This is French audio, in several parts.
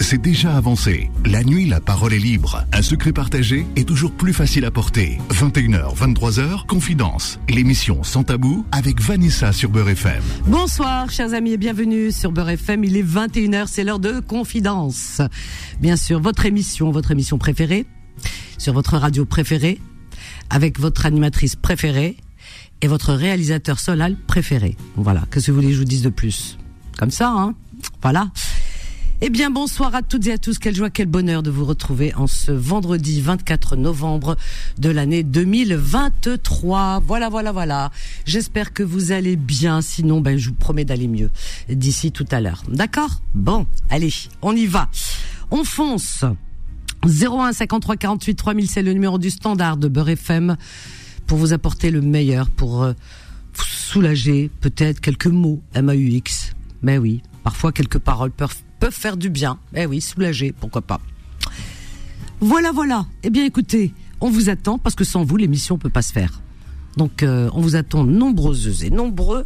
c'est déjà avancé. La nuit, la parole est libre. Un secret partagé est toujours plus facile à porter. 21h, 23h, Confidence. L'émission Sans Tabou avec Vanessa sur Beurre FM. Bonsoir, chers amis, et bienvenue sur Beurre FM. Il est 21h, c'est l'heure de Confidence. Bien sûr, votre émission, votre émission préférée, sur votre radio préférée, avec votre animatrice préférée et votre réalisateur solal préféré. Voilà, que ce que vous voulez que je vous dise de plus Comme ça, hein Voilà. Eh bien, bonsoir à toutes et à tous. Quelle joie, quel bonheur de vous retrouver en ce vendredi 24 novembre de l'année 2023. Voilà, voilà, voilà. J'espère que vous allez bien. Sinon, ben, je vous promets d'aller mieux d'ici tout à l'heure. D'accord? Bon, allez, on y va. On fonce. 01 53 48 3000, c'est le numéro du standard de Beurre FM pour vous apporter le meilleur, pour euh, soulager peut-être quelques mots MAUX. Mais oui, parfois quelques paroles peuvent peuvent faire du bien. Eh oui, soulager, pourquoi pas. Voilà, voilà. Eh bien, écoutez, on vous attend parce que sans vous, l'émission peut pas se faire. Donc, euh, on vous attend nombreuses et nombreux.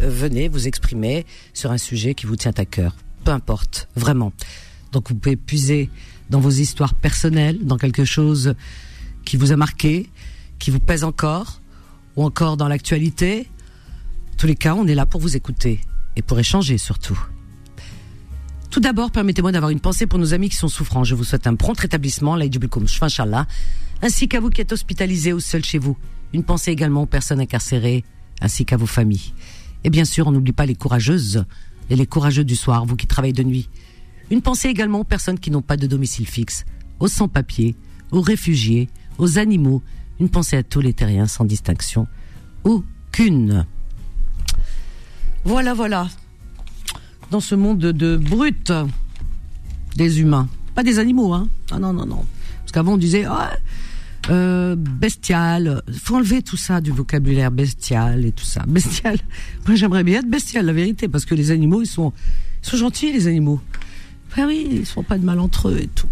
Euh, venez vous exprimer sur un sujet qui vous tient à cœur. Peu importe, vraiment. Donc, vous pouvez puiser dans vos histoires personnelles, dans quelque chose qui vous a marqué, qui vous pèse encore, ou encore dans l'actualité. En tous les cas, on est là pour vous écouter et pour échanger surtout. Tout d'abord, permettez-moi d'avoir une pensée pour nos amis qui sont souffrants. Je vous souhaite un prompt rétablissement, ainsi qu'à vous qui êtes hospitalisés ou seuls chez vous. Une pensée également aux personnes incarcérées, ainsi qu'à vos familles. Et bien sûr, on n'oublie pas les courageuses et les courageux du soir, vous qui travaillez de nuit. Une pensée également aux personnes qui n'ont pas de domicile fixe, aux sans-papiers, aux réfugiés, aux animaux. Une pensée à tous les terriens sans distinction. Aucune. Voilà, voilà dans ce monde de, brut des humains, pas des animaux, hein. Ah non, non, non. Parce qu'avant on disait ah, euh, bestial. Faut enlever tout ça du vocabulaire bestial et tout ça. Bestial. Moi j'aimerais bien être bestial, la vérité, parce que les animaux ils sont, ils sont gentils les animaux. Ben oui, ils font pas de mal entre eux et tout.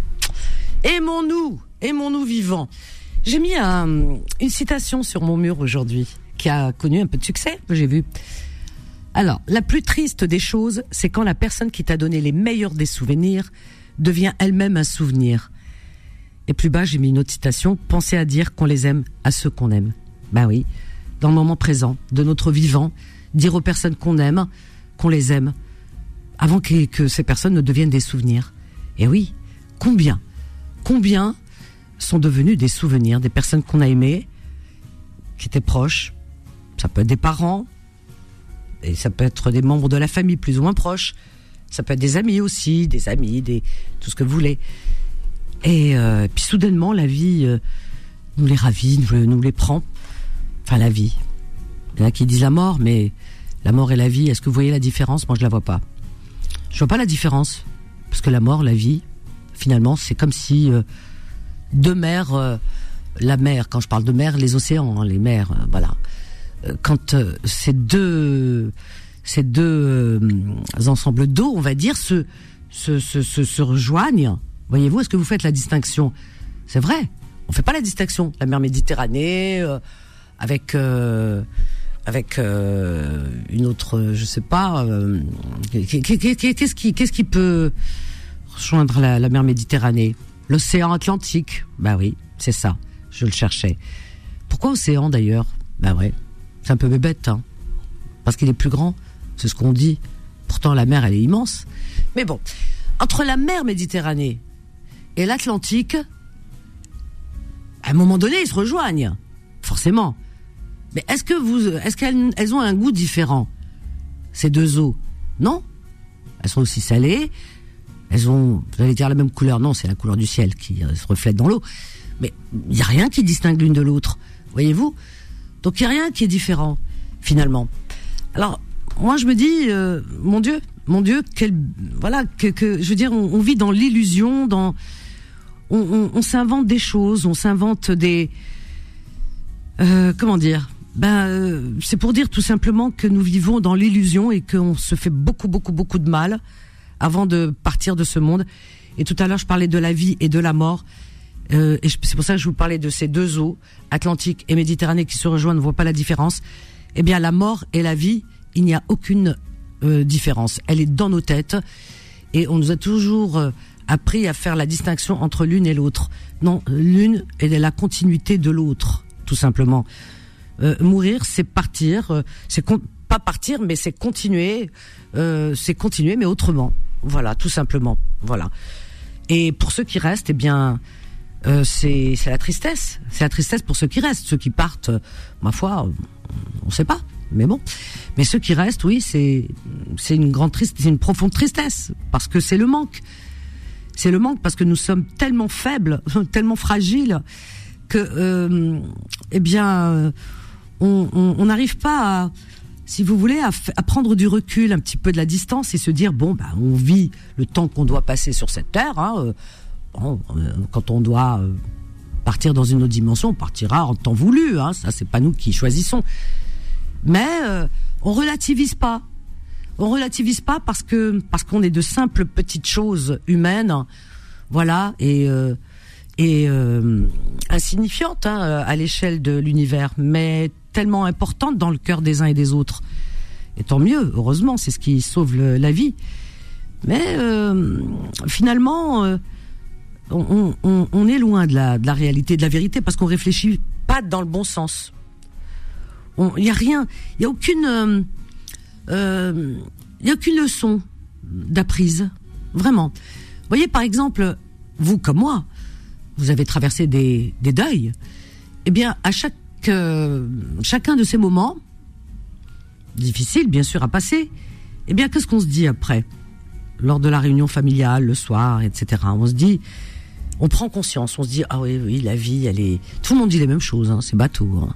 Aimons-nous, aimons-nous vivants. J'ai mis une citation sur mon mur aujourd'hui qui a connu un peu de succès. J'ai vu. Alors, la plus triste des choses, c'est quand la personne qui t'a donné les meilleurs des souvenirs devient elle-même un souvenir. Et plus bas, j'ai mis une autre citation, pensez à dire qu'on les aime à ceux qu'on aime. Ben oui, dans le moment présent, de notre vivant, dire aux personnes qu'on aime, qu'on les aime, avant que, que, ces personnes ne deviennent des souvenirs. Et oui, combien Combien sont devenus des souvenirs, des personnes qu'on a aimées, qui étaient proches, ça peut être des parents, et ça peut être des membres de la famille plus ou moins proches. Ça peut être des amis aussi, des amis, des tout ce que vous voulez. Et euh, puis soudainement, la vie euh, nous les ravit, nous, les prend. Enfin, la vie. Il y en a qui disent la mort, mais la mort et la vie, est-ce que vous voyez la différence? Moi, je la vois pas. Je vois pas la différence. Parce que la mort, la vie, finalement, c'est comme si euh, deux mers, la mer, quand je parle de mer, les océans, hein, les mers, voilà quand euh, ces deux ces deux euh, ensembles d'eau, on va dire, se se, se, se, rejoignent. Voyez-vous, est-ce que vous faites la distinction? C'est vrai, on fait pas la distinction. La mer Méditerranée euh, avec avec une autre, je sais pas, qu'est-ce qui qu'est-ce qui peut rejoindre la, mer Méditerranée? L'océan Atlantique. Bah oui, c'est ça. Je le cherchais. Pourquoi océan d'ailleurs? Bah ouais, c'est un peu bête, hein, parce qu'il est plus grand. C'est ce qu'on dit. Pourtant, la mer, elle est immense. Mais bon, entre la mer Méditerranée et l'Atlantique, à un moment donné, ils se rejoignent, forcément. Mais est-ce que vous, est-ce qu'elles ont un goût différent ces deux eaux? Non. Elles sont aussi salées. Elles ont, vous allez dire la même couleur. Non, c'est la couleur du ciel qui se reflète dans l'eau. Mais il n'y a rien qui distingue l'une de l'autre. Voyez-vous? Donc il n'y a rien qui est différent finalement. Alors moi je me dis, euh, mon Dieu, mon Dieu, quel, voilà, que, que je veux dire, on, vit dans l'illusion, dans, on, on, s'invente des choses, on s'invente des, euh, comment dire, ben euh, c'est pour dire tout simplement que nous vivons dans l'illusion et qu'on se fait beaucoup beaucoup beaucoup de mal avant de partir de ce monde. Et tout à l'heure je parlais de la vie et de la mort. Euh, et c'est pour ça que je vous parlais de ces deux eaux, Atlantique et Méditerranée, qui se rejoignent, ne voit pas la différence. Eh bien, la mort et la vie, il n'y a aucune euh, différence. Elle est dans nos têtes. Et on nous a toujours euh, appris à faire la distinction entre l'une et l'autre. Non, l'une est la continuité de l'autre, tout simplement. Mourir, c'est partir, c'est pas partir, mais c'est continuer, c'est continuer, mais autrement. Voilà, tout simplement. Voilà. Et pour ceux qui restent, eh bien, euh, c'est la tristesse. C'est la tristesse pour ceux qui restent. Ceux qui partent, ma foi, on ne sait pas. Mais bon. Mais ceux qui restent, oui, c'est une grande tristesse, une profonde tristesse parce que c'est le manque. C'est le manque parce que nous sommes tellement faibles, tellement fragiles que, euh, eh bien, on n'arrive pas à, si vous voulez, à, prendre du recul, un petit peu de la distance et se dire bon, bah, on vit le temps qu'on doit passer sur cette terre. Hein, euh, euh, quand on doit euh, partir dans une autre dimension, on partira en temps voulu. Hein, ça, c'est pas nous qui choisissons. Mais on relativise pas. On relativise pas parce que parce qu'on est de simples petites choses humaines, voilà, et et insignifiantes hein, à l'échelle de l'univers, mais tellement importante dans le cœur des uns et des autres. Et tant mieux, heureusement, c'est ce qui sauve la vie. Mais euh, finalement, euh, on, est loin de la, réalité, de la vérité, parce qu'on réfléchit pas dans le bon sens. Il n'y a rien, il n'y a aucune, euh, il a aucune leçon d'apprise, vraiment. Vous voyez, par exemple, vous comme moi, vous avez traversé des, des deuils. Eh bien, à chaque que chacun de ces moments, difficiles bien sûr à passer, eh bien qu'est-ce qu'on se dit après? Lors de la réunion familiale, le soir, etc. On se dit, on prend conscience, on se dit, ah oui, oui, la vie, elle est... Tout le monde dit les mêmes choses, hein, c'est bateau. Hein.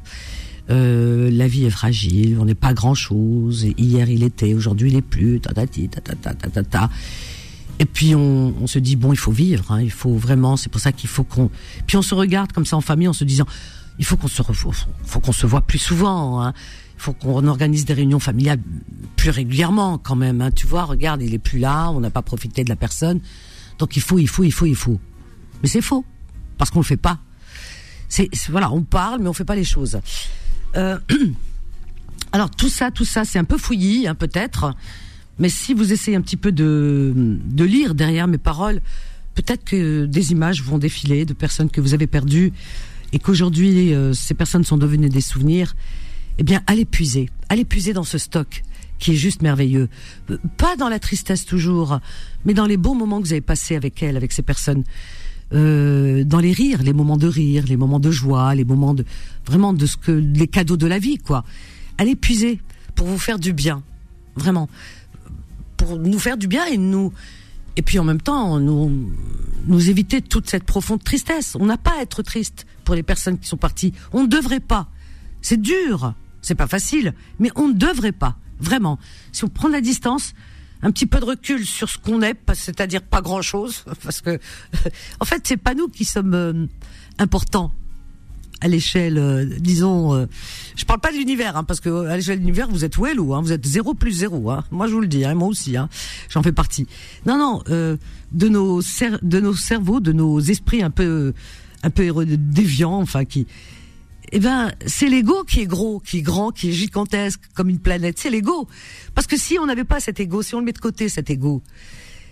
Euh, la vie est fragile, on n'est pas grand-chose, hier il était, aujourd'hui il est plus, ta ta ta ta. Et puis on, se dit bon, il faut vivre, hein, il faut vraiment, c'est pour ça qu'il faut qu'on. Puis on se regarde comme ça en famille en se disant il faut qu'on se faut qu'on se voit plus souvent. Hein. Faut qu'on organise des réunions familiales plus régulièrement quand même. Hein. Tu vois, regarde, il est plus là, on n'a pas profité de la personne. Donc il faut, il faut, il faut, il faut. Mais c'est faux parce qu'on le fait pas. C'est voilà, on parle mais on fait pas les choses. Euh, alors tout ça, tout ça, c'est un peu fouillis, hein, peut-être. Mais si vous essayez un petit peu de, de lire derrière mes paroles, peut-être que des images vont défiler de personnes que vous avez perdues et qu'aujourd'hui euh, ces personnes sont devenues des souvenirs, eh bien, allez puiser, allez puiser dans ce stock qui est juste merveilleux. Euh, pas dans la tristesse toujours, mais dans les bons moments que vous avez passés avec elles, avec ces personnes. Euh, dans les rires, les moments de rire, les moments de joie, les moments de vraiment de ce que les cadeaux de la vie, quoi. Allez puiser pour vous faire du bien, vraiment, pour nous faire du bien et nous et puis en même temps nous nous éviter toute cette profonde tristesse. On n'a pas à être triste pour les personnes qui sont parties. On ne devrait pas. C'est dur, c'est pas facile, mais on ne devrait pas. Vraiment. Si on prend la distance, un petit peu de recul sur ce qu'on est, c'est-à-dire pas grand-chose, parce que en fait c'est pas nous qui sommes euh, importants à l'échelle, euh, disons, euh, je parle pas de l'univers, hein, parce que à l'échelle de l'univers, vous êtes Wellou, hein, vous êtes zéro plus zéro. Hein, moi, je vous le dis, moi aussi, j'en fais partie. Non, non, euh, de nos de nos cerveaux, de nos esprits un peu un peu déviants, enfin qui, eh ben, c'est l'ego qui est gros, qui est grand, qui est gigantesque, comme une planète. C'est l'ego, parce que si on n'avait pas cet ego, si on le met de côté cet ego,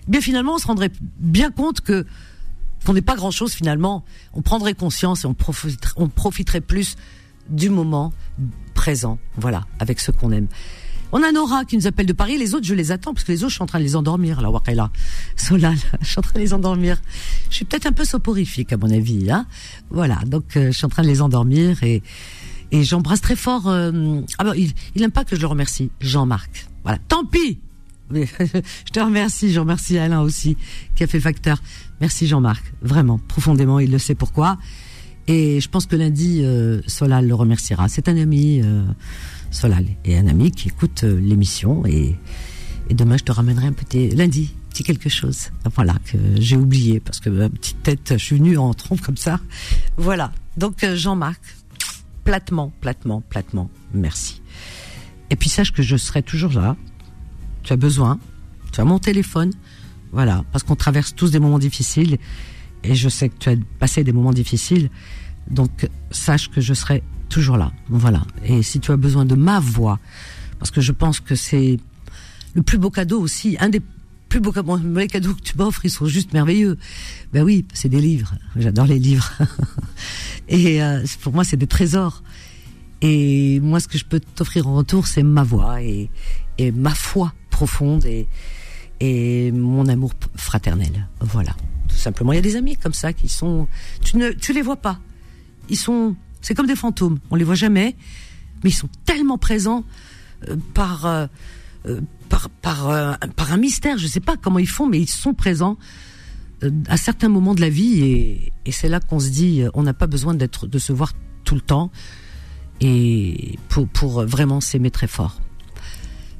eh bien finalement, on se rendrait bien compte que qu'on n'est pas grand-chose finalement, on prendrait conscience et on profiterait, on profiterait plus du moment présent, voilà, avec ce qu'on aime. On a Nora qui nous appelle de Paris, les autres je les attends parce que les autres je suis en train de les endormir, là, Wakela, Solal, je suis en train de les endormir. Je suis peut-être un peu soporifique à mon avis, hein. Voilà, donc euh, je suis en train de les endormir et et j'embrasse très fort. Euh, ah ben, il, il pas que je le remercie, Jean-Marc. Voilà, tant pis. je te remercie, je remercie Alain aussi qui a fait facteur. Merci Jean-Marc, vraiment, profondément, il le sait pourquoi. Et je pense que lundi, euh, Solal le remerciera. C'est un ami, euh, Solal, et un ami qui écoute euh, l'émission. Et, et, demain, je te ramènerai un petit lundi, petit quelque chose. Voilà, que j'ai oublié parce que ma petite tête, je suis venue en trompe comme ça. Voilà. Donc Jean-Marc, platement, platement, platement, merci. Et puis sache que je serai toujours là. Tu as besoin. Tu as mon téléphone. Voilà, parce qu'on traverse tous des moments difficiles et je sais que tu as passé des moments difficiles. Donc sache que je serai toujours là. Voilà. Et si tu as besoin de ma voix, parce que je pense que c'est le plus beau cadeau aussi, un des plus beaux cadeaux, les cadeaux que tu m'offres, ils sont juste merveilleux. Ben oui, c'est des livres. J'adore les livres. et euh, pour moi, c'est des trésors. Et moi, ce que je peux t'offrir en retour, c'est ma voix et, et ma foi profonde et, et mon amour fraternel. Voilà, tout simplement. Il y a des amis comme ça qui sont, tu ne, tu les vois pas. Ils sont, c'est comme des fantômes. On les voit jamais, mais ils sont tellement présents euh, par, euh, euh, par, par, par un mystère. Je sais pas comment ils font, mais ils sont présents à certains moments de la vie et, et c'est là qu'on se dit, on n'a pas besoin d'être, de se voir tout le temps et pour, pour vraiment s'aimer très fort.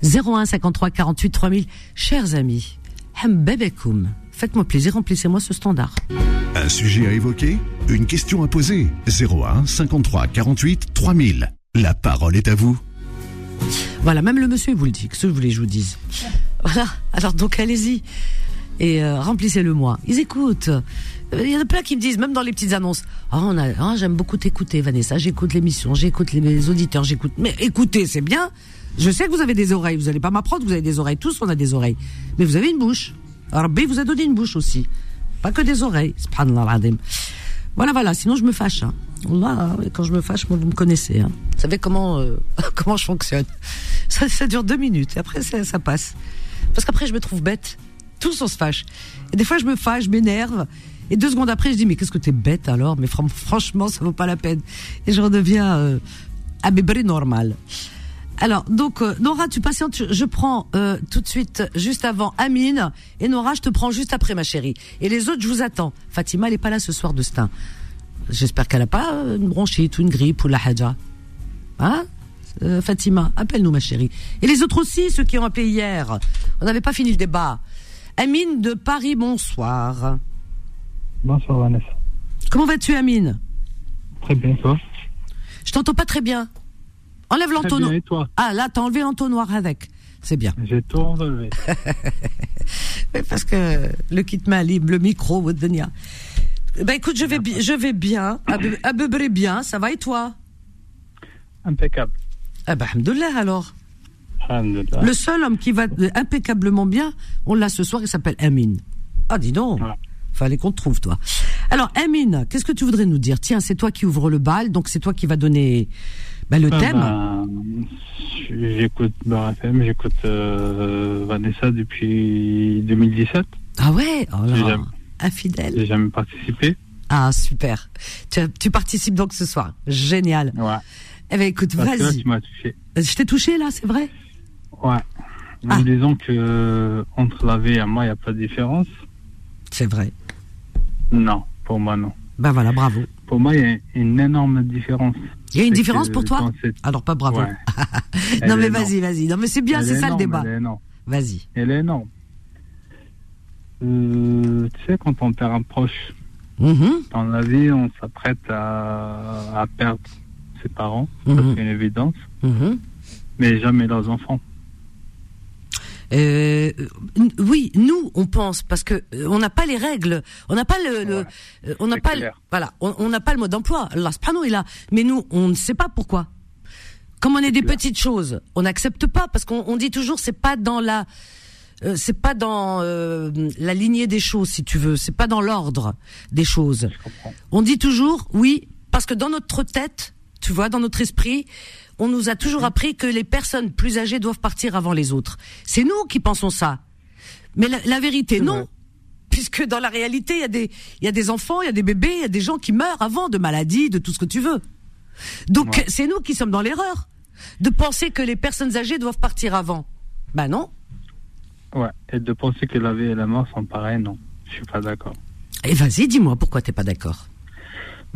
01 53 48 3000. Chers amis, faites-moi plaisir, remplissez-moi ce standard. Un sujet à évoquer Une question à poser 01 53 48 3000. La parole est à vous. Voilà, même le monsieur vous le dit, que ce que je voulais que je vous dise? Voilà, alors donc allez-y et euh, remplissez-le moi. Ils écoutent. Il y en a plein qui me disent, même dans les petites annonces, oh, on a, oh, j'aime beaucoup t'écouter, Vanessa. J'écoute l'émission, j'écoute les, auditeurs, j'écoute. Mais écoutez, c'est bien. Je sais que vous avez des oreilles. Vous n'allez pas m'apprendre. Vous avez des oreilles. Tous, on a des oreilles. Mais vous avez une bouche. B vous a donné une bouche aussi. Pas que des oreilles. Voilà, voilà. Sinon, je me fâche. Hein. quand je me fâche, vous me connaissez. Hein. Vous savez comment euh, comment je fonctionne. Ça, dure deux minutes. Et après, ça, ça passe. Parce qu'après, je me trouve bête. Tous, on se fâche. Et des fois, je me fâche, je m'énerve. Et deux secondes après, je dis mais qu'est-ce que t'es bête alors? Mais franchement, ça vaut pas la peine. Et je redeviens euh, à bébé normal. Alors donc euh, Nora, tu patientes. Je prends euh, tout de suite juste avant Amine et Nora, je te prends juste après ma chérie. Et les autres, je vous attends. Fatima, elle est pas là ce soir de Stein. J'espère qu'elle a pas euh, une bronchite ou une grippe ou la haja. Hein? Euh, Fatima, appelle-nous ma chérie. Et les autres aussi, ceux qui ont appelé hier. On n'avait pas fini le débat. Amine de Paris, bonsoir. Bonsoir Vanessa. Comment vas-tu Amine? Très bien, toi? Je t'entends pas très bien. Enlève l'entonnoir. Ah là, t'as enlevé l'entonnoir avec. C'est bien. J'ai tout enlevé. Parce que le kit main libre, le micro, venir. Ben écoute, je vais, je vais bien, à peu près bien, ça va et toi? Impeccable. Ah ben, alors. Alhamdulillah. Le seul homme qui va impeccablement bien, on l'a ce soir, il s'appelle Amine. Ah, dis donc. Fallait qu'on te trouve, toi. Alors, Amine, qu'est-ce que tu voudrais nous dire? Tiens, c'est toi qui ouvre le bal, donc c'est toi qui va donner bah, le ah, thème. Bah, j'écoute FM, j'écoute euh, Vanessa depuis 2017. Ah ouais? Oh là, Infidèle. J'ai jamais participé. Ah, super. Tu, tu, participes donc ce soir. Génial. Ouais. Eh ben écoute, vas-y. Tu m'as touché. Je t'ai touché là, c'est vrai? Ouais. Nous ah. disons que entre la vie et moi, il n'y a pas de différence. C'est vrai. Non, pour moi, non. Ben voilà, bravo. Pour moi, il y a une énorme différence. Il y a une différence pour toi Alors pas bravo. non mais vas-y, vas-y. Non mais c'est bien, c'est ça le débat. Vas-y. Elle est énorme. Euh, tu sais, quand on perd un proche, mm-hmm. dans la vie, on s'apprête à, perdre ses parents, mm-hmm. c'est une évidence, mm-hmm. mais jamais leurs enfants. Euh, oui, nous, on pense parce que euh, on n'a pas les règles, on n'a pas le, le euh, on n'a pas, le, voilà, on n'a pas le mode d'emploi. Allah subhanahu est là, mais nous, on ne sait pas pourquoi. Comme on est des petites choses, on n'accepte pas parce qu'on dit toujours c'est pas dans la euh, c'est pas dans euh, la lignée des choses, si tu veux. C'est pas dans l'ordre des choses. On dit toujours oui parce que dans notre tête, tu vois, dans notre esprit, on nous a toujours appris que les personnes plus âgées doivent partir avant les autres. C'est nous qui pensons ça. Mais la, vérité, non. Puisque dans la réalité, il y a des, il y a des enfants, il y a des bébés, il y a des gens qui meurent avant de maladies, de tout ce que tu veux. Donc, c'est nous qui sommes dans l'erreur. De penser que les personnes âgées doivent partir avant. Ben non. Ouais. Et de penser que la vie et la mort sont pareils, non. Je suis pas d'accord. Et vas-y, dis-moi pourquoi t'es pas d'accord.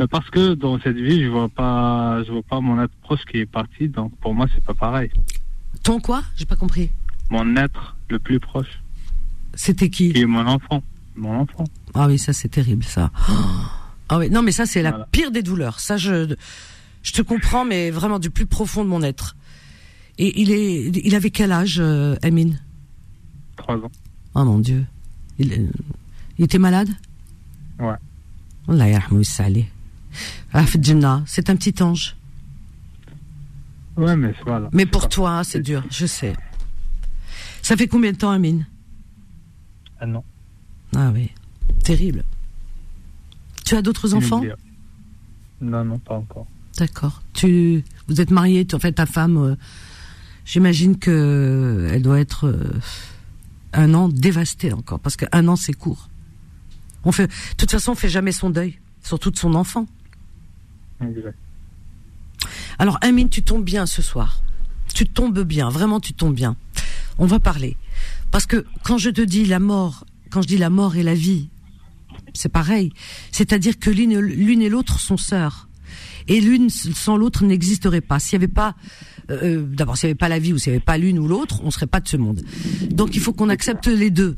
Parce que dans cette vie, je vois pas, je vois pas mon être proche qui est parti, donc pour moi, c'est pas pareil. Ton quoi? J'ai pas compris. Mon être le plus proche. C'était qui? Qui est mon enfant. Mon enfant. Ah oui, ça c'est terrible, ça. Ah oui, non, mais ça c'est la pire des douleurs. Ça, je, je te comprends, mais vraiment du plus profond de mon être. Et il est, il avait quel âge, euh, Amine? Trois ans. Oh mon Dieu. Il, il était malade? Ouais. Allah ah, c'est un petit ange. Ouais, mais voilà. Mais pour toi, c'est dur, je sais. Ça fait combien de temps, Amine? Ah non. Ah oui, terrible. Tu as d'autres enfants? Non, non, pas encore. D'accord. Tu, vous êtes marié, en fait, ta femme, euh, j'imagine que elle doit être euh, un an dévastée encore, parce qu'un an c'est court. On fait, de toute façon, on fait jamais son deuil, surtout de son enfant. Alors, Amine, tu tombes bien ce soir. Tu tombes bien, vraiment, tu tombes bien. On va parler, parce que quand je te dis la mort, quand je dis la mort et la vie, c'est pareil. C'est-à-dire que l'une et l'autre sont sœurs et l'une sans l'autre n'existerait pas. S'il n'y avait pas, euh, euh, d'abord, s'il n'y avait pas la vie ou s'il n'y avait pas l'une ou l'autre, on serait pas de ce monde. Donc il faut qu'on accepte les deux.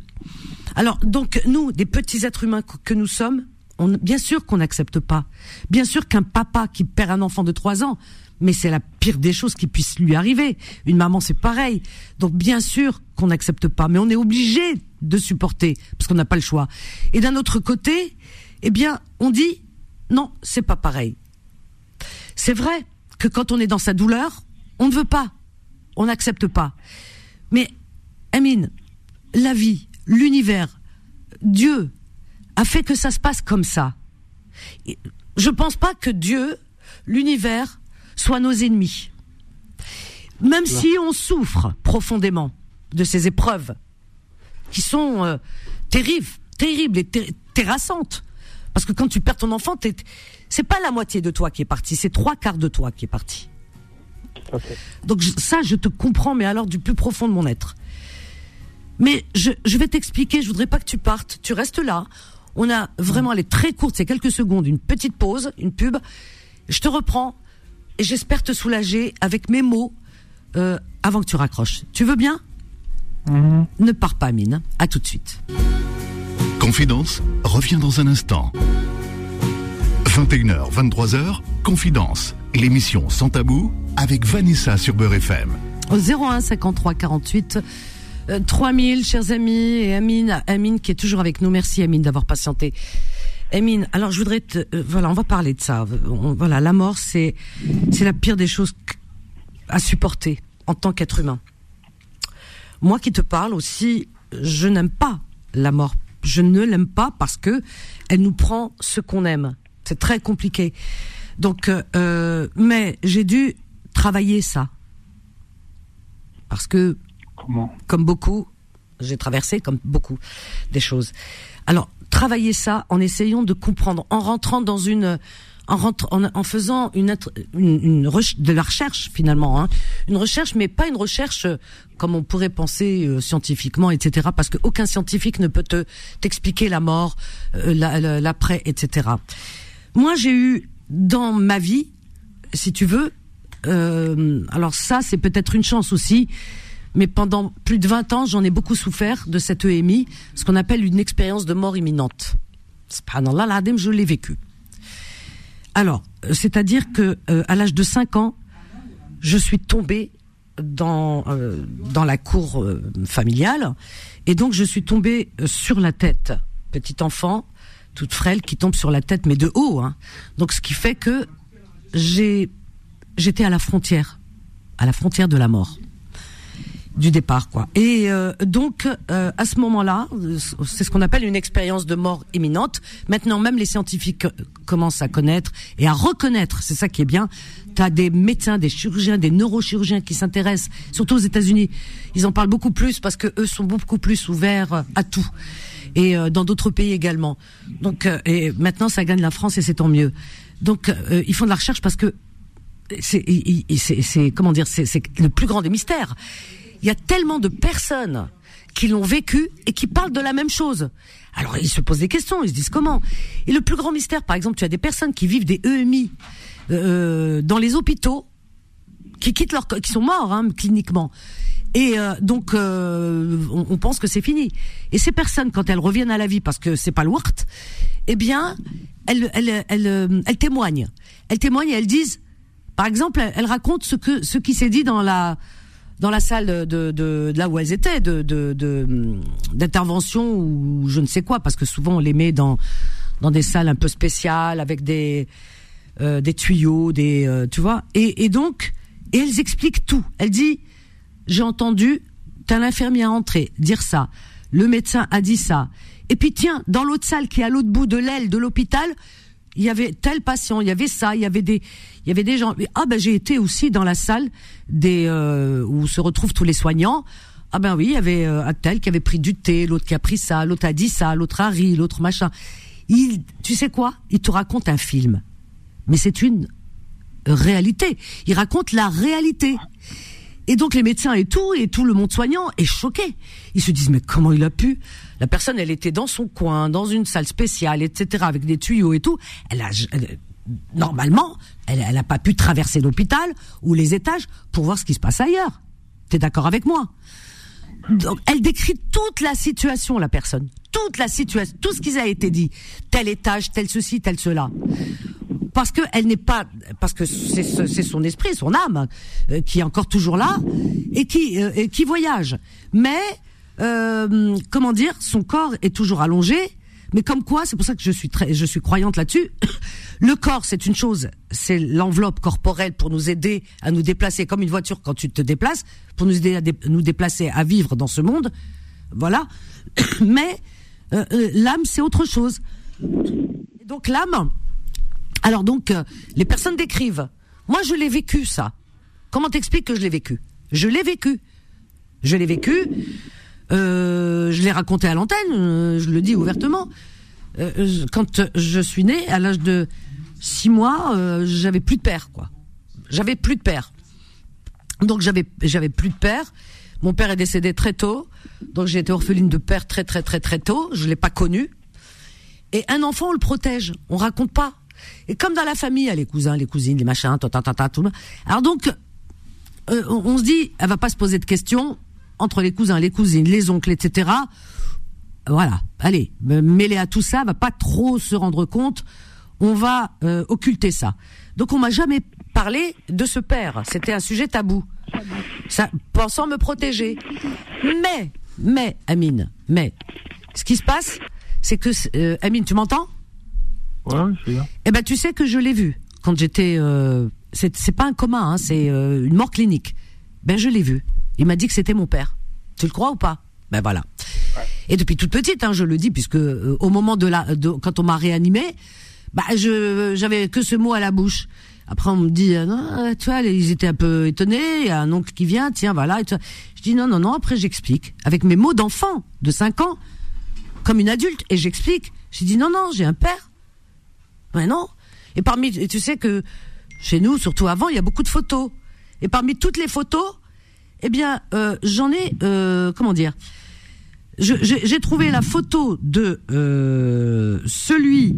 Alors donc nous, des petits êtres humains que nous sommes, bien sûr qu'on n'accepte pas. Bien sûr qu'un papa qui perd un enfant de trois ans, mais c'est la pire des choses qui puisse lui arriver. Une maman, c'est pareil. Donc bien sûr qu'on n'accepte pas, mais on est obligé de supporter parce qu'on n'a pas le choix. Et d'un autre côté, eh bien, on dit non, c'est pas pareil. C'est vrai que quand on est dans sa douleur, on ne veut pas, on n'accepte pas. Mais, Amine, la vie, l'univers, Dieu a fait que ça se passe comme ça. Je ne pense pas que Dieu, l'univers, soit nos ennemis. Même si on souffre profondément de ces épreuves qui sont euh, terribles, terribles et terrassantes. Parce que quand tu perds ton enfant, c'est pas la moitié de toi qui est parti, c'est trois quarts de toi qui est parti. Donc ça, je te comprends, mais alors du plus profond de mon être. Mais je, vais t'expliquer, je voudrais pas que tu partes, tu restes là. On a vraiment, les très courte, c'est quelques secondes, une petite pause, une pub. Je te reprends et j'espère te soulager avec mes mots euh, avant que tu raccroches. Tu veux bien? Mhm. Ne pars pas, Mine. À tout de suite. Confidence revient dans un instant. 21h, 23h, Confidence, l'émission sans tabou avec Vanessa sur Beurre FM. Au 01 53 48 3000, chers amis, et Amine, Amine qui est toujours avec nous. Merci Amine d'avoir patienté. Amine, alors je voudrais te, euh, voilà, on va parler de ça. voilà, la mort, c'est, c'est la pire des choses à supporter en tant qu'être humain. Moi qui te parle aussi, je n'aime pas la mort je ne l'aime pas parce que elle nous prend ce qu'on aime. C'est très compliqué. Donc, euh, euh, mais j'ai dû travailler ça parce que, comme beaucoup, j'ai traversé comme beaucoup des choses. Alors, travailler ça en essayant de comprendre, en rentrant dans une en, en, faisant une, une, de la recherche finalement, hein. une recherche, mais pas une recherche euh, comme on pourrait penser euh, scientifiquement, etc. Parce qu'aucun scientifique ne peut te t'expliquer la mort, euh, l'après, etc. Moi, j'ai eu dans ma vie, si tu veux, alors ça, c'est peut-être une chance aussi. Mais pendant plus de 20 ans, j'en ai beaucoup souffert de cette EMI, ce qu'on appelle une expérience de mort imminente. Subhanallah, l'adem, je l'ai vécu. Alors, euh, c'est-à-dire que euh, à l'âge de 5 ans, je suis tombée dans euh, dans la cour familiale et donc je suis tombée sur la tête, petit enfant, toute frêle qui tombe sur la tête mais de haut hein. Donc ce qui fait que j'ai j'étais à la frontière, à la frontière de la mort du départ, quoi. Et euh, donc, euh, à ce moment-là, c'est ce qu'on appelle une expérience de mort imminente. Maintenant, même les scientifiques commencent à connaître et à reconnaître. C'est ça qui est bien. Tu as des médecins, des chirurgiens, des neurochirurgiens qui s'intéressent, surtout aux États-Unis. Ils en parlent beaucoup plus parce que eux sont beaucoup plus ouverts à tout. Et euh, dans d'autres pays également. Donc, et maintenant, ça gagne la France et c'est tant mieux. Donc, ils font de la recherche parce que c'est, comment dire, c'est le plus grand des mystères il y a tellement de personnes qui l'ont vécu et qui parlent de la même chose. Alors ils se posent des questions, ils se disent comment. Et le plus grand mystère, par exemple, tu as des personnes qui vivent des EMI euh, dans les hôpitaux, qui quittent leur, qui sont morts hein, cliniquement. Et euh, donc euh, on, pense que c'est fini. Et ces personnes, quand elles reviennent à la vie, parce que c'est pas le wart, eh bien, elles, elles, elles, elles témoignent. Elles témoignent et elles disent, par exemple, elles racontent ce que ce qui s'est dit dans la dans la salle de, de, de là où elles étaient, de d'intervention ou je ne sais quoi, parce que souvent on les met dans dans des salles un peu spéciales avec des euh, des tuyaux, des euh, tu vois. Et, et donc, et elles expliquent tout. Elle dit, j'ai entendu, t'as l'infirmière entrer dire ça. le médecin a dit ça. Et puis tiens, dans l'autre salle qui est à l'autre bout de l'aile de l'hôpital, il y avait tel patient, il y avait ça, il y avait des, il y avait des gens. Ah ben j'ai été aussi dans la salle des euh, où se retrouvent tous les soignants. Ah ben oui, il y avait euh, un tel qui avait pris du thé, l'autre qui a pris ça, l'autre a dit ça, l'autre a ri, l'autre machin. Il, tu sais quoi? Il te raconte un film, mais c'est une réalité. Il raconte la réalité. Et donc les médecins et tout, et tout le monde soignant est choqué. Ils se disent mais comment il a pu? La personne, elle était dans son coin, dans une salle spéciale, etc., avec des tuyaux et tout. Elle a normalement, elle n'a pas pu traverser l'hôpital ou les étages pour voir ce qui se passe ailleurs. T'es d'accord avec moi? Donc, elle décrit toute la situation, la personne, toute la situation, tout ce qui a été dit, tel étage, tel ceci, tel cela parce que elle n'est pas parce que c'est son esprit, son âme euh, qui est encore toujours là et qui euh, et qui voyage. Mais euh, comment dire, son corps est toujours allongé. Mais comme quoi, c'est pour ça que je suis très, je suis croyante là-dessus. Le corps, c'est une chose, c'est l'enveloppe corporelle pour nous aider à nous déplacer comme une voiture quand tu te déplaces, pour nous aider à nous déplacer, à vivre dans ce monde. Voilà. Mais l'âme, c'est autre chose. donc l'âme, alors donc, euh, les personnes décrivent. Moi, je l'ai vécu ça. Comment t'expliques que je l'ai vécu? Je l'ai vécu. Je l'ai vécu. Euh, je l'ai raconté à l'antenne. Euh, je le dis ouvertement. quand je suis née, à l'âge de six mois, j'avais plus de père, quoi. J'avais plus de père. Donc j'avais plus de père. Mon père est décédé très tôt, donc j'ai été orpheline de père très très très très tôt. Je l'ai pas connu. Et un enfant, on le protège. On raconte pas. Et comme dans la famille, il y a les cousins, les cousines, les machins, tout, tout, tout. Alors donc, euh, on se dit, elle va pas se poser de questions entre les cousins, les cousines, les oncles, etc. Voilà, allez, mêler à tout ça, va pas trop se rendre compte. On va euh, occulter ça. Donc on m'a jamais parlé de ce père. C'était un sujet tabou. Ça, pensant me protéger. Mais, mais, Amine, mais, ce qui se passe, c'est que, euh, Amine, tu m'entends? Eh ben, tu sais que je l'ai vu quand j'étais. Euh, c'est pas un coma, hein, c'est euh, une mort clinique. Ben, je l'ai vu. Il m'a dit que c'était mon père. Tu le crois ou pas? Ben voilà. Et depuis toute petite, hein, je le dis, puisque euh, au moment de la, de, quand on m'a réanimé, bah je j'avais que ce mot à la bouche. Après on me dit, non, tu vois, ils étaient un peu étonnés. Il y a un oncle qui vient, tiens, voilà. Et je dis non, non, non. Après j'explique avec mes mots d'enfant de 5 ans, comme une adulte, et j'explique. J'ai dit non, non, j'ai un père. Ben non. Et parmi, tu sais que chez nous, surtout avant, il y a beaucoup de photos. Et parmi toutes les photos, eh bien, euh, j'en ai, euh, comment dire, j'ai trouvé la photo de euh, celui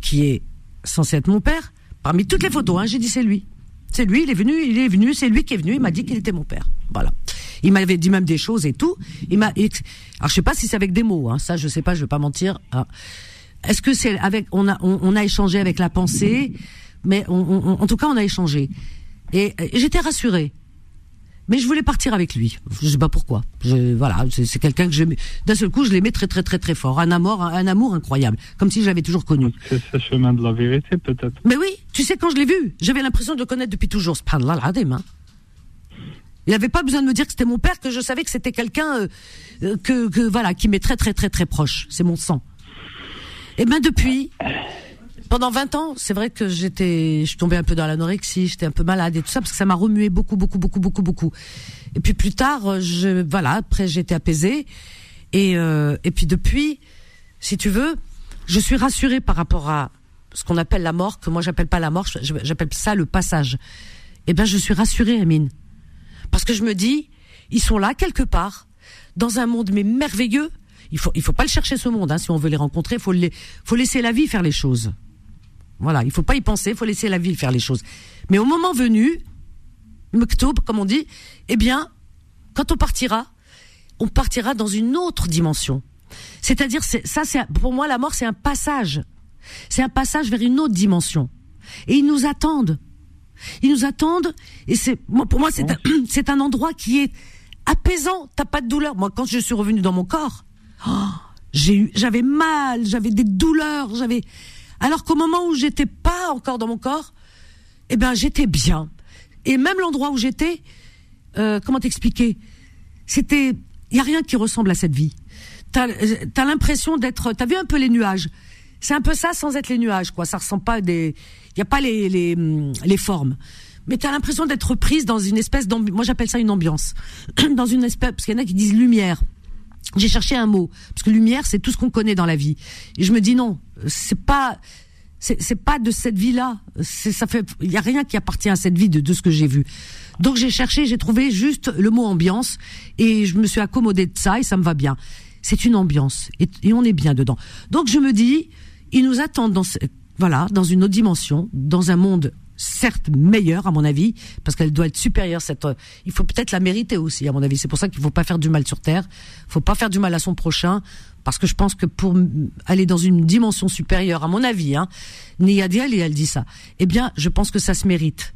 qui est censé être mon père. Parmi toutes les photos, hein, j'ai dit c'est lui. C'est lui, il est venu, il est venu, c'est lui qui est venu, il m'a dit qu'il était mon père. Voilà. Il m'avait dit même des choses et tout. Il m'a, alors je sais pas si c'est avec des mots, hein, ça je sais pas, je vais pas mentir. Hein. Est-ce que c'est avec on a on, a échangé avec la pensée, mais en tout cas on a échangé et, j'étais rassurée. Mais je voulais partir avec lui. Je sais pas pourquoi. Je, voilà, c'est quelqu'un que j'aime. D'un seul coup, je l'aimais très très très très fort. Un amour, un, amour incroyable, comme si je l'avais toujours connu. C'est ce chemin de la vérité, peut-être. Mais oui, tu sais quand je l'ai vu, j'avais l'impression de le connaître depuis toujours. Subhanallah al hein. Il n'avait pas besoin de me dire que c'était mon père, que je savais que c'était quelqu'un euh, euh, que, que voilà, qui m'est très très très très proche. C'est mon sang. Et eh ben depuis, pendant 20 ans, c'est vrai que j'étais, je tombée un peu dans l'anorexie, j'étais un peu malade et tout ça parce que ça m'a remué beaucoup, beaucoup, beaucoup, beaucoup, beaucoup. Et puis plus tard, je, voilà, après j'étais apaisée et euh, et puis depuis, si tu veux, je suis rassurée par rapport à ce qu'on appelle la mort, que moi j'appelle pas la mort, j'appelle ça le passage. Eh ben je suis rassurée, Amine, parce que je me dis, ils sont là quelque part, dans un monde mais merveilleux, il faut il faut pas le chercher ce monde hein, si on veut les rencontrer faut les faut laisser la vie faire les choses. Voilà. Il faut pas y penser il faut laisser la vie faire les choses. Mais au moment venu Mektoub comme on dit eh bien quand on partira on partira dans une autre dimension. C'est-à-dire ça c'est pour moi la mort c'est un passage. C'est un passage vers une autre dimension. Et ils nous attendent. Ils nous attendent et c'est pour moi c'est un, c'est un endroit qui est apaisant. T'as pas de douleur. Moi quand je suis revenu dans mon corps Oh, j'avais mal, j'avais des douleurs, j'avais. Alors qu'au moment où j'étais pas encore dans mon corps, eh ben j'étais bien. Et même l'endroit où j'étais, euh, comment t'expliquer? C'était, il y a rien qui ressemble à cette vie. t'as as, l'impression d'être. T'as vu un peu les nuages? C'est un peu ça sans être les nuages, quoi. Ça ressemble pas des. Il y a pas les les, les formes. Mais t'as l'impression d'être prise dans une espèce d'ambiance. Moi, j'appelle ça une ambiance. dans une espèce, parce qu'il y en a qui disent lumière. J'ai cherché un mot parce que lumière, c'est tout ce qu'on connaît dans la vie. Et je me dis non, c'est pas c'est pas de cette vie-là. Ça fait, il y a rien qui appartient à cette vie de, de ce que j'ai vu. Donc j'ai cherché, j'ai trouvé juste le mot ambiance et je me suis accommodé de ça et ça me va bien. C'est une ambiance et, et, on est bien dedans. Donc je me dis, ils nous attendent dans voilà dans une autre dimension, dans un monde certes meilleure à mon avis parce qu'elle doit être supérieure cette il faut peut-être la mériter aussi à mon avis. C'est pour ça qu'il faut pas faire du mal sur terre. Faut pas faire du mal à son prochain parce que je pense que pour aller dans une dimension supérieure à mon avis hein Nia et elle dit ça eh bien je pense que ça se mérite.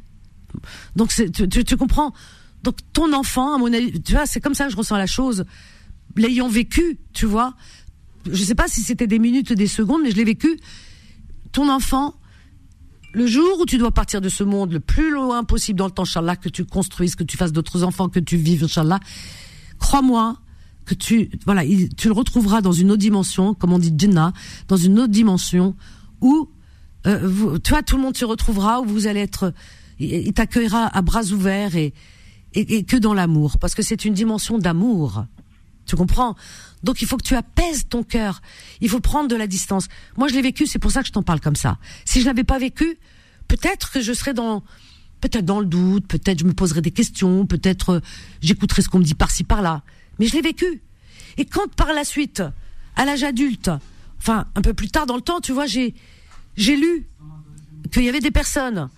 Donc tu comprends? Donc ton enfant à mon avis tu vois c'est comme ça que je ressens la chose. L'ayant vécu tu vois je sais pas si c'était des minutes ou des secondes mais je l'ai vécu. Ton enfant le jour où tu dois partir de ce monde le plus loin possible dans le temps, Inch'Allah, que tu construises, que tu fasses d'autres enfants, que tu vives, Inch'Allah, crois-moi que tu, voilà, tu le retrouveras dans une autre dimension, comme on dit Jannah, dans une autre dimension où, euh, vois, tout le monde se retrouvera, où vous allez être, il t'accueillera à bras ouverts et, et que dans l'amour, parce que c'est une dimension d'amour. Tu comprends? Donc il faut que tu apaises ton cœur. Il faut prendre de la distance. Moi je l'ai vécu, c'est pour ça que je t'en parle comme ça. Si je l'avais pas vécu, peut-être que je serais dans peut-être dans le doute, peut-être je me poserais des questions, peut-être euh, j'écouterais ce qu'on me dit par-ci par-là. Mais je l'ai vécu. Et quand par la suite, à l'âge adulte, enfin un peu plus tard dans le temps, tu vois, j'ai j'ai lu qu'il y avait des personnes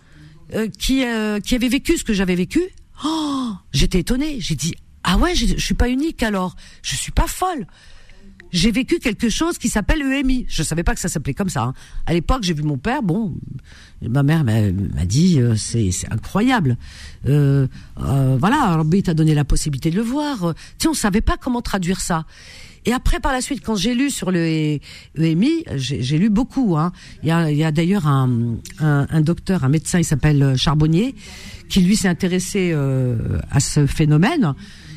euh, qui euh, qui avaient vécu ce que j'avais vécu. Oh, j'étais étonnée. J'ai dit ah ouais, je, je suis pas unique alors. Je suis pas folle. J'ai vécu quelque chose qui s'appelle EMI. Je savais pas que ça s'appelait comme ça. Hein. À l'époque, j'ai vu mon père. Bon, ma mère m'a dit euh, c'est incroyable. Euh, euh, voilà, Rabbi t'a donné la possibilité de le voir. Tu sais, on savait pas comment traduire ça. Et après, par la suite, quand j'ai lu sur le EMI, j'ai lu beaucoup. Hein. Il y a, d'ailleurs un, un, docteur, un médecin, il s'appelle Charbonnier, qui lui s'est intéressé euh, à ce phénomène.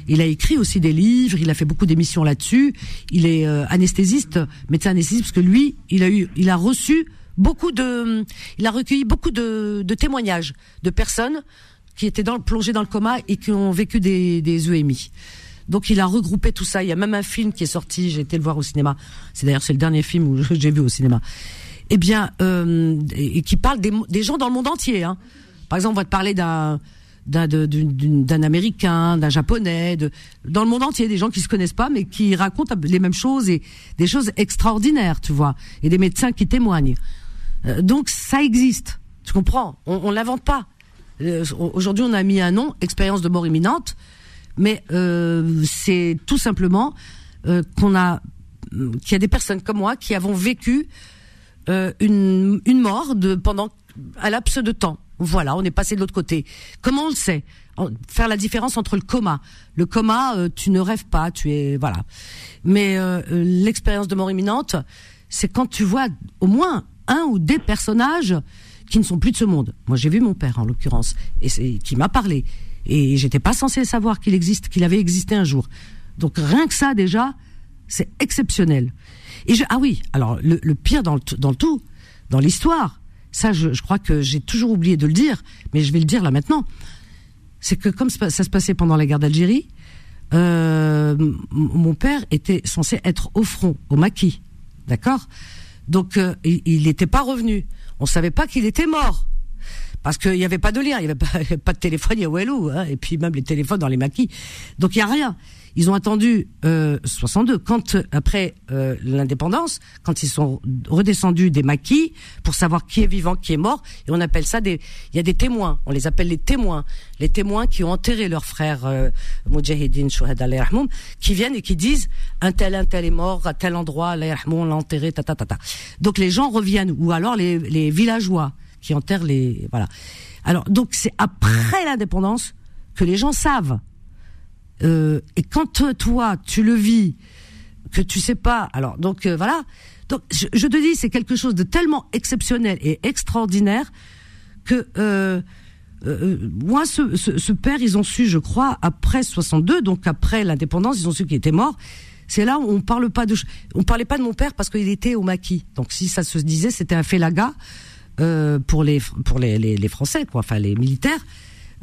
Il a écrit aussi des livres, il a fait beaucoup d'émissions là-dessus. Il est euh, anesthésiste, médecin anesthésiste, parce que lui, il a eu, il a reçu beaucoup de, il a recueilli beaucoup de, témoignages de personnes qui étaient dans, plongées dans le coma et qui ont vécu des, des EMI. Donc il a regroupé tout ça. Il y a même un film qui est sorti. J'ai été le voir au cinéma. C'est d'ailleurs c'est le dernier film où j'ai vu au cinéma. Eh bien, euh, et, qui parle des, des, gens dans le monde entier. Hein. Par exemple, on va te parler d'un d'un américain, d'un japonais, dans le monde entier, des gens qui se connaissent pas, mais qui racontent les mêmes choses et des choses extraordinaires, tu vois, et des médecins qui témoignent. Euh, donc ça existe, tu comprends? On, on l'invente pas. Euh, aujourd'hui, on a mis un nom, expérience de mort imminente, mais euh, c'est tout simplement qu'on a, qu'il y a des personnes comme moi qui avons vécu une, mort pendant un laps de temps. Voilà, on est passé de l'autre côté. Comment on le sait Faire la différence entre le coma. Le coma, euh, tu ne rêves pas, tu es voilà. Mais euh, euh, l'expérience de mort imminente, c'est quand tu vois au moins un ou des personnages qui ne sont plus de ce monde. Moi, j'ai vu mon père en l'occurrence et qui m'a parlé et j'étais pas censé savoir qu'il existe, qu'il avait existé un jour. Donc rien que ça déjà, c'est exceptionnel. Et ah oui, alors le, pire dans dans le tout, dans l'histoire, ça, je, crois que j'ai toujours oublié de le dire, mais je vais le dire là maintenant. C'est que comme ça se passait pendant la guerre d'Algérie, euh, mon père était censé être au front, au maquis, d'accord? Donc euh, il n'était pas revenu. On savait pas qu'il était mort parce qu'il n'y avait pas de lien, il n'y avait pas, de téléphone, il y a Wellou, hein, et puis même les téléphones dans les maquis. Donc il y a rien. Ils ont attendu euh, 62, quand après euh, l'indépendance, quand ils sont redescendus des maquis pour savoir qui est vivant, qui est mort, et on appelle ça des, il y a des témoins, on les appelle les témoins, les témoins qui ont enterré leurs frères euh, Mujahideen, qui viennent et qui disent un tel un tel est mort à tel endroit, on l'a enterré, ta ta ta ta. Donc les gens reviennent, ou alors les, les villageois qui enterrent les, voilà. Alors donc c'est après l'indépendance que les gens savent euh, et quand toi tu le vis, que tu sais pas, alors donc euh, voilà. Donc je, te dis, c'est quelque chose de tellement exceptionnel et extraordinaire que euh, euh moi, ce, ce, père, ils ont su, je crois, après 62, donc après l'indépendance, ils ont su qu'il était mort. c'est là où on parle pas de, on parlait pas de mon père parce qu'il était au maquis. Donc si ça se disait, c'était un félaga euh, pour les pour les, les, Français, quoi, enfin les militaires.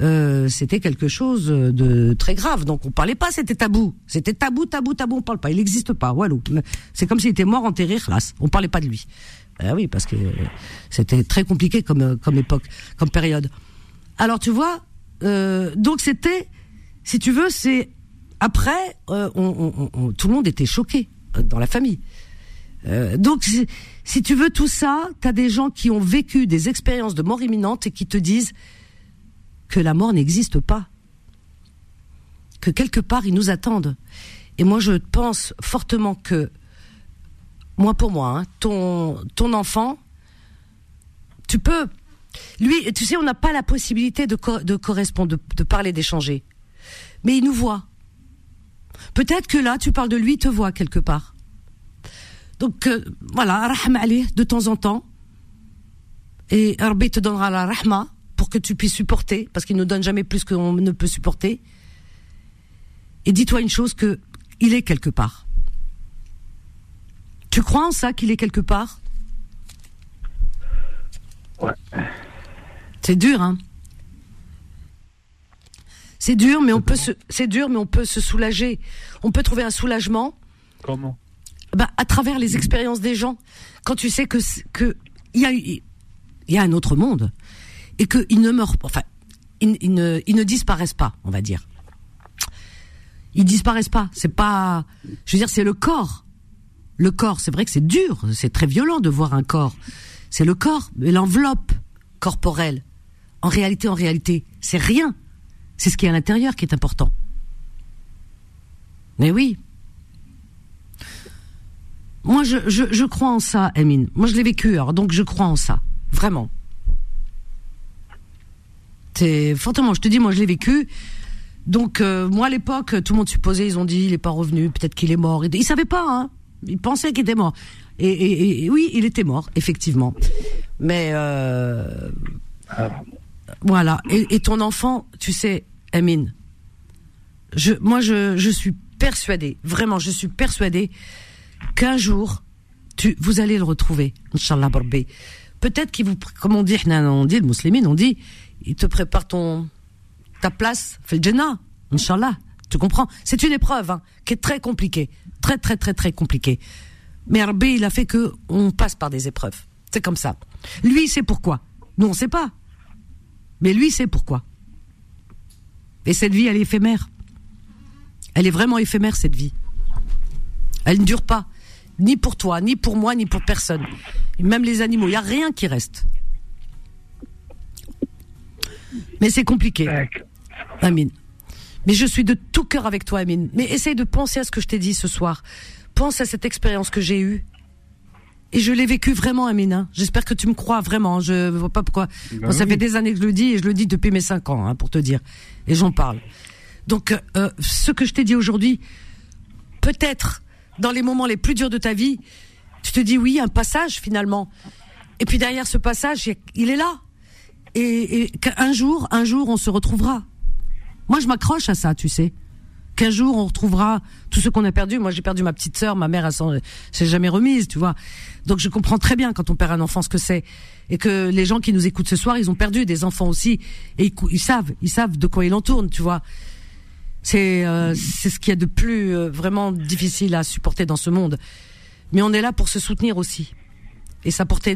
Euh, c'était quelque chose de très grave. Donc on parlait pas, c'était tabou. C'était tabou, tabou, tabou, on parle pas. Il n'existe pas. Walou. C'est comme s'il était mort, enterré, classe. On parlait pas de lui. Ben oui, parce que c'était très compliqué comme comme époque, comme période. Alors tu vois, euh, donc c'était, si tu veux, c'est après, euh, on, tout le monde était choqué euh, dans la famille. Euh, donc, si, tu veux tout ça, tu as des gens qui ont vécu des expériences de mort imminente et qui te disent que la mort n'existe pas, que quelque part ils nous attendent. Et moi, je pense fortement que, moi pour moi, hein, ton ton enfant, tu peux, lui, tu sais, on n'a pas la possibilité de, de correspondre, de, parler, d'échanger, mais il nous voit. Peut-être que là, tu parles de lui, il te voit quelque part. Donc euh, voilà, rahma de temps en temps. Et Rabbi te donnera la rahma pour que tu puisses supporter, parce qu'il ne donne jamais plus qu'on ne peut supporter. Et dis-toi une chose que il est quelque part. Tu crois en ça qu'il est quelque part? Ouais. C'est dur, hein c'est dur, mais on peut se, c'est dur, mais on peut se soulager. On peut trouver un soulagement. Comment? Bah, à travers les expériences des gens. Quand tu sais que que il y a il y a un autre monde et qu'ils ne meurent, enfin, ils, ne ils ne disparaissent pas, on va dire. Ils disparaissent pas. C'est pas, je veux dire, c'est le corps. Le corps, c'est vrai que c'est dur, c'est très violent de voir un corps. C'est le corps, mais l'enveloppe corporelle. En réalité, en réalité, c'est rien. C'est ce qui est à l'intérieur qui est important. Mais oui. Moi, je, je, crois en ça, Emine. Moi, je l'ai vécu, alors, donc je crois en ça. Vraiment. C'est fortement, je te dis, moi, je l'ai vécu. Donc, euh, moi, à l'époque, tout le monde supposait, ils ont dit, il n'est pas revenu, peut-être qu'il est mort. Ils ne savaient pas, hein. Ils pensaient qu'il était mort. Et, oui, il était mort, effectivement. Mais, euh, voilà. Et, ton enfant, tu sais, Amine, moi, je, je suis persuadée, vraiment, je suis persuadée qu'un jour, tu, vous allez le retrouver, Inch'Allah Barbé. Peut-être qu'il vous, comme on dit, on dit, le musulman, on dit, il te prépare ton, ta place, fait le Jannah, Inch'Allah. Tu comprends? C'est une épreuve, hein, qui est très compliquée. Très, très, très, très compliquée. Mais Rabbi, il a fait que on passe par des épreuves. C'est comme ça. Lui, c'est pourquoi. Nous, on sait pas. Mais lui, c'est pourquoi. Et cette vie, elle est éphémère. Elle est vraiment éphémère, cette vie. Elle ne dure pas. Ni pour toi, ni pour moi, ni pour personne. même les animaux, il n'y a rien qui reste. Mais c'est compliqué. Amine. Mais je suis de tout cœur avec toi, Amine. Mais essaye de penser à ce que je t'ai dit ce soir. Pense à cette expérience que j'ai eue. Et je l'ai vécu vraiment, Amine. Hein. J'espère que tu me crois vraiment. Je vois pas pourquoi. Ben ça fait des années que je le dis et je le dis depuis mes cinq ans, hein, pour te dire. Et j'en parle. Donc, euh, ce que je t'ai dit aujourd'hui, peut-être dans les moments les plus durs de ta vie, tu te dis oui, un passage finalement. Et puis derrière ce passage, il est là. Et, qu'un jour, un jour, on se retrouvera. Moi, je m'accroche à ça, tu sais qu'un jour on retrouvera tout ce qu'on a perdu. Moi, j'ai perdu ma petite sœur, ma mère, elle s'est jamais remise, tu vois. Donc, je comprends très bien quand on perd un enfant ce que c'est, et que les gens qui nous écoutent ce soir, ils ont perdu des enfants aussi, et ils, savent, ils savent de quoi il en tu vois. C'est euh, c'est ce qu'il y a de plus euh, vraiment difficile à supporter dans ce monde. Mais on est là pour se soutenir aussi et s'apporter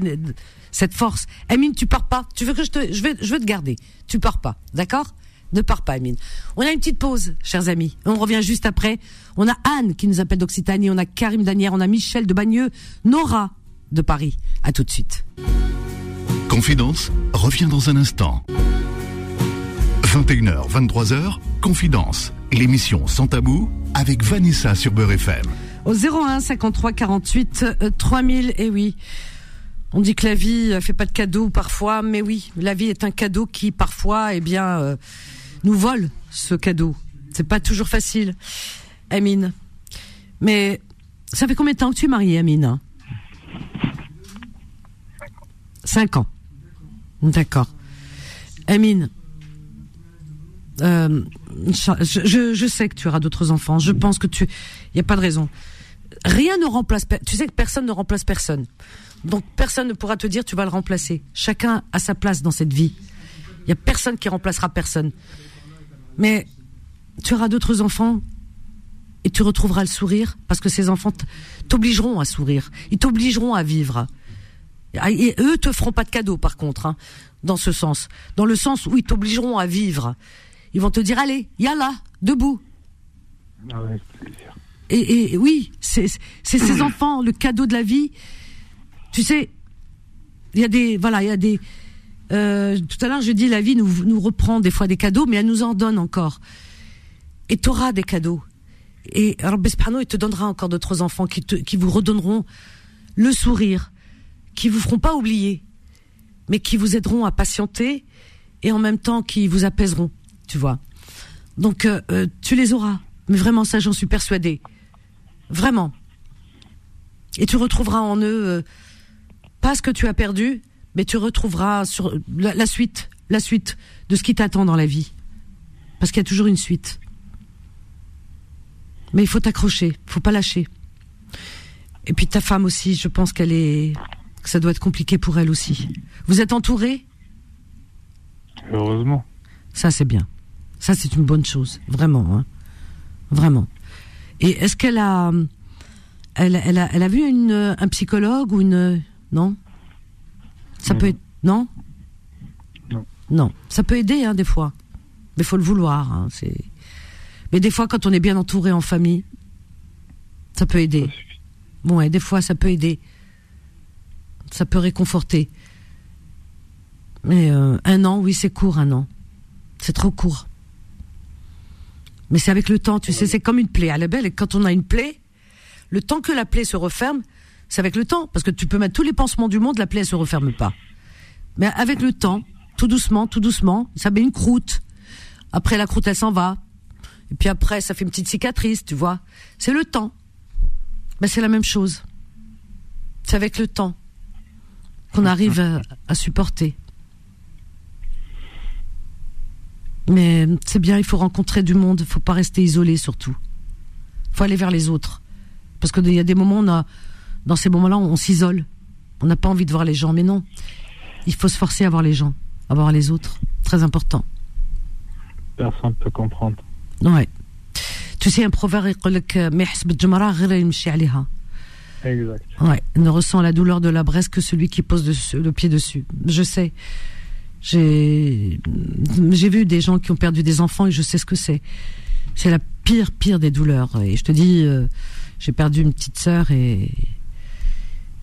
cette force. Amine, tu pars pas. Tu veux que je te, je je veux te garder. Tu pars pas, d'accord? Ne pars pas, Amine. On a une petite pause, chers amis. On revient juste après. On a Anne qui nous appelle d'Occitanie, on a Karim Danière, on a Michel de Bagneux, Nora de Paris. À tout de suite. Confidence revient dans un instant. 21h, 23h, Confidence, l'émission sans tabou avec Vanessa sur Beurre FM. Au 01 53 48 3000, et oui. On dit que la vie fait pas de cadeaux parfois, mais oui, la vie est un cadeau qui parfois, eh bien, euh, nous vole ce cadeau. C'est pas toujours facile, Amine. Mais ça fait combien de temps que tu es mariée, Amine Cinq ans. D'accord. Amine, Euh, je, sais que tu auras d'autres enfants. Je pense que tu, il y a pas de raison. Rien ne remplace. Tu sais que personne ne remplace personne. Donc personne ne pourra te dire tu vas le remplacer. Chacun a sa place dans cette vie. Il y a personne qui remplacera personne. Mais tu auras d'autres enfants et tu retrouveras le sourire parce que ces enfants t'obligeront à sourire. Ils t'obligeront à vivre. Et eux te feront pas de cadeaux par contre, hein, dans ce sens. Dans le sens où ils t'obligeront à vivre. Ils vont te dire allez, là, debout. Ah et, et, oui, c'est ces enfants, le cadeau de la vie. Tu sais, il y a des voilà, il y a des. Euh, tout à l'heure, je dis la vie nous nous reprend des fois des cadeaux, mais elle nous en donne encore. Et tu auras des cadeaux. Et Rabbi il te donnera encore d'autres enfants qui te, qui vous redonneront le sourire, qui vous feront pas oublier, mais qui vous aideront à patienter et en même temps qui vous apaiseront, tu vois. Donc euh, euh, tu les auras, mais vraiment ça j'en suis persuadée, vraiment. Et tu retrouveras en eux euh, pas ce que tu as perdu, mais tu retrouveras sur la, suite, la suite de ce qui t'attend dans la vie, parce qu'il y a toujours une suite. Mais il faut t'accrocher, faut pas lâcher. Et puis ta femme aussi, je pense qu'elle est, que ça doit être compliqué pour elle aussi. Vous êtes entouré Heureusement. Ça c'est bien. Ça c'est une bonne chose, vraiment, hein. vraiment. Et est-ce qu'elle a, elle, elle, a, elle a vu une, un psychologue ou une, non? Ça peut être, non? Non. Non, ça peut aider hein, des fois, mais faut le vouloir. Hein, c'est mais des fois, quand on est bien entouré en famille, ça peut aider. Bon, et des fois, ça peut aider. Ça peut réconforter. Mais euh, un an, oui, c'est court, un an. C'est trop court. Mais c'est avec le temps, tu sais, c'est comme une plaie à la belle. Et quand on a une plaie, le temps que la plaie se referme, c'est avec le temps. Parce que tu peux mettre tous les pansements du monde, la plaie, elle se referme pas. Mais avec le temps, tout doucement, tout doucement, ça met une croûte. Après, la croûte, elle s'en va. Et puis après, ça fait une petite cicatrice, tu vois. C'est le temps. Ben, c'est la même chose. C'est avec le temps qu'on arrive à, supporter. Mais c'est bien, il faut rencontrer du monde, il faut pas rester isolé surtout. Il faut aller vers les autres. Parce qu'il y a des moments, on a, dans ces moments-là, on, s'isole. On n'a pas envie de voir les gens, mais non. Il faut se forcer à voir les gens, à voir les autres. Très important. Personne ne peut comprendre. Ouais. Tu sais, un proverbe, exact. Ouais, ne ressent la douleur de la braise que celui qui pose le pied dessus. Je sais. J'ai, vu des gens qui ont perdu des enfants et je sais ce que c'est. C'est la pire, pire des douleurs. Et je te dis, euh, j'ai perdu une petite sœur et,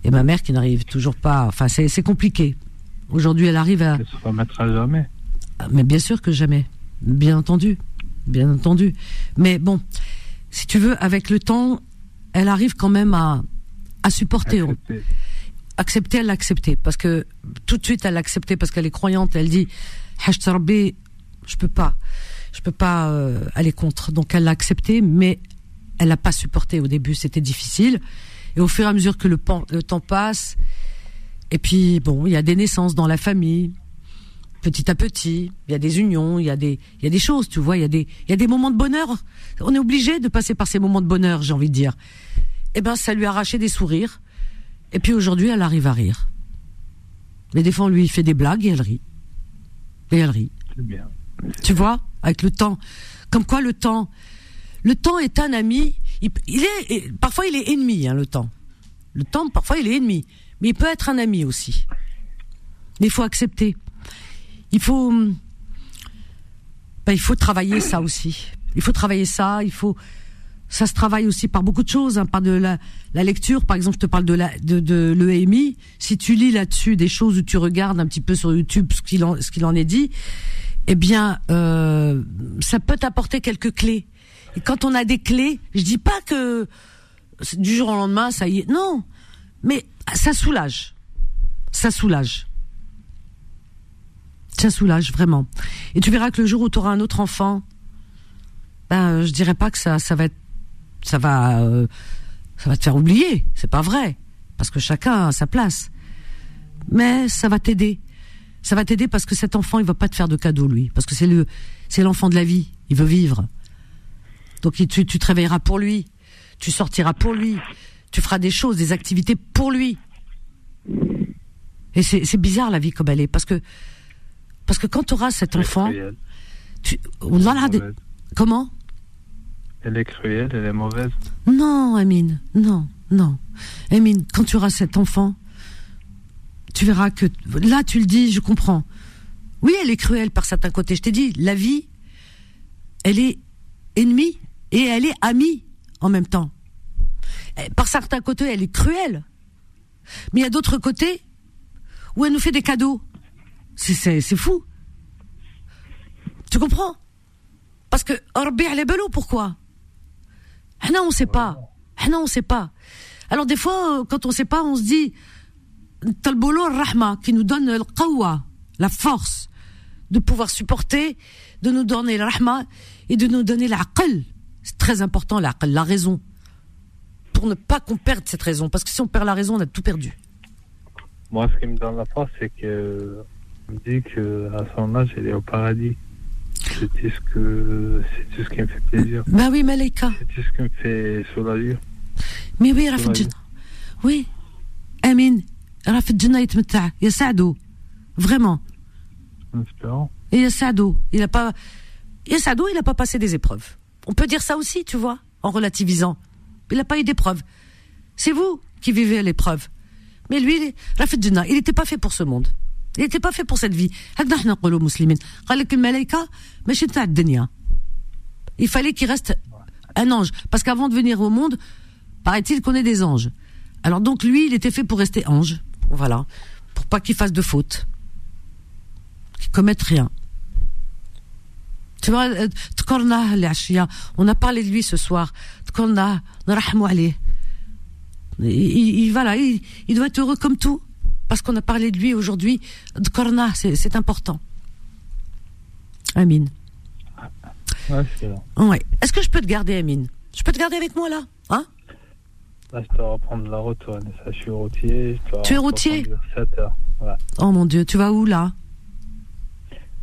et ma mère qui n'arrive toujours pas. Enfin, c'est, compliqué. Aujourd'hui, elle arrive à. Elle se remettra jamais. Ah, mais bien sûr que jamais. Bien entendu bien entendu. Mais bon, si tu veux, avec le temps, elle arrive quand même à, à supporter. Accepter. Accepter, elle l'accepter. Parce que tout de suite, elle l'acceptait parce qu'elle est croyante. Elle dit, je peux pas. Je peux pas euh, aller contre. Donc elle l'a accepté, mais elle l'a pas supporté au début. C'était difficile. Et au fur et à mesure que le, le temps passe, et puis bon, il y a des naissances dans la famille petit à petit. Il y a des unions, il y a des, il y a des choses, tu vois. Il y a des, il y a des moments de bonheur. On est obligé de passer par ces moments de bonheur, j'ai envie de dire. Eh ben, ça lui a arraché des sourires. Et puis aujourd'hui, elle arrive à rire. Mais des fois, on lui fait des blagues et elle rit. Et elle rit. Bien. Tu vois, avec le temps. Comme quoi, le temps, le temps est un ami. Il, est, parfois, il est ennemi, hein, le temps. Le temps, parfois, il est ennemi. Mais il peut être un ami aussi. Mais il faut accepter il faut, ben, il faut travailler ça aussi. Il faut travailler ça. Il faut, ça se travaille aussi par beaucoup de choses, hein, par de la, la, lecture. Par exemple, je te parle de la, de, de l'EMI. Si tu lis là-dessus des choses où tu regardes un petit peu sur YouTube ce qu'il en, ce qu'il en est dit, eh bien, euh, ça peut t'apporter quelques clés. Et quand on a des clés, je dis pas que du jour au lendemain, ça y est. Non, mais ça soulage. Ça soulage ça soulage vraiment. Et tu verras que le jour où tu auras un autre enfant, ben je dirais pas que ça ça va être ça va euh, ça va te faire oublier, c'est pas vrai parce que chacun a sa place. Mais ça va t'aider Ça va t'aider parce que cet enfant, il va pas te faire de cadeau, lui. Parce que c'est le, c'est l'enfant de la vie. Il veut vivre. Donc, tu, tu te réveilleras pour lui. Tu sortiras pour lui. Tu feras des choses, des activités pour lui. Et c'est bizarre la vie comme elle est. Parce que, parce que quand tu auras cet enfant. Tu, comment? Elle est cruelle, elle est mauvaise. Non, Amine. Non, non. Amine, quand tu auras cet enfant, tu verras que là, tu le dis, je comprends. Oui, elle est cruelle par certains côtés. Je t'ai dit, la vie, elle est ennemie et elle est amie en même temps. Eh, par certains côtés, elle est cruelle. Mais il y a d'autres côtés où elle nous fait des cadeaux. C'est fou. Tu comprends? Parce que Orbi elle est pourquoi? Ah non, on sait pas. Ah non, on sait pas. Alors des fois, quand on sait pas, on se dit Talbolo Rahma qui nous donne le qawa, la force de pouvoir supporter, de nous donner le rahma et de nous donner l'aql. C'est très important l'aql, la raison. Pour ne pas qu'on perde cette raison. Parce que si on perd la raison, on a tout perdu. Moi, ce qui me donne la force, c'est que me dit qu'à son âge, elle est au paradis. C'était ce, que, ce qui me fait plaisir. Bah oui, Malika. C'était ce qui me fait soulager. Mais oui, Raf Djinn. Oui. Amin. Raf Djinn a Il y a Sado. Vraiment. Et il y a Sado. Il a pas. Sado, il n'a pas passé des épreuves. On peut dire ça aussi, tu vois, en relativisant. Il n'a pas eu d'épreuves. C'est vous qui vivez l'épreuve. Mais lui, Rafid il n'était pas fait pour ce monde il n'était pas fait pour cette vie. Il fallait qu'il reste un ange. Parce qu'avant de venir au monde, paraît-il qu'on est des anges. Alors donc lui, il était fait pour rester ange. Voilà. Pour pas qu'il fasse de faute. Qu'il commette rien. Tu vois, euh, on a parlé de lui ce soir. Il, il, voilà, il, il doit être heureux comme tout parce qu'on a parlé de lui aujourd'hui. De Korna, c'est important. Amine. Ouais, ouais. Est-ce que je peux te garder, Amine? Je peux te garder avec moi, là? Hein? Là, je dois reprendre la route, Je suis routier. tu es routier? 7 heures. Oh mon Dieu, tu vas où, là?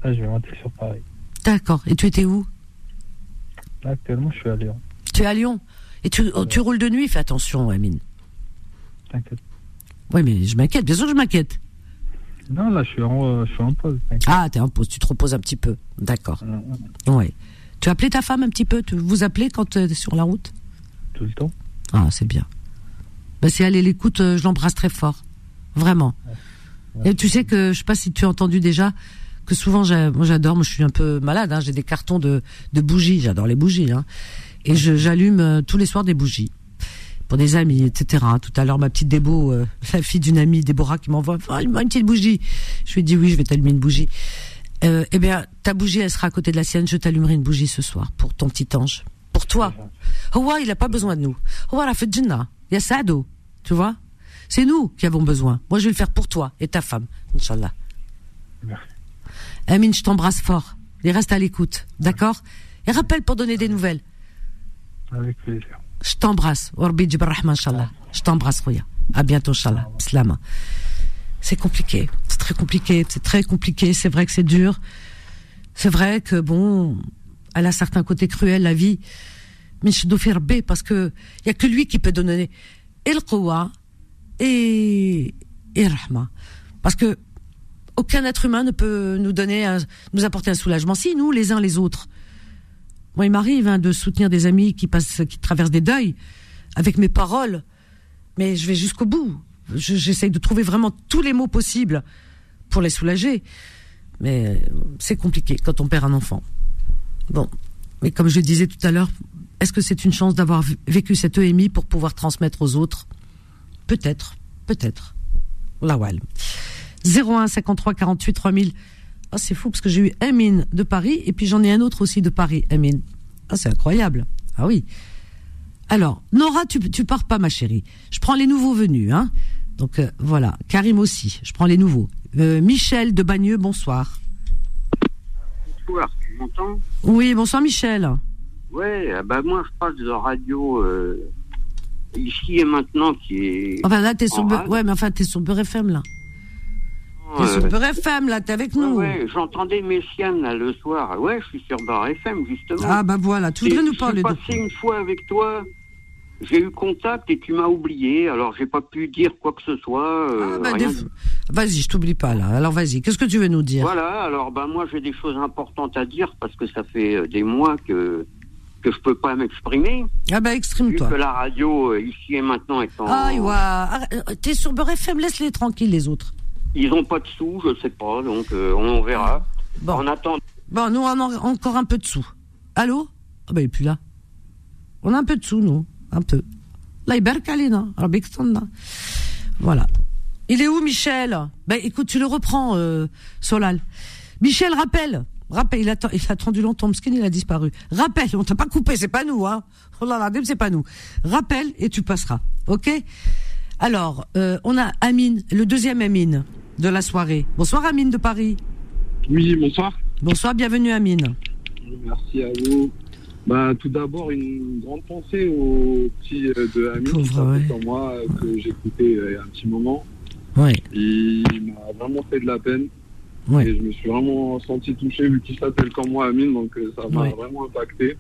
Là, je vais monter sur Paris. D'accord. Et tu étais où? Là, actuellement, je suis à Lyon. Tu es à Lyon Et tu, tu roules de nuit? Fais attention, Amine. T'inquiète. Oui, mais je m'inquiète, bien sûr que je m'inquiète. Non, là, je suis en, euh, je suis en pause. Ah, t'es en pause, tu te reposes un petit peu. D'accord. Oui. Tu as appelé ta femme un petit peu Vous appelez quand tu es sur la route? Tout le temps. Ah, c'est bien. Bah, si elle l'écoute, euh, je l'embrasse très fort. Vraiment. Et tu sais que, je sais pas si tu as entendu déjà, que souvent, moi j'adore, moi je suis un peu malade, hein, j'ai des cartons de, de bougies, j'adore les bougies. Hein, et j'allume euh, tous les soirs des bougies pour des amis, etc. Tout à l'heure, ma petite Débo, euh, la fille d'une amie, Déborah, qui m'envoie oh, une petite bougie. Je lui ai dit oui, je vais t'allumer une bougie. Euh, eh bien, ta bougie, elle sera à côté de la sienne. Je t'allumerai une bougie ce soir pour ton petit ange, pour toi. Oh il a pas besoin de nous. Oh la fait Jannah, il y a Sado, tu vois? C'est nous qui avons besoin. Moi, je vais le faire pour toi et ta femme, Inch'Allah. Merci. Amine, je t'embrasse fort. Et reste à l'écoute, d'accord? Et rappelle pour donner des nouvelles. Avec plaisir. Je t'embrasse. Je t'embrasse, Rouya. À bientôt, Inch'Allah. C'est compliqué. C'est très compliqué. C'est très compliqué. C'est vrai que c'est dur. C'est vrai que, bon, elle a certains côtés cruels, la vie. Mais je dois faire B parce que il y a que lui qui peut donner et le et, et Rahma. Parce que aucun être humain ne peut nous donner, nous apporter un soulagement. Si nous, les uns les autres, moi, il m'arrive hein, de soutenir des amis qui traversent des deuils avec mes paroles, mais je vais jusqu'au bout. J'essaye de trouver vraiment tous les mots possibles pour les soulager. Mais euh, c'est compliqué quand on perd un enfant. Bon, mais comme je disais tout à l'heure, est-ce que c'est une chance d'avoir vécu cette EMI pour pouvoir transmettre aux autres? Peut-être, peut-être. Lawal. 01 53 48 3000. Ah, c'est fou parce que j'ai eu Amine de Paris et puis j'en ai un autre aussi de Paris, Amine. Ah, c'est incroyable. Ah oui. Alors, Nora, tu, tu pars pas, ma chérie. Je prends les nouveaux venus, hein. Donc euh, voilà, Karim aussi. Je prends les nouveaux. Euh, Michel de Bagneux, bonsoir. Bonsoir, tu m'entends? Oui, bonsoir Michel. Ouais, ah bah moi je passe de radio euh, ici et maintenant qui est. Enfin là, t'es sur, ouais, mais enfin t'es sur Beurre FM là. T'es sur Beurre FM, là, t'es avec nous. Ouais, j'entendais Messiane, là, le soir. Ouais, je suis sur Beurre FM, justement. Ah, bah voilà, tu voudrais nous parler de... Je suis passé une fois avec toi j'ai eu contact et tu m'as oublié, alors j'ai pas pu dire quoi que ce soit. Euh, ah, bah, vas-y, je t'oublie pas là. Alors vas-y, qu'est-ce que tu veux nous dire Voilà, alors ben moi j'ai des choses importantes à dire parce que ça fait euh, des mois que que je peux pas m'exprimer. Ah bah exprime-toi. Que la radio euh, ici et maintenant est en. Ah ouais, t'es sur Beurre FM, laisse-les tranquilles les autres. Ils ont pas de sous, je sais pas, donc on verra. Bon. On attend. Bon, nous on a encore un peu de sous. Allô? Ah bah il est plus là. On a un peu de sous nous un peu. Voilà. Il est où Michel? Ben écoute, tu le reprends, euh, Solal. Michel, rappelle. Rappelle, il a, il a attendu longtemps, skin il a disparu. Rappelle, on t'a pas coupé, c'est pas nous, hein. Oh là là, c'est pas nous. Rappelle et tu passeras, ok? Alors, euh, on a Amine, le deuxième Amine de la soirée. Bonsoir Amine de Paris. Oui, bonsoir. Bonsoir, bienvenue Amine. Merci à vous. Bah, tout d'abord, une grande pensée au petit euh, de Ami qui moi, euh, que j'écoutais euh, il y a un petit moment. Ouais. Il m'a vraiment fait de la peine. Et je me suis vraiment senti touché vu qu'il s'appelle comme moi Amine, donc ça m'a vraiment impacté.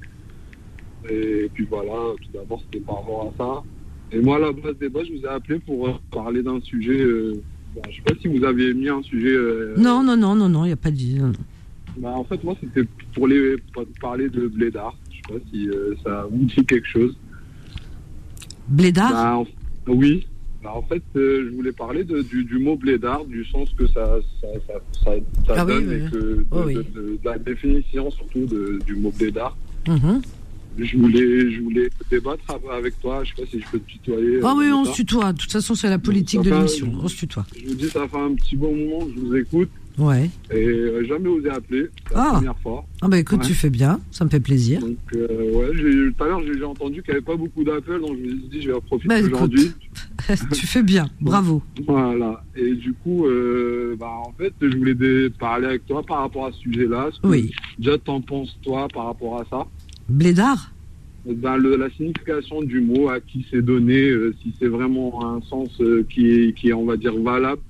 Et puis voilà, tout d'abord c'était par rapport à ça. Et moi à la base des je vous ai appelé pour parler d'un sujet. Je bah, je sais pas si vous aviez mis un sujet. non, non, non, non, non, il n'y a pas de. Bah, en fait, moi c'était pour les pour parler de Blédard sais pas si euh, ça vous dit quelque chose. Blédard? Bah, Oui. Bah, en fait, euh, je voulais parler du, mot blédard, du sens que ça, ça, ah donne et que oh de, la définition surtout du mot blédard. Mm-hmm. Je voulais, je voulais débattre avec toi. Je sais pas si je peux te tutoyer. Ah oui, on se tutoie. De toute façon, c'est la politique de l'émission. On se tutoie. Je vous dis, ça fait un petit bon moment que je vous écoute. Ouais. Et euh, jamais osé appeler. la ah. première fois. Ah bah écoute, tu fais bien, ça me fait plaisir. Donc euh, ouais, tout à l'heure j'ai entendu qu'il n'y avait pas beaucoup d'appels, donc je me suis dit je vais en profiter bah, aujourd'hui. tu fais bien, bravo. Voilà. Et du coup, euh, bah, en fait, je voulais parler avec toi par rapport à ce sujet-là. Oui. Déjà, t'en penses toi par rapport à ça? Blédard ben, le, la signification du mot, à qui c'est donné, si c'est vraiment un sens qui, est, qui est, on va dire, valable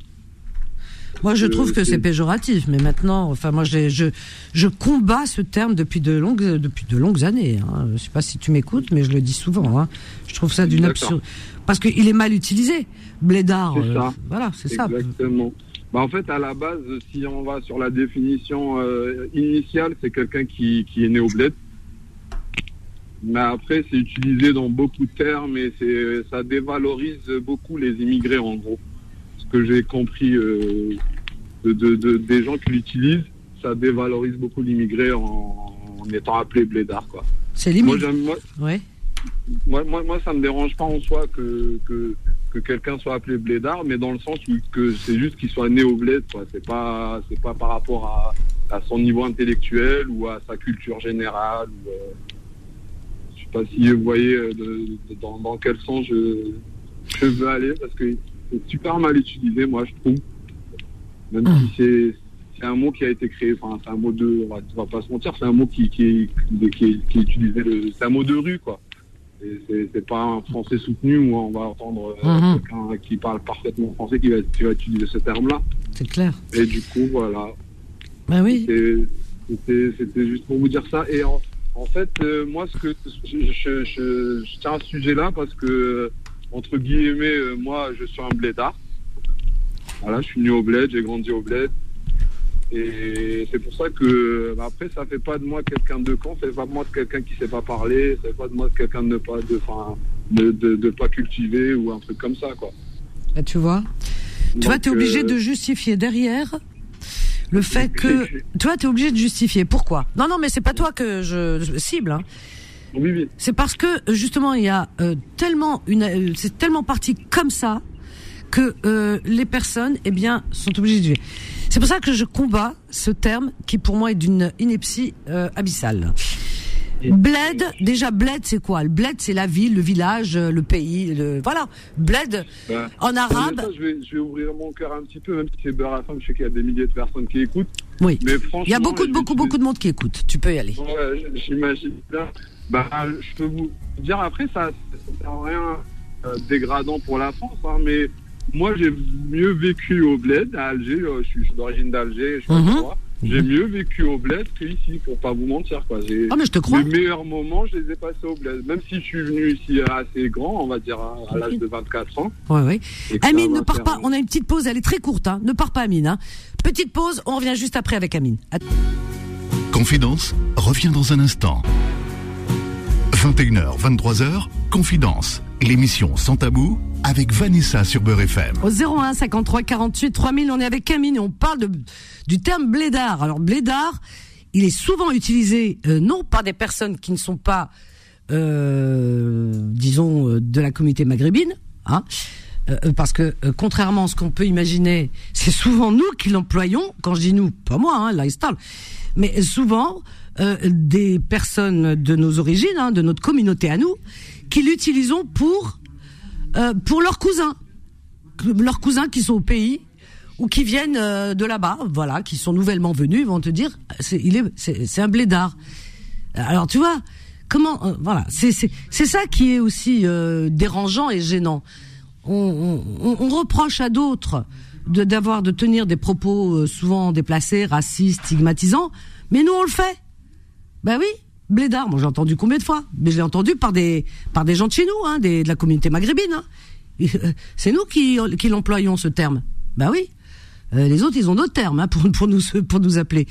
moi, je trouve que c'est péjoratif, mais maintenant, enfin, moi, je, je, je combats ce terme depuis de longues, depuis de longues années. Hein. Je sais pas si tu m'écoutes, mais je le dis souvent. Hein. Je trouve ça d'une absurde, parce qu'il est mal utilisé. Blédard, euh, voilà, c'est ça. Exactement. Bah, en fait, à la base, si on va sur la définition euh, initiale, c'est quelqu'un qui, qui est né au bled. Mais après, c'est utilisé dans beaucoup de termes et c'est, ça dévalorise beaucoup les immigrés, en gros que j'ai compris euh, de, des gens qui l'utilisent, ça dévalorise beaucoup l'immigré en, étant appelé blédard. Quoi. C'est limite. Moi, ouais. moi, moi, moi, ça me dérange pas en soi que, que, que quelqu'un soit appelé blédard, mais dans le sens où que c'est juste qu'il soit né au bled. Quoi. C'est pas, c'est pas par rapport à, à, son niveau intellectuel ou à sa culture générale. Ou, euh, sais pas si vous voyez euh, dans, dans, quel sens je, je veux aller, parce que c'est super mal utilisé, moi, je trouve. Même si c'est c'est un mot qui a été créé, enfin, c'est un mot de, on va, va pas se mentir, c'est un mot qui, qui, est, qui, qui est utilisé, c'est un mot de rue, quoi. C'est pas un français soutenu où on va entendre euh, mhm. quelqu'un qui parle parfaitement français qui va, qui va utiliser ce terme-là. C'est clair. Et du coup, voilà. Ben oui. C'était juste pour vous dire ça. Et en, fait, euh, moi, ce que je, je, je, je tiens à ce sujet-là parce que entre guillemets, euh, moi, je suis un blédard. Voilà, je suis né au bled, j'ai grandi au bled. Et c'est pour ça que, bah, après, ça fait pas de moi quelqu'un de con, ça fait pas de moi quelqu'un qui sait pas parler, ça fait pas de moi quelqu'un de pas, de, de, de, de, pas cultivé ou un truc comme ça, quoi. Et tu vois Tu vois, tu es obligé de justifier derrière le fait que. Tu vois, tu es obligé de justifier. Pourquoi? Non, non, mais c'est pas toi que je cible. Hein. C'est parce que justement il y a euh, tellement une, euh, c'est tellement parti comme ça que euh, les personnes, eh bien, sont obligées de vivre. C'est pour ça que je combats ce terme qui pour moi est d'une ineptie abyssale. Bled, déjà bled c'est quoi? Le bled c'est la ville, le village, le pays, le voilà. Bled bah, en arabe. je, vais, je vais, ouvrir mon cœur un petit peu, même si c'est beurre à je sais qu'il y a des milliers de personnes qui écoutent. Oui. Mais franchement, il y a beaucoup de beaucoup beaucoup de monde qui écoute. Tu peux y aller. Ouais, j'imagine bien. Bah, je peux vous dire après, ça, ça rien euh, dégradant pour la France, hein, mais moi, j'ai mieux vécu au bled, à Alger. Euh, je suis d'origine d'Alger, je suis mhm. J'ai mieux vécu au bled qu'ici, pour pas vous mentir. Quoi. Ah, mais je te crois. Les meilleurs moments, je les ai passés au bled. Même si je suis venu ici assez grand, on va dire à, l'âge de 24 ans. Oui, oui. Amine, ne pars pas. On a une petite pause, elle est très courte. Hein. Ne pars pas, Amine. Hein. Petite pause, on revient juste après avec Amine. Confidence revient dans un instant. 21h, 23h, Confidence, l'émission sans tabou avec Vanessa sur Beurre FM. Au 01 53 48 3000, on est avec Camille on parle du terme blédard. Alors blédard, il est souvent utilisé euh, non par des personnes qui ne sont pas, euh, disons, euh, de la communauté maghrébine, hein, parce que contrairement à ce qu'on peut imaginer, c'est souvent nous qui l'employons. Quand je dis nous, pas moi, hein, mais souvent euh, des personnes de nos origines, hein, de notre communauté à nous, qui l'utilisons pour euh, pour leurs cousins, leurs cousins qui sont au pays ou qui viennent euh, de là-bas, voilà, qui sont nouvellement venus, vont te dire, c'est, il est, c'est, un blédard. Alors tu vois, comment, voilà, c'est, c'est, ça qui est aussi dérangeant et gênant. On, on, on reproche à d'autres de, d'avoir de tenir des propos souvent déplacés, racistes, stigmatisants, mais nous on le fait. Ben oui, blédard. Moi, j'ai entendu combien de fois? Mais je l'ai entendu par des par des gens de chez nous, hein, de la communauté maghrébine. Hein. C'est nous qui qui l'employons ce terme. Ben oui. Euh, les autres, ils ont d'autres termes hein, pour pour nous pour nous appeler.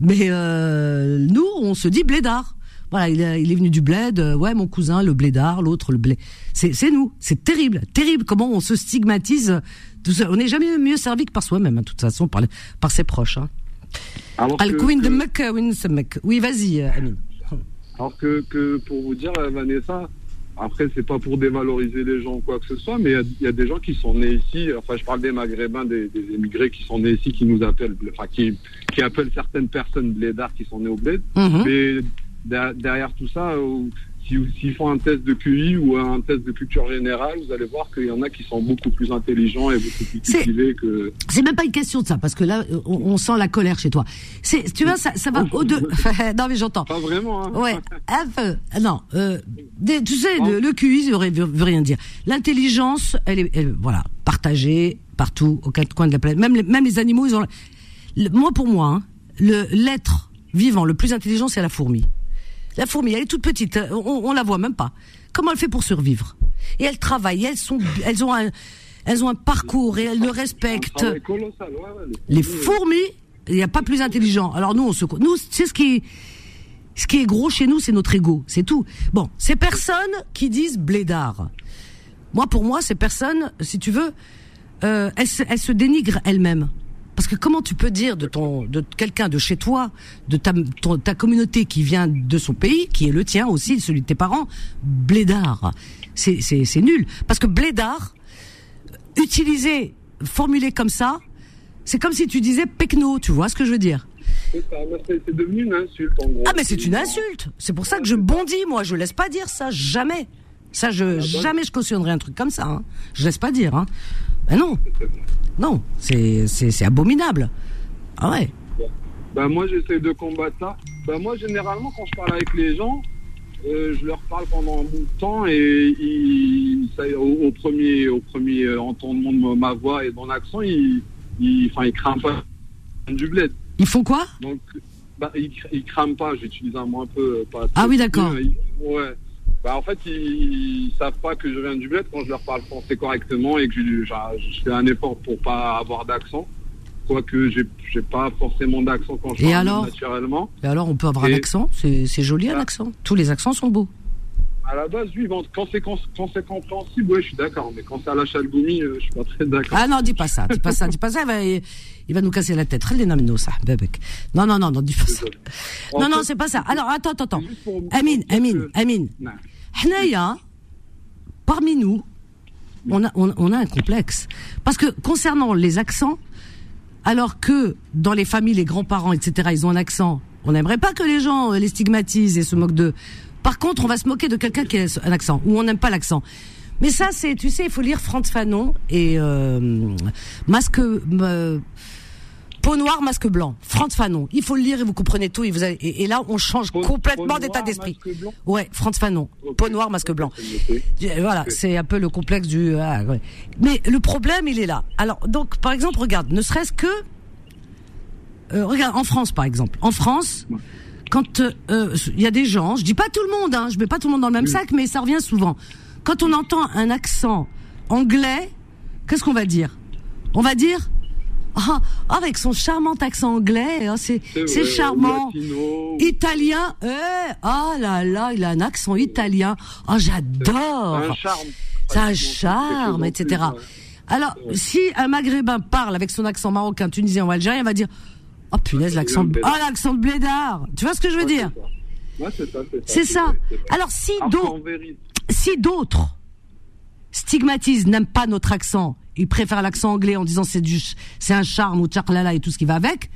Mais euh, nous, on se dit blédard. Voilà, il, est, venu du bled. Euh, ouais, mon cousin, le blédard, l'autre, le blé. C'est nous. C'est terrible, terrible. Comment on se stigmatise. On n'est jamais mieux servi que par soi-même, hein, de toute façon, par par ses proches. Oui, vas-y, euh, Amine. Alors que, que, pour vous dire, euh, Vanessa, après, c'est pas pour dévaloriser les gens ou quoi que ce soit, mais il y, a des gens qui sont nés ici. Enfin, je parle des Maghrébins, des, des émigrés qui sont nés ici, qui nous appellent, enfin, qui, qui appellent certaines personnes blédards qui sont nés au bled. Mhm. Mais derrière tout ça, euh, s'ils font un test de QI ou un test de culture générale, vous allez voir qu'il y en a qui sont beaucoup plus intelligents et beaucoup plus cultivés que. C'est même pas une question de ça, parce que là, on, sent la colère chez toi. C'est, tu vois, ça, ça va au-delà. non, mais j'entends. Pas vraiment. Hein. Ouais, un peu. Non, euh, tu sais, le, QI veut, veut, rien dire. L'intelligence, elle est, voilà, partagée partout, aux quatre coins de la planète. Même les, même les animaux, ils ont. moi, pour moi, hein, le l'être vivant le plus intelligent, c'est la fourmi. La fourmi, elle est toute petite, on, on la voit même pas. Comment elle fait pour survivre? Et elle travaille, elles sont, elles ont un, elles ont un parcours et elles le respectent. Les fourmis, il n'y a pas plus intelligent. Alors nous, on se, nous, c'est ce qui, ce qui est gros chez nous, c'est notre ego, c'est tout. Bon, ces personnes qui disent blédard. Moi, pour moi, ces personnes, si tu veux, euh, elles, elles se dénigrent elles-mêmes. Parce que comment tu peux dire de ton, de quelqu'un de chez toi, de ta, ta communauté qui vient de son pays, qui est le tien aussi, celui de tes parents, blédard. C'est, c'est, c'est nul. Parce que blédard, utilisé, formulé comme ça, c'est comme si tu disais pecno, tu vois ce que je veux dire? C'est devenu une insulte, en gros. Ah, mais c'est une insulte. C'est pour ça que je bondis, moi. Je laisse pas dire ça. Jamais. Ça, je, ah, jamais je cautionnerai un truc comme ça. Hein. Je laisse pas dire. Hein. Ben non. Non, c'est abominable. Ah ouais. Ben moi, j'essaie de combattre ça. Ben moi, généralement, quand je parle avec les gens, euh, je leur parle pendant un bout de temps et ils, au, premier, au premier entendement de ma voix et de mon accent, ils, ils, ils crament pas du bled. Ils font quoi? Donc, bah, ils, ils crament pas. J'utilise un mot un peu. Pas ah oui, d'accord. Ouais. Bah, en fait, ils, savent pas que je viens du bled quand je leur parle français correctement et que je, fais un effort pour pas avoir d'accent. Quoique j'ai, j'ai pas forcément d'accent quand je et parle alors naturellement. Et alors, on peut avoir un accent? C'est, joli un bah. accent? Tous les accents sont beaux. À la base, oui, quand c'est, quand, c'est compréhensible, ouais, je suis d'accord. Mais quand c'est à la chalgoumi, euh, je suis pas très d'accord. Ah non, dis pas ça, dis pas ça, dis pas ça. Il va, nous casser la tête. Non, non, non, non, dis pas ça. Non, non, c'est pas ça. Alors, attends, attends, attends. Amine, Amine, Amine parmi nous, on a, on, a un complexe. Parce que concernant les accents, alors que dans les familles, les grands-parents, etc., ils ont un accent, on n'aimerait pas que les gens euh, les stigmatisent et se moquent d'eux. Par contre, on va se moquer de quelqu'un qui a un accent, ou on n'aime pas l'accent. Mais ça, c'est, tu sais, il faut lire Franz Fanon et euh, Masque, euh, Peau noire, masque blanc. Franz Fanon. Il faut le lire et vous comprenez tout. Et, vous et, là, on change complètement d'état d'esprit. Ouais, Franz Fanon. Peau noire, masque blanc. Voilà, c'est un peu le complexe du. Ah, Mais le problème, il est là. Alors, donc, par exemple, regarde, ne serait-ce que. Euh, regarde, en France, par exemple. En France, quand euh, il y a des gens, je dis pas tout le monde, hein, je mets pas tout le monde dans le même sac, mais ça revient souvent. Quand on entend un accent anglais, qu'est-ce qu'on va dire? On va dire ah, avec son charmant accent anglais, hein, c'est c'est charmant. Italien, eh, ah là là, il a un accent italien. Oh, j'adore. Un charme. C'est un charme, etc. Alors, si un Maghrébin parle avec son accent marocain, tunisien ou algérien, il va dire Oh punaise, l'accent de... oh, l'accent de blédard. Tu vois ce que je veux dire? C'est ça. Alors si d'autres si d'autres stigmatisent, n'aiment pas notre accent, ils préfèrent l'accent anglais en disant c'est du c'est un charme ou tcharlala et tout ce qui va avec.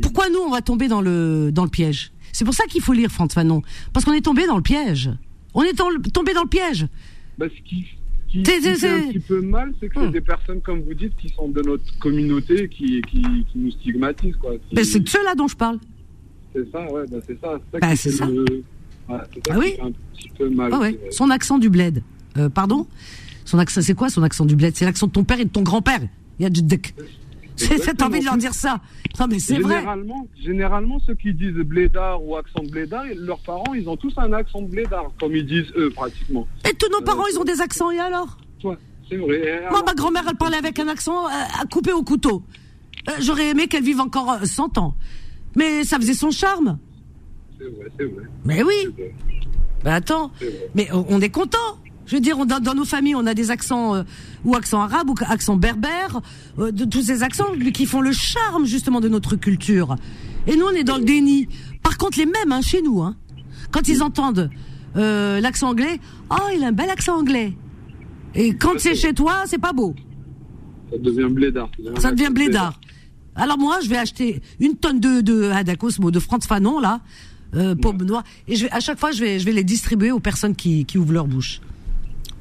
Pourquoi nous on va tomber dans le dans le piège? C'est pour ça qu'il faut lire Franz Fanon parce qu'on est tombé dans le piège. On est tombé dans le piège. Bah, ce qui, qui, fait un petit peu mal, c'est que c'est hmm. des personnes, comme vous dites, qui sont de notre communauté, qui, qui, qui nous stigmatisent. Quoi. Ben, c'est de ceux-là dont je parle. C'est ça, ouais, ben, c'est ça. C'est ça, ben, c'est ça. Le... Ouais, ça ah oui un petit peu mal. Ah ouais. Son accent du bled. Euh, pardon? Son accent, c'est quoi son accent du bled? C'est l'accent de ton père et de ton grand-père. Il y a du C'est envie de leur dire ça. Non, mais c'est vrai. Généralement, ceux qui disent blédard ou accent de blédard, leurs parents, ils ont tous un accent de blédard, comme ils disent eux, pratiquement. Et tous nos euh, parents, ils ont des accents, et alors? C'est vrai. Moi, ma grand-mère, elle parlait avec un accent euh, à couper au couteau. Euh, j'aurais aimé qu'elle vive encore 100 ans. Mais ça faisait son charme. C'est vrai, c'est vrai. Mais oui. Ben attends, mais on est content. Je veux dire, on, dans, nos familles, on a des accents euh, ou accents arabes ou accents berbères, euh, de tous ces accents qui font le charme justement de notre culture. Et nous, on est dans le déni. Par contre, les mêmes hein, chez nous, hein, quand ils entendent euh, l'accent anglais, oh, il a un bel accent anglais. Et quand c'est chez toi, c'est pas beau. Ça devient blédard. Ça devient blédard. Alors moi, je vais acheter une tonne de de Hadacosmo, de Franz Fanon là, euh, pomme noire, et je vais à chaque fois, je vais je vais les distribuer aux personnes qui qui ouvrent leur bouche.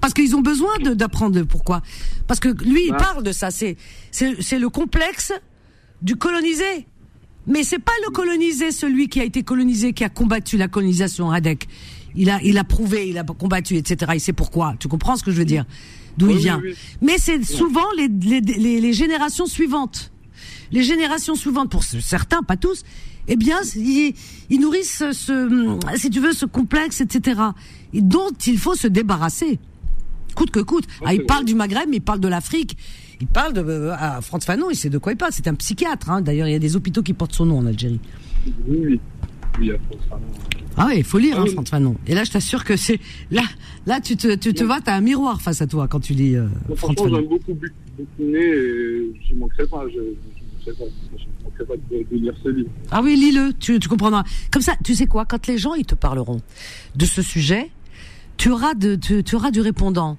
Parce qu'ils ont besoin d'apprendre pourquoi. Parce que lui, il parle de ça. C'est c'est le complexe du colonisé. Mais c'est pas le colonisé, celui qui a été colonisé, qui a combattu la colonisation, Hadek. Il a, il a prouvé, il a combattu, etc. Il sait pourquoi. Tu comprends ce que je veux dire? D'où il vient. Mais c'est souvent les, les, les, les, générations suivantes. Les générations suivantes, pour certains, pas tous, eh bien, ils, ils nourrissent ce, si tu veux, ce complexe, etc. dont il faut se débarrasser coûte que coûte. Ah, il parle du Maghreb, mais il parle de l'Afrique. Il parle de euh, à Franz Fanon, il sait de quoi il parle. C'est un psychiatre. Hein. D'ailleurs, il y a des hôpitaux qui portent son nom en Algérie. Oui, oui. Ah oui, il faut lire, hein, Franz Fanon. Et là, je t'assure que c'est là, là, tu te, tu te vois, t'as un miroir face à toi quand tu lis euh, Franz Fanon. J'aime beaucoup bouquiner et je manquerai pas. Je, je, je manquerai pas de, de, lire ce livre. Ah oui, lis-le, tu, tu comprendras. Comme ça, tu sais quoi, quand les gens ils te parleront de ce sujet, tu auras, de, tu, tu auras du répondant,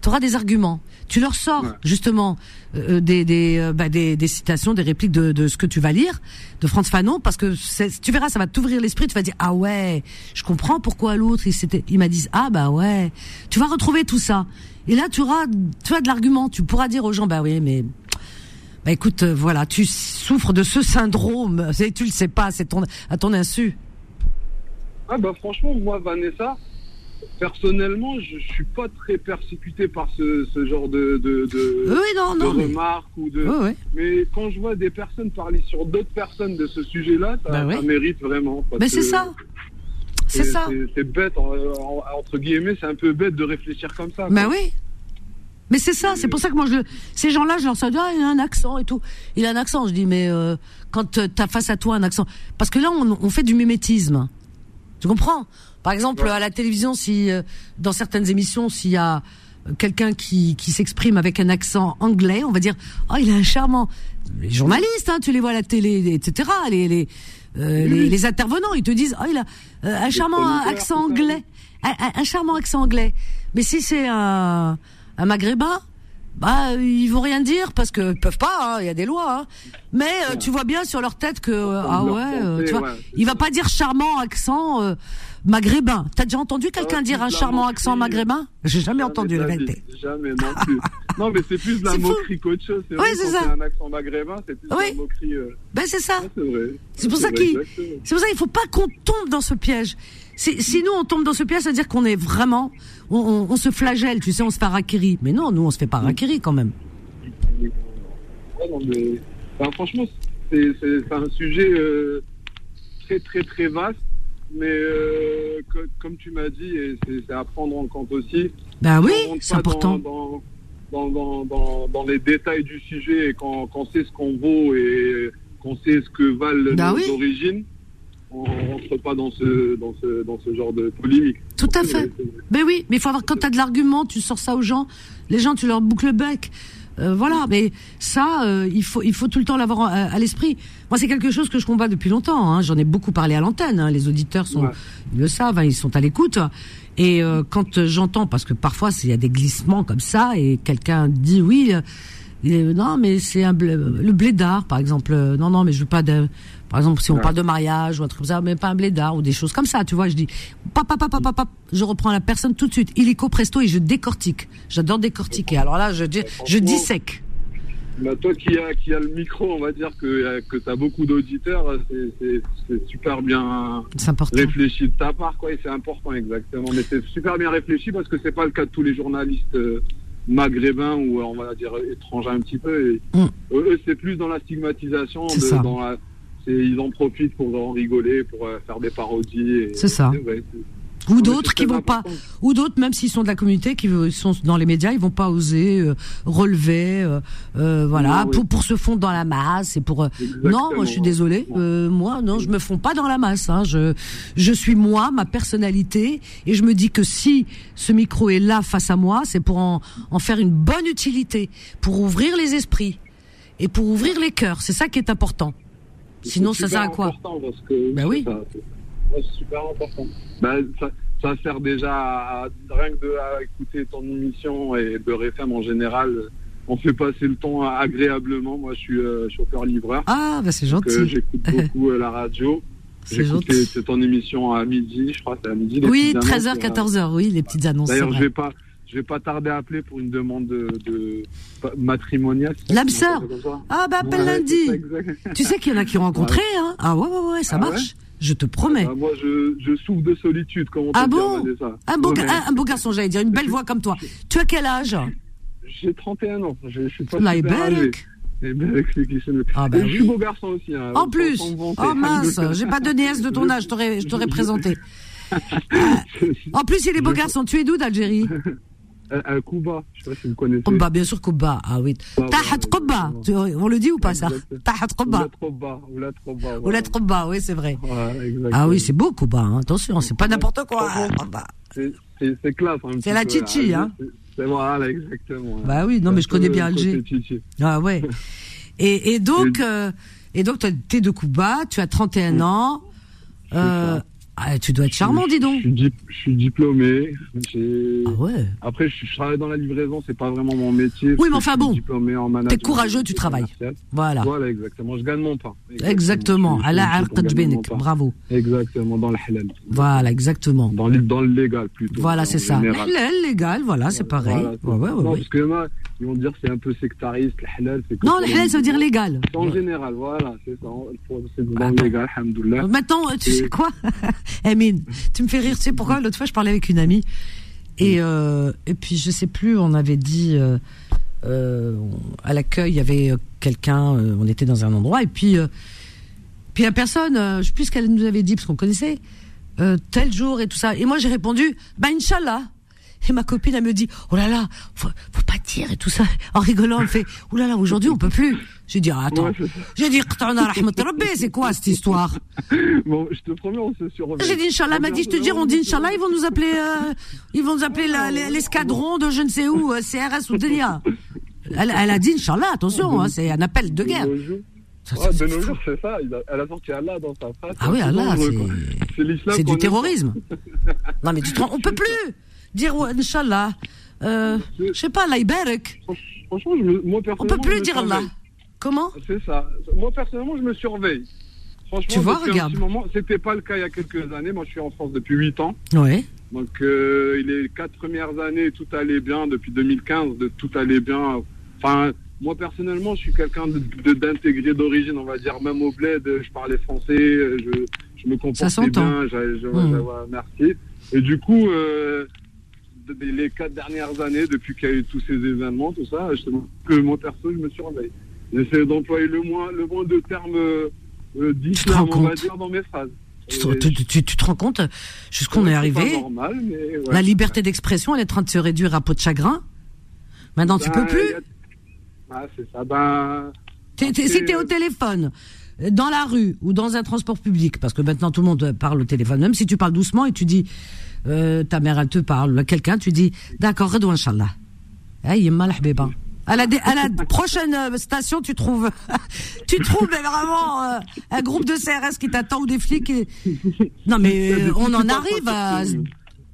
tu auras des arguments. Tu leur sors justement euh, des des, euh, bah, des, des citations, des répliques de, de ce que tu vas lire de Franz Fanon, parce que tu verras, ça va t'ouvrir l'esprit. Tu vas dire ah ouais, je comprends pourquoi l'autre il s'était, il m'a dit ah bah ouais. Tu vas retrouver tout ça. Et là tu auras, tu as de l'argument. Tu pourras dire aux gens bah oui mais bah écoute euh, voilà, tu souffres de ce syndrome. Tu le sais pas, c'est ton à ton insu. Ah bah franchement moi Vanessa personnellement, je suis pas très persécuté par ce, ce genre de, de, de, oui, non, non, remarques ou de. Mais quand je vois des personnes parler sur d'autres personnes de ce sujet-là, ça, bah mérite vraiment. Mais c'est ça. C'est ça. C'est bête, entre guillemets, c'est un peu bête de réfléchir comme ça. Bah oui. Mais c'est ça, c'est pour ça que moi, je, ces gens-là, je leur dis, ah, il a un accent et tout. Il a un accent. Je dis, mais euh, quand tu as face à toi un accent. Parce que là, on, on fait du mimétisme. Tu comprends? Par exemple, à la télévision, si euh, dans certaines émissions, s'il y a quelqu'un qui, qui s'exprime avec un accent anglais, on va dire oh il a un charmant. Les journalistes, hein, tu les vois à la télé, etc. Les les, euh, les, intervenants, ils te disent oh il a euh, un charmant accent anglais, un, charmant accent anglais. Mais si c'est un, un maghrébin, bah ils vont rien dire parce que ils peuvent pas, hein, il y a des lois. Hein. Mais tu vois bien sur leur tête que ah ouais, tu vois, il va pas dire charmant accent maghrébin. T'as déjà entendu quelqu'un dire un charmant accent maghrébin? J'ai jamais, entendu la vérité. Jamais non plus. non, mais c'est plus de la moquerie qu'autre chose. C'est vrai, c'est ça. un accent maghrébin, c'est plus de la moquerie. Euh. Ben c'est ça. c'est pour ça qu'il, c'est pour ça qu'il faut pas qu'on tombe dans ce piège. Si, nous on tombe dans ce piège, ça veut dire qu'on est vraiment, on, se flagelle, tu sais, on se fait rakiri. Mais non, nous on se fait pas rakiri quand même. non, mais, franchement, c'est un sujet euh, très très très vaste mais euh, comme tu m'as dit, et c'est à prendre en compte aussi. Ben oui, c'est important. Dans, dans, dans, dans, les détails du sujet et qu'on sait ce qu'on vaut et qu'on sait ce que valent ben nos origines, on ne rentre pas dans ce, dans, ce, dans ce genre de polémique. Tout à fait. Mais oui, mais il faut avoir, quand tu as de l'argument, tu sors ça aux gens, les gens, tu leur boucles le bec. Euh, voilà, mais ça, euh, il faut il faut tout le temps l'avoir à, l'esprit. Moi, c'est quelque chose que je combats depuis longtemps. Hein. J'en ai beaucoup parlé à l'antenne. Hein. Les auditeurs sont, ils le savent, hein, ils sont à l'écoute. Et euh, quand j'entends, parce que parfois il y a des glissements comme ça, et quelqu'un dit oui, non, mais c'est un le blédard, par exemple. Non, non, mais je veux pas de par exemple, si on parle de mariage ou un truc comme ça, mais pas un blédard ou des choses comme ça, tu vois, je dis, papa, papa, papa, je reprends la personne tout de suite, illico presto et je décortique. J'adore décortiquer. Alors là, je, je dissèque. Bah toi qui as qui a le micro, on va dire que que tu as beaucoup d'auditeurs, c'est super bien réfléchi de ta part quoi et c'est important exactement. Mais c'est super bien réfléchi parce que c'est pas le cas de tous les journalistes euh, maghrébins ou on va dire étrangers un petit peu. Et mm. Eux c'est plus dans la stigmatisation, dans la ils en profitent pour en rigoler, pour euh, faire des parodies. C'est ça. ou d'autres qui vont pas, ou d'autres même s'ils sont de la communauté, qui sont dans les médias, ils vont pas oser euh, relever, euh, voilà, pour pour se fondre dans la masse et pour. non, moi je suis désolé, moi non, je me fonds pas dans la masse. Hein, je je suis moi, ma personnalité, et je me dis que si ce micro est là face à moi, c'est pour en en faire une bonne utilité, pour ouvrir les esprits et pour ouvrir les cœurs. C'est ça qui est important. Sinon, ça sert à quoi parce que, bah oui. C'est super important. Bah, ça, ça, sert déjà à, rien que de à écouter ton émission et de RFM en général. On fait passer le temps agréablement. Moi, je suis euh, chauffeur-livreur. Ah, bah c'est gentil. Euh, j'écoute beaucoup euh, la radio. C'est gentil. C'est ton émission à midi, je crois, c'est à midi. Oui, 13h, 14h, oui, les petites annonces. D'ailleurs, je vais pas, je vais pas tarder à appeler pour une demande de, de matrimoniale. L'âme sœur Ah bah appelle lundi. Tu sais qu'il y en a qui ont rencontré, hein Ah ouais, ouais, ouais, ça ah marche. Je te promets. Bah, moi, je, je, souffre de solitude. Comment ah bon un beau, un, beau garçon, j'allais dire, une belle voix comme toi. Tu as quel âge? J'ai 31 ans. Je, je suis pas Là, âgé. Ah bah je suis beau garçon aussi. Hein, en plus, oh mince, j'ai pas de nièce de ton âge, je t'aurais présenté. en plus, il est beau garçon. Tu es d'où d'Algérie? À Kuba, je sais pas si vous connaissez. Kuba, bien sûr Kuba, ah oui. Tahat Kuba, on le dit ou pas ça Tahat Kuba. Oulat Kuba. Oulat Kuba, oui, c'est vrai. ah oui, c'est beau Kuba, hein. attention, c'est pas n'importe quoi. C'est classe. C'est la Chichi, hein. C'est voilà, exactement. Bah oui, non, mais je connais bien Alger. Ah ouais. Et, et donc, euh, et donc, tu es de Kuba, tu as 31 ans. Euh, ah, tu dois être charmant, dis donc. Je suis, diplômé. Ah ouais. Après, je, travaille dans la livraison, c'est pas vraiment mon métier. Oui, mais enfin bon. Diplômé en T'es courageux, tu travailles. Voilà. Voilà, exactement. Je gagne mon pain. Exactement. Allah Bravo. Exactement, dans le halal. Voilà, exactement. Dans le, dans le légal plutôt. Voilà, c'est ça. Le halal, légal, voilà, c'est pareil. ouais, ouais, ouais, non, parce que ils vont dire c'est un peu sectariste. Le halal, c'est Non, le halal, ça veut dire légal. En général, voilà, c'est ça. C'est dans le légal, alhamdoulilah. Maintenant, tu sais quoi Emine, tu me fais rire. Tu sais pourquoi L'autre fois, je parlais avec une amie. Et, euh, et puis, je sais plus, on avait dit. Euh, euh, à l'accueil, il y avait quelqu'un, on était dans un endroit, et puis, puis la personne, je sais plus ce qu'elle nous avait dit, parce qu'on connaissait, tel jour et tout ça. Et moi, j'ai répondu, bah, Inch'Allah. Et ma copine, elle me dit, oh là là, faut, faut pas dire et tout ça. En rigolant, elle fait, oh là là, aujourd'hui, on peut plus. J'ai dit, ah, attends. J'ai dit, c'est quoi cette histoire? Bon, je te promets, on se surveille. J'ai dit, Inch'Allah, m'a dit, je te dis, on dit Inch'Allah, ils vont nous appeler, euh, ils vont nous appeler l'escadron de je ne sais où, euh, CRS ou Delia. Elle, elle a dit, Inch'Allah, attention, hein, c'est un appel de guerre. Ouais, de nos jours, c'est ça. Elle a sorti Allah dans sa phrase. Ah oui, Allah, c'est C'est du terrorisme. non, mais tu te rends, on peut plus dire Inch'Allah. Euh, je sais pas, Allah Franchement, je me, moi personnellement. On peut plus dire Allah. Comment C'est ça. Moi personnellement, je me surveille. Franchement, tu vois, regarde. c'était pas le cas il y a quelques années. Moi, je suis en France depuis 8 ans. Ouais. Donc, euh, les quatre premières années, tout allait bien. Depuis 2015, de, tout allait bien. Enfin, moi, personnellement, je suis quelqu'un d'intégré d'origine, on va dire. Même au bled, je parlais français, je, je me comportais bien. j'ai- Hmm. ouais, merci. Et du coup, euh, les quatre dernières années, depuis qu'il y a eu tous ces événements, tout ça, justement, que moi, perso, je me surveille. J'essaie d'employer le moins, le moins de termes euh, euh, d'islam, rends on va compte dire, dans mes phrases. Tu te, tu- tu- tu te rends compte jusqu'où on est arrivé normal, mais ouais. La liberté d'expression, elle est en train de se réduire à peau de chagrin. Maintenant, tu Ben, peux plus. a- Ah, c'est ça. Ben, si tu es au euh, téléphone, dans la rue ou dans un transport public, parce que maintenant tout le monde parle au téléphone, même si tu parles doucement et tu dis, euh, ta mère elle te parle, quelqu'un, tu dis, d'accord, redou Inch'Allah. Aïe, yemma la habiba. À la, à la prochaine euh, station, tu trouves, tu trouves mais vraiment euh, un groupe de CRS qui t'attend ou des flics. et- Non mais euh, on en arrive à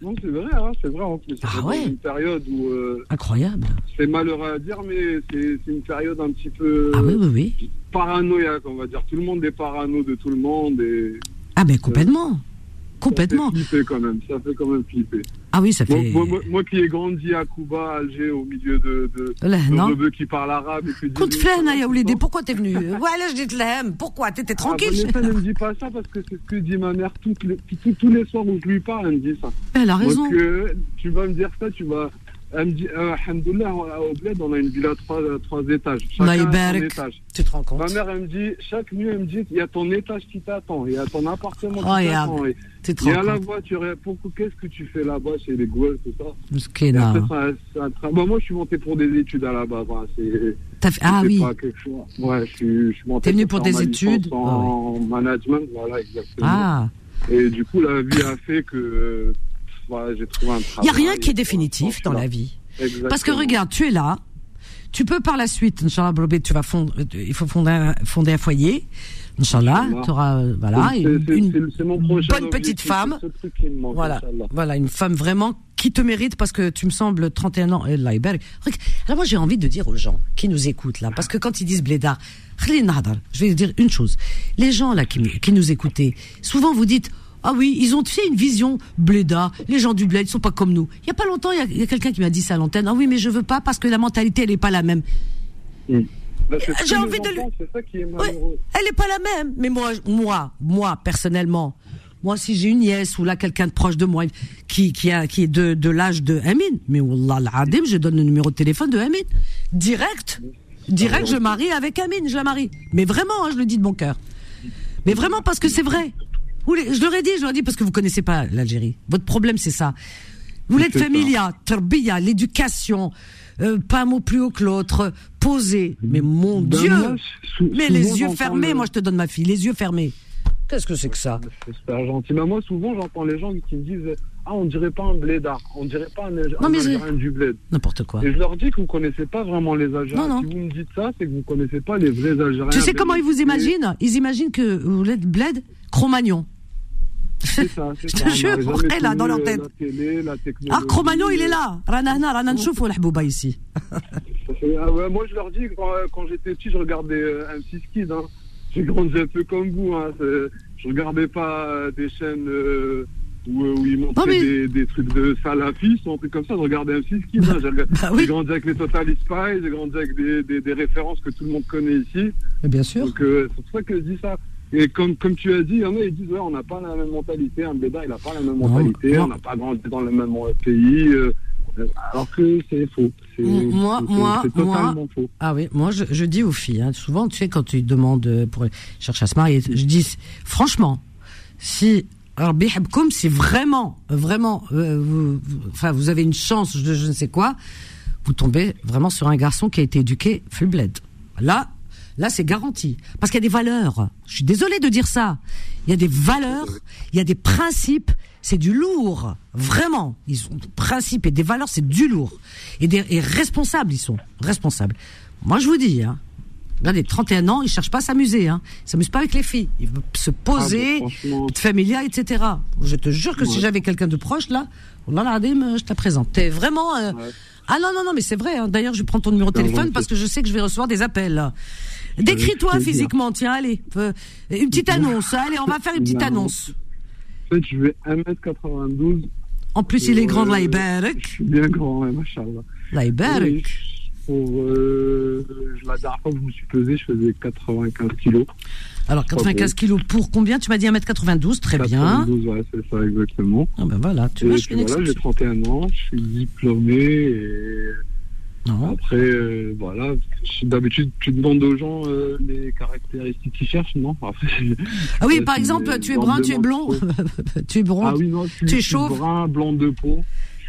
Non, c'est vrai, hein, c'est vrai. En plus, Ah ouais. une période où euh, incroyable. c'est malheureux à dire, mais c'est une période un petit peu Ah oui oui oui. paranoïaque, on va dire. Tout le monde est parano de tout le monde et Ah ben complètement, complètement. ça fait flipper quand même. Ça fait quand même flipper. Ah oui, ça fait. moi- moi- moi qui ai grandi à Cuba, Alger, au milieu de, de, Là, de non. rebeux qui parlent arabe Compte flâne, ya Oulidi, pourquoi t'es venu Ouais, là, je dis te l'aime. Pourquoi T'étais tranquille Ah, Vanessa, ne me dis pas ça parce que c'est ce que dit ma mère toutes les- tous- tous les soirs où je lui parle, elle me dit ça. Elle a raison. Donc, euh, tu vas me dire ça, tu vas. Elle me dit, euh, Alhamdoulilah, au bled, on a une villa à trois, trois étages. Chacun a son étage. Tu te rends compte Ma mère, elle me dit, chaque nuit, elle me dit, il y a ton étage qui t'attend, il y a ton appartement qui Oh, ya. t'attend. et Tu te Il y a rends la voiture, pourquoi, qu'est-ce que tu fais là-bas chez les Gouels, tout ça? Tra- Bon, moi, je suis monté pour des études à la base. hein, c'est- T'as fait- Ah oui. pas quelque chose. Ouais, je suis, je suis monté T'es venu pour des études? Licence En management, voilà, exactement. Ah. Et du coup, la vie a fait que euh, voilà, j'ai trouvé un Il n'y a rien qui est et définitif dans la vie. Exactement. Parce que regarde, tu es là. Tu peux par la suite, Inch'Allah, tu vas fondre, euh, il faut fonder un, fonder un foyer. Inch'Allah, tu auras, euh, voilà, une, bonne petite femme. manque, Voilà, voilà, une femme vraiment qui te mérite parce que tu me sembles 31 ans. Et Alors moi j'ai envie de dire aux gens qui nous écoutent là, parce que quand ils disent Nahdar, je vais dire une chose. Les gens là qui, qui nous écoutez, souvent vous dites ah oui, ils ont fait une vision blédard. Les gens du bled, ils sont pas comme nous. Il y a pas longtemps, il y a, il y a quelqu'un qui m'a dit ça à l'antenne. Ah oui, mais je veux pas parce que la mentalité elle est pas la même. Bah, c'est J'ai envie de lui- enfants, C'est ça qui est Ouais, malheureux. elle est pas la même. Mais moi, moi, moi, personnellement, moi, si j'ai une nièce ou là quelqu'un de proche de moi qui, qui a, qui est de, de l'âge de Amin, mais Wallah al-Adim, je donne le numéro de téléphone de Amin. Direct. Direct, je marie avec Amin, je la marie. Mais vraiment, hein, je le dis de mon cœur. Mais vraiment parce que c'est vrai. Je leur ai dit, je leur ai dit parce que vous connaissez pas l'Algérie. Votre problème, c'est ça. Vous ça. familia, terbiya, l'éducation, euh, pas un mot plus haut que l'autre, posé. Mais mon Ben, Dieu! moi, sou- Mais les yeux fermés, le- moi je te donne ma fille, les yeux fermés. Qu'est-ce que c'est que ça C'est super gentil. Mais moi, souvent, j'entends les gens qui me disent Ah, on dirait pas un blédard. On dirait pas un, Non, un mais Algérien du bled. N'importe quoi. Et je leur dis que vous connaissez pas vraiment les Algériens. Non, non. Si vous me dites ça, c'est que vous connaissez pas les vrais Algériens. Tu sais comment ils vous imaginent? Ils imaginent que vous êtes bled Cro-Magnon. C'est ça, c'est Je ça. te On jure, là, dans leur euh, tête. La télé, la technologie. Ah, Cro-Magnon, il est là. Ranahna, Rananchouf ou l'Hbouba ici. Ah moi, je leur dis, quand, quand j'étais petit, je regardais euh, M6 Kids. Hein. J'ai grandi un peu comme vous. Hein. Je regardais pas euh, des chaînes euh, où, où ils montraient Non, mais- des, des trucs de salafistes ou un truc comme ça. Je regardais M6 Kids. Hein. J'ai Bah oui. grandi avec les Total Spies, j'ai grandi avec des, des, des références que tout le monde connaît ici. Mais bien sûr. Donc euh, c'est pour ça que je dis ça. Et comme, comme tu as dit, il y en a, ils disent, ouais, on n'a pas la même mentalité, un Béda, il n'a pas la même Non, mentalité, non. on n'a pas grandi dans le même pays, euh, euh, alors que c'est faux. C'est Moi- c'est- moi- totalement faux. Ah oui, moi je, je dis aux filles, hein, souvent tu sais quand tu demandes euh, pour chercher à se marier, je dis franchement, si Rabbi Habkoum, si vraiment, vraiment, euh, vous, vous- enfin vous avez une chance de je ne sais quoi, vous tombez vraiment sur un garçon qui a été éduqué full bled. Là, là c'est garanti, parce qu'il y a des valeurs. Je suis désolée de dire ça. Il y a des valeurs, il y a des principes. C'est du lourd, vraiment. Ils sont des principes et des valeurs, c'est du lourd. Et, des, et responsables, ils sont responsables. Moi, je vous dis, hein, regardez, 31 ans, ils cherchent pas à s'amuser. Hein. Ils s'amusent pas avec les filles. Ils veulent se poser, Ah, bah, franchement. de familia, etc. Je te jure que si j'avais quelqu'un de proche là, là, là, je te la présente. T'es vraiment. euh, Ouais. Ah non non non, mais c'est vrai. hein. D'ailleurs, je prends ton numéro de téléphone parce que je sais que je vais recevoir des appels. là. Décris-toi physiquement, tiens, allez. Euh, une petite annonce, allez, on va faire une petite annonce. En fait, je vais 1m92. En plus, il est grand, euh, Je suis bien grand, machallah. Laïbarak. Pour euh, la dernière fois que je me suis pesé, je faisais 95 kilos. Alors 95 kilos pour combien? Tu m'as dit 1m92, très bien. 92, ouais, c'est ça exactement. Ah ben voilà, tu vois, je suis voilà, j'ai 31 ans, je suis diplômé et après, euh, voilà, d'habitude, tu demandes aux gens euh, les caractéristiques qu'ils cherchent, non? Après, Ah oui, par exemple, tu es brun, tu es blond, tu es brun, ah oui, non, tu, tu es chauve, brun, blanc de peau.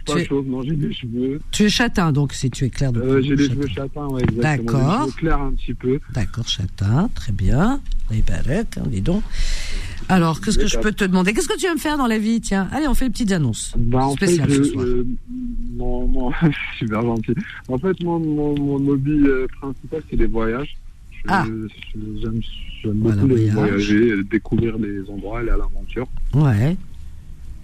Je suis pas chauve, non, j'ai des cheveux. Tu es châtain, donc si tu es clair de euh, J'ai des cheveux châtains, ouais, exactement. D'accord. Clairs un petit peu. D'accord, châtain, très bien. Les barrettes, hein, dis donc. Alors, qu'est-ce que je peux te demander? Qu'est-ce que tu aimes faire dans la vie? Tiens, allez, on fait une petite annonce. Bah, en fait, ce soir. Euh, mon, mon, super gentil. En fait, mon, mon, hobby euh, principal, c'est les voyages. ah. J'aime beaucoup les voyager, découvrir des endroits, aller à l'aventure. Ouais.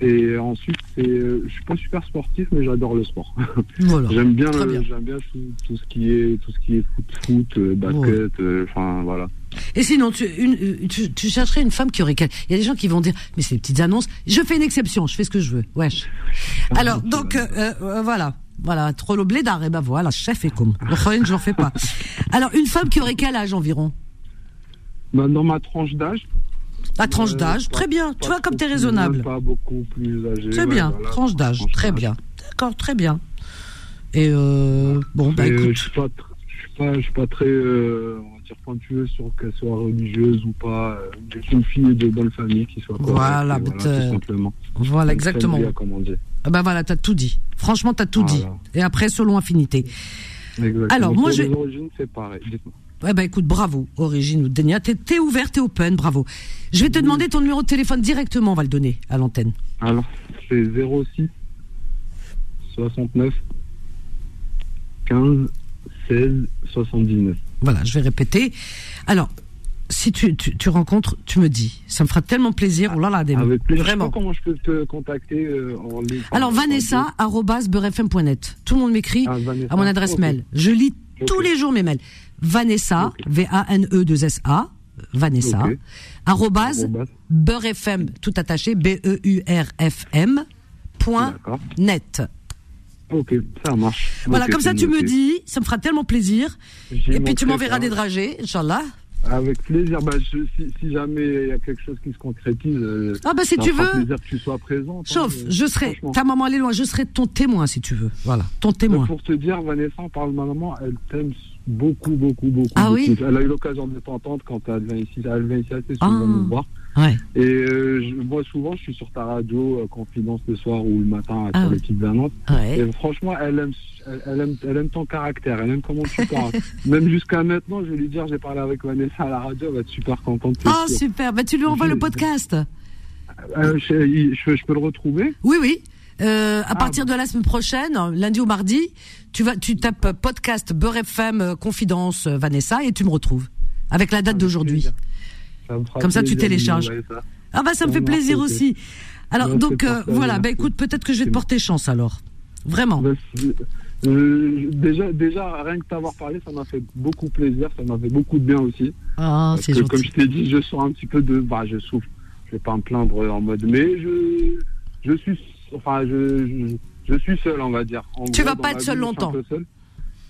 Et ensuite, c'est, euh, je suis pas super sportif, mais j'adore le sport. Voilà. j'aime bien, j'aime bien tout, ce qui est, tout ce qui est foot, foot, euh, basket, enfin voilà. Et sinon, tu, une, tu, chercherais une femme qui aurait. Il y a des gens qui vont dire, mais c'est des petites annonces. Je fais une exception, je fais ce que je veux. Wesh. Alors, donc, euh, euh, voilà. Voilà, trop le blédard. Et ben voilà, chef et comme. Le je n'en fais pas. Alors, une femme qui aurait quel âge environ? Bah, Dans ma tranche d'âge. La tranche euh, d'âge, très bien. Tu vois, comme tu es raisonnable. Pas beaucoup plus âgé. Très bien, tranche d'âge, très bien. D'accord, très bien. Et bon, bah écoute. Je suis pas, je suis pas très pointueuse sur qu'elle soit religieuse ou pas. Euh, une fille de bonne famille qui soit Voilà, voilà tout simplement. Voilà, exactement. comme on dit. Ah ben voilà, t'as tout dit. Franchement, t'as tout dit. Et après, selon affinité. Exactement. Alors, moi, je. origines, c'est pareil. Ouais, bah écoute, bravo, Origine ou Denia. T'es, t'es ouvert, t'es open, bravo. Je vais te demander ton numéro de téléphone directement, on va le donner à l'antenne. Alors, c'est 06 69 15 16 79. Voilà, je vais répéter. Alors, si tu, tu, rencontres, tu me dis. Ça me fera tellement plaisir. Oh là là, des Avec plaisir. Vraiment. comment je peux te contacter euh, en ligne Alors, Vanessa, beurrefm.net. Tout le monde m'écrit ah, à mon adresse mail. Je lis tous les jours mes mails. Vanessa, V-A-N-E-2-S-A, Vanessa, arrobase, beurrefm, tout attaché, B-E-U-R-F-M, point net. Ok, ça marche. Voilà, comme ça tu me dis, ça me fera tellement plaisir. Et puis tu m'enverras des dragées, Inch'Allah. Avec plaisir. Bah, si, jamais il y a quelque chose qui se concrétise. Euh, ah bah si tu veux. plaisir que tu sois présent. Sauf, hein, je serai. Ta maman elle est loin. Je serai ton témoin si tu veux. Voilà, ton témoin. Pour te dire, Vanessa, parle ma maman, elle t'aime beaucoup, beaucoup, beaucoup. Ah oui. Elle a eu l'occasion de t'entendre quand elle vient ici. Elle vient ici assez souvent ah. nous voir. Ouais. Et euh, moi, souvent, je suis sur ta radio, euh, Confidence le soir ou le matin ah, sur les petites annonces. Et franchement, elle aime, elle, aime, elle aime ton caractère, elle aime comment tu parles. Même jusqu'à maintenant, je vais lui dire, j'ai parlé avec Vanessa à la radio, elle va être super contente. Oh, super. Bah, tu lui envoies le podcast. Euh, je, je, peux le retrouver? Oui, oui. Euh, à ah, partir de la semaine prochaine, lundi ou mardi, tu vas, tu tapes podcast Beurre FM euh, Confidence Vanessa et tu me retrouves avec la date d'aujourd'hui. Comme ça, tu télécharges. Ah bah ça me fait plaisir aussi. Alors donc euh, voilà, bah écoute, peut-être que je vais te porter chance alors. Vraiment. Bah, euh, déjà, déjà, rien que t'avoir parlé, ça m'a fait beaucoup plaisir, ça m'a fait beaucoup de bien aussi. Ah, c'est gentil. Comme je t'ai dit, je sors un petit peu de, bah, je souffre. Je vais pas me plaindre en mode, mais je, je suis, enfin, je, je, suis seul, on va dire. tu vas pas être seul longtemps.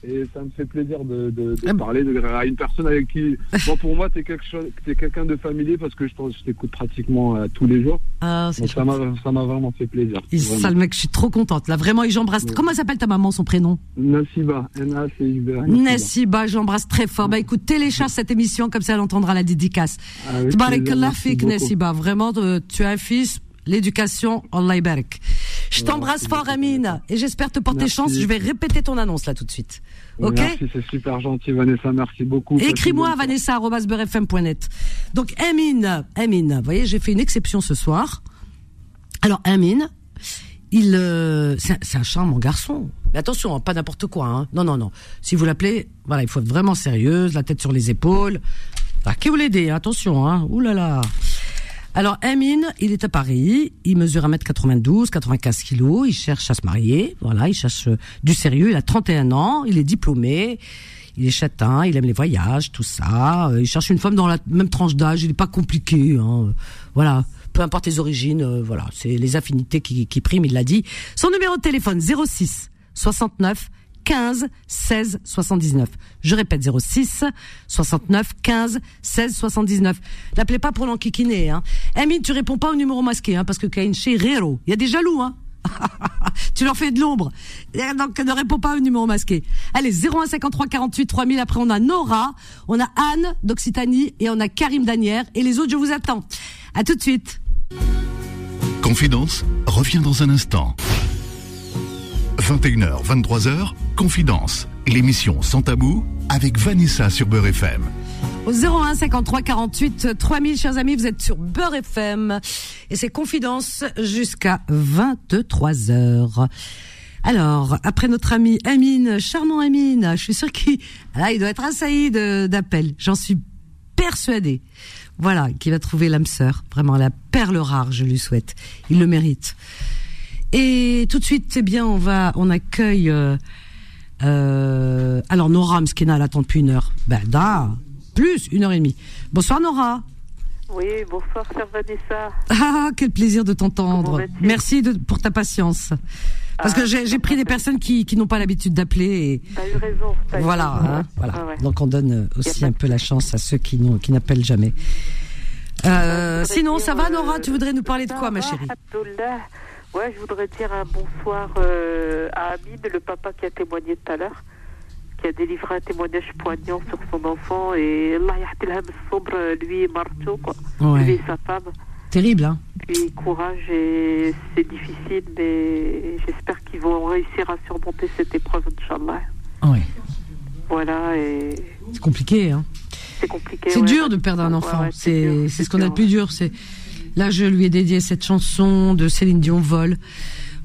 Et ça me fait plaisir de, de, de parler de, à une personne avec qui. Bon, pour moi, tu es, es quelqu'un de familier parce que je, t'écoute pratiquement euh, tous les jours. Ah, c'est ça m'a vraiment fait plaisir. Ça, le mec, je suis trop contente. Là, vraiment, et j'embrasse. Comment s'appelle ta maman, son prénom? Nassiba. N-A-C-I-B. Nassiba, j'embrasse très fort. Bah écoute, télécharge cette émission, comme ça elle entendra la dédicace. Tabarakallah fik, Nassiba. Vraiment, euh, tu as un fils l'éducation en Barak. Je t'embrasse fort, Amine, et j'espère te porter chance. Je vais répéter ton annonce là tout de suite. Ok Merci, c'est super gentil, Vanessa. Merci beaucoup. Écris-moi à vanessa.beurrefm.net. Donc, Amine, Amine, vous voyez, j'ai fait une exception ce soir. Alors, Amine, il, euh, c'est un charmant garçon. Mais attention, hein, pas n'importe quoi. Hein. Non, non, non. Si vous l'appelez, voilà, il faut être vraiment sérieuse, la tête sur les épaules. Ah, qui vous l'aider Attention, hein. Ouh là là. Alors, Amine, il est à Paris, il mesure 1m92, 95 kilos, il cherche à se marier, voilà, il cherche euh, du sérieux, il a 31 ans, il est diplômé, il est châtain, il aime les voyages, tout ça. il cherche une femme dans la même tranche d'âge. Il n'est pas compliqué. Hein. Voilà peu importe les origines, voilà, c'est les affinités qui, qui priment, il l'a dit. Son numéro de téléphone 06 69 15 16 79. Je répète 06 69 15 16 79. N'appelez pas pour l'enquiquiner. Hein. Amine, tu réponds pas au numéro masqué hein, parce que chez Rero, il y a des jaloux. Hein. tu leur fais de l'ombre. Donc ne réponds pas au numéro masqué. Allez, 01 53 48 3000. Après, on a Nora, on a Anne d'Occitanie et on a Karim Danière. Et les autres, je vous attends. À tout de suite. Confidence revient dans un instant. 21h, 23h, Confidence, l'émission Sans Tabou avec Vanessa sur Beurre FM. Au 01 53 48 3000, chers amis, vous êtes sur Beurre FM et c'est Confidence jusqu'à 23h. Alors, après notre ami Amine, charmant Amine, je suis sûr qu'il il doit être assailli d'appels. J'en suis persuadée. Voilà, qu'il va trouver l'âme sœur, vraiment la perle rare, je lui souhaite. Il le mérite. Et tout de suite, eh bien, on va, on accueille. Euh, euh, alors Nora Mskina, elle attend depuis une heure. Ben da, plus une heure et demie. Bonsoir Nora. Oui, bonsoir Vanessa. Ah, quel plaisir de t'entendre. Merci de, pour ta patience. Parce que ah, j'ai pris des personnes qui, qui n'ont pas l'habitude d'appeler. T'as eu raison. voilà, hein, voilà. Ah Donc on donne aussi un peu la chance à ceux qui n'appellent jamais. Euh, sinon, ça va Nora? Tu voudrais nous parler de quoi, ma chérie? Ouais, je voudrais dire un bonsoir euh, à Amine, le papa qui a témoigné tout à l'heure, qui a délivré un témoignage poignant sur son enfant. Et Allah sombre, lui et Marto, quoi. Lui et sa femme. Terrible, hein Puis courage, et c'est difficile, mais j'espère qu'ils vont réussir à surmonter cette épreuve, Inch'Allah. Oui. Voilà, et. C'est compliqué, hein C'est compliqué. C'est dur de perdre un enfant. c'est ce qu'on a de plus dur. C'est Là, je lui ai dédié cette chanson de Céline Dion, Vol.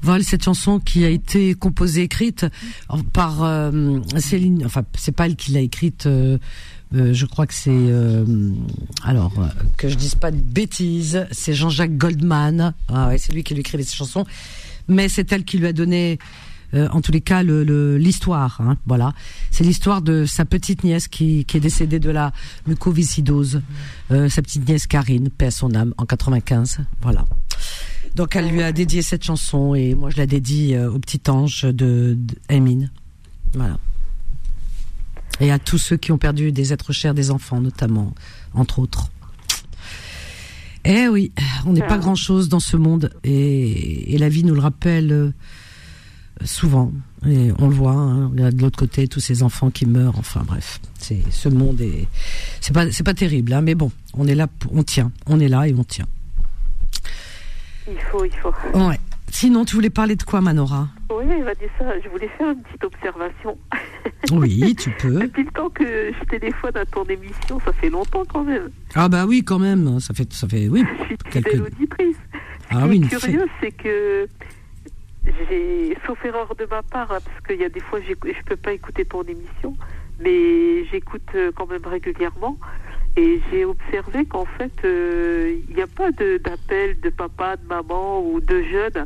Vol, cette chanson qui a été composée, écrite par euh, Céline. Enfin, c'est pas elle qui l'a écrite. Euh, euh, je crois que c'est alors que je dise pas de bêtises. C'est Jean-Jacques Goldman. Ah ouais, c'est lui qui lui écrivait cette chanson. Mais c'est elle qui lui a donné euh, en tous les cas l'histoire. Le, hein, voilà, c'est l'histoire de sa petite nièce qui, qui est décédée de la mucoviscidose. Euh, sa petite nièce Karine, paix à son âme, en 95. Voilà. Donc elle lui a dédié cette chanson et moi je la dédie euh, au petit ange de, de Voilà. Et à tous ceux qui ont perdu des êtres chers, des enfants notamment, entre autres. Eh oui, on n'est pas grand-chose dans ce monde et, et, la vie nous le rappelle souvent. Et on le voit, hein, de l'autre côté tous ces enfants qui meurent. Enfin bref, c'est ce monde est c'est pas c'est pas terrible, hein, mais bon, on est là, on tient, on est là et on tient. Il faut, il faut. Ouais. Sinon, tu voulais parler de quoi, Manora? Oui, dire ça. Je voulais faire une petite observation. Oui, tu peux. Depuis le temps que je téléphone à ton émission, ça fait longtemps quand même. Ah bah oui, quand même. Ça fait, ça fait, oui. Je suis quelques... auditrice. Ce ah, qui est curieux, c'est que j'ai, sauf erreur de ma part, hein, parce qu'il y a des fois je ne peux pas écouter ton émission, mais j'écoute euh, quand même régulièrement. Et j'ai observé qu'en fait, euh, il n'y a pas d'appel de, papa, de maman ou de jeunes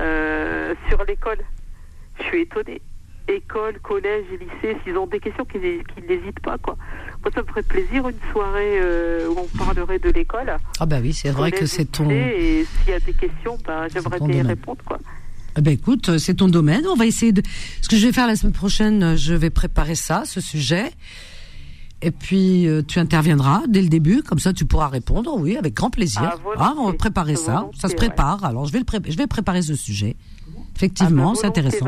euh, sur l'école. Je suis étonnée. École, collège, lycée, s'ils ont des questions, qu'ils n'hésitent pas. Quoi. Moi, ça me ferait plaisir une soirée où on parlerait de l'école. Ah bah oui, c'est vrai que c'est ton... Et s'il y a des questions, bah, j'aimerais bien y répondre. Quoi. Eh ben écoute, c'est ton domaine. On va essayer de. Ce que je vais faire la semaine prochaine, je vais préparer ça, ce sujet. Et puis euh, tu interviendras dès le début, comme ça tu pourras répondre. Oui, avec grand plaisir. Ah, ah on va préparer ça. Ça se prépare. Alors je vais le je vais préparer ce sujet. Effectivement, ah, bah, c'est intéressant.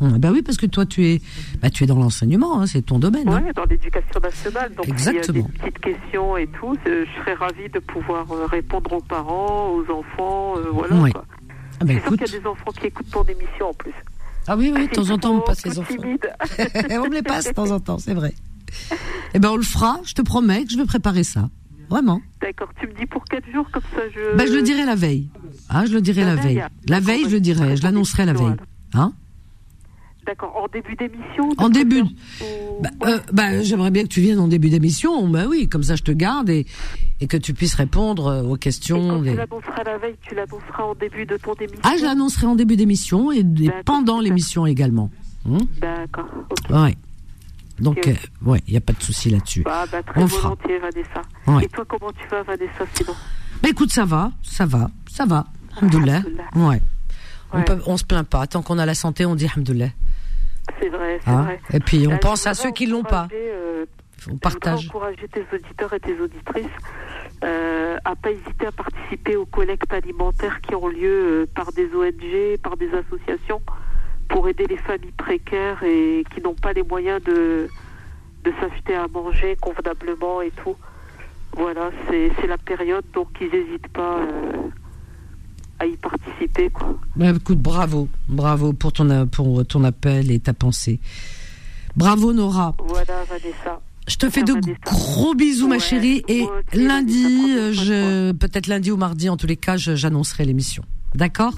Ah, bah oui, parce que toi tu es, bah, tu es dans l'enseignement, hein, c'est ton domaine. Oui, hein. dans l'éducation nationale. Donc Exactement. s'il y a des petites questions et tout, je serais ravie de pouvoir euh, répondre aux parents, aux enfants, euh, voilà. Oui. Quoi. Ah ben qu'il y a des enfants qui écoutent ton émission en plus. Ah oui, oui, de temps en temps, on passe les enfants. on me les passe de temps en temps, c'est vrai. Eh ben, on le fera, je te promets que je vais préparer ça. Vraiment. D'accord, tu me dis pour quel jours, comme ça je. Ben, je le dirai la veille. Ah, je le dirai la, veille. La veille, je le dirai, je l'annoncerai la veille. Hein? D'accord. En début d'émission En début. Bah, euh, bah, j'aimerais bien que tu viennes en début d'émission. Bah oui, comme ça je te garde et, et que tu puisses répondre euh, aux questions. Et quand tu l'annonceras la veille, tu l'annonceras en début de ton émission Ah, je l'annoncerai en début d'émission et, pendant l'émission également. Hmm D'accord. Ouais. Donc, euh, ouais, il n'y a pas de souci là-dessus. Bah, bah, très On volontiers, Vanessa. Et toi, comment tu vas, Vanessa, sinon? Bah, écoute, ça va, ça va, ça va. Alhamdoulilah. Ouais. On, peut, on se plaint pas. Tant qu'on a la santé, on dit Alhamdoulilah. C'est vrai, c'est hein vrai. Et puis, on pense à ceux qui l'ont pas. Euh, on partage. encourager tes auditeurs et tes auditrices euh, à pas hésiter à participer aux collectes alimentaires qui ont lieu euh, par des ONG, par des associations, pour aider les familles précaires et qui n'ont pas les moyens de, de s'acheter à manger convenablement et tout. Voilà, c'est la période, donc ils n'hésitent pas euh, à y participer. Quoi. Bah, écoute, bravo, bravo pour ton, pour ton appel et ta pensée. Bravo Nora. Voilà Vanessa. Je te fais de gros bisous, ma chérie. Et lundi, euh, je peut-être lundi ou mardi, en tous les cas, j'annoncerai l'émission. D'accord?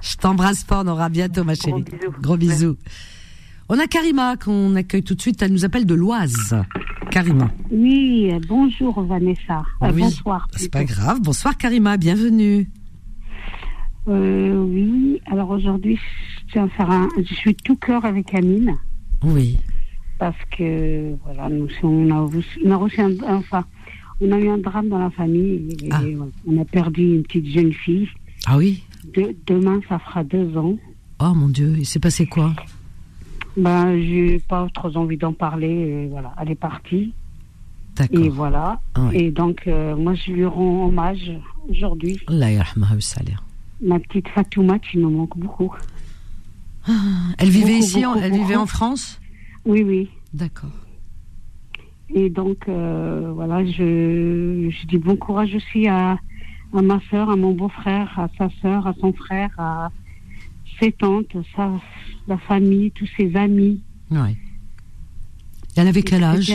Je t'embrasse fort, Nora. À bientôt, ma chérie. Gros bisous. On a Karima qu'on accueille tout de suite. Elle nous appelle de l'Oise. Karima. Oui, bonjour Vanessa. Euh, bonsoir. C'est pas grave. Bonsoir Karima, bienvenue. Euh, oui, alors aujourd'hui, je tiens à faire un. Je suis tout cœur avec Amine. Oui parce que voilà, nous, on, a, on a reçu un, enfin, on a eu un drame dans la famille et ah. on a perdu une petite jeune fille. Ah oui Demain, ça fera deux ans. Oh mon Dieu, il s'est passé quoi? Ben, j'ai pas trop envie d'en parler. voilà, elle est partie. Et voilà. Ah et donc, euh, moi, je lui rends hommage aujourd'hui. Ma petite Fatouma qui me manque beaucoup. Ah, elle vivait ici, elle vivait en France? Oui, oui. D'accord. Et donc, euh, voilà, je, je, dis bon courage aussi à, à ma soeur, à mon beau-frère, à sa soeur, à son frère, à ses tantes, sa, la famille, tous ses amis. Oui. Elle avait quel âge?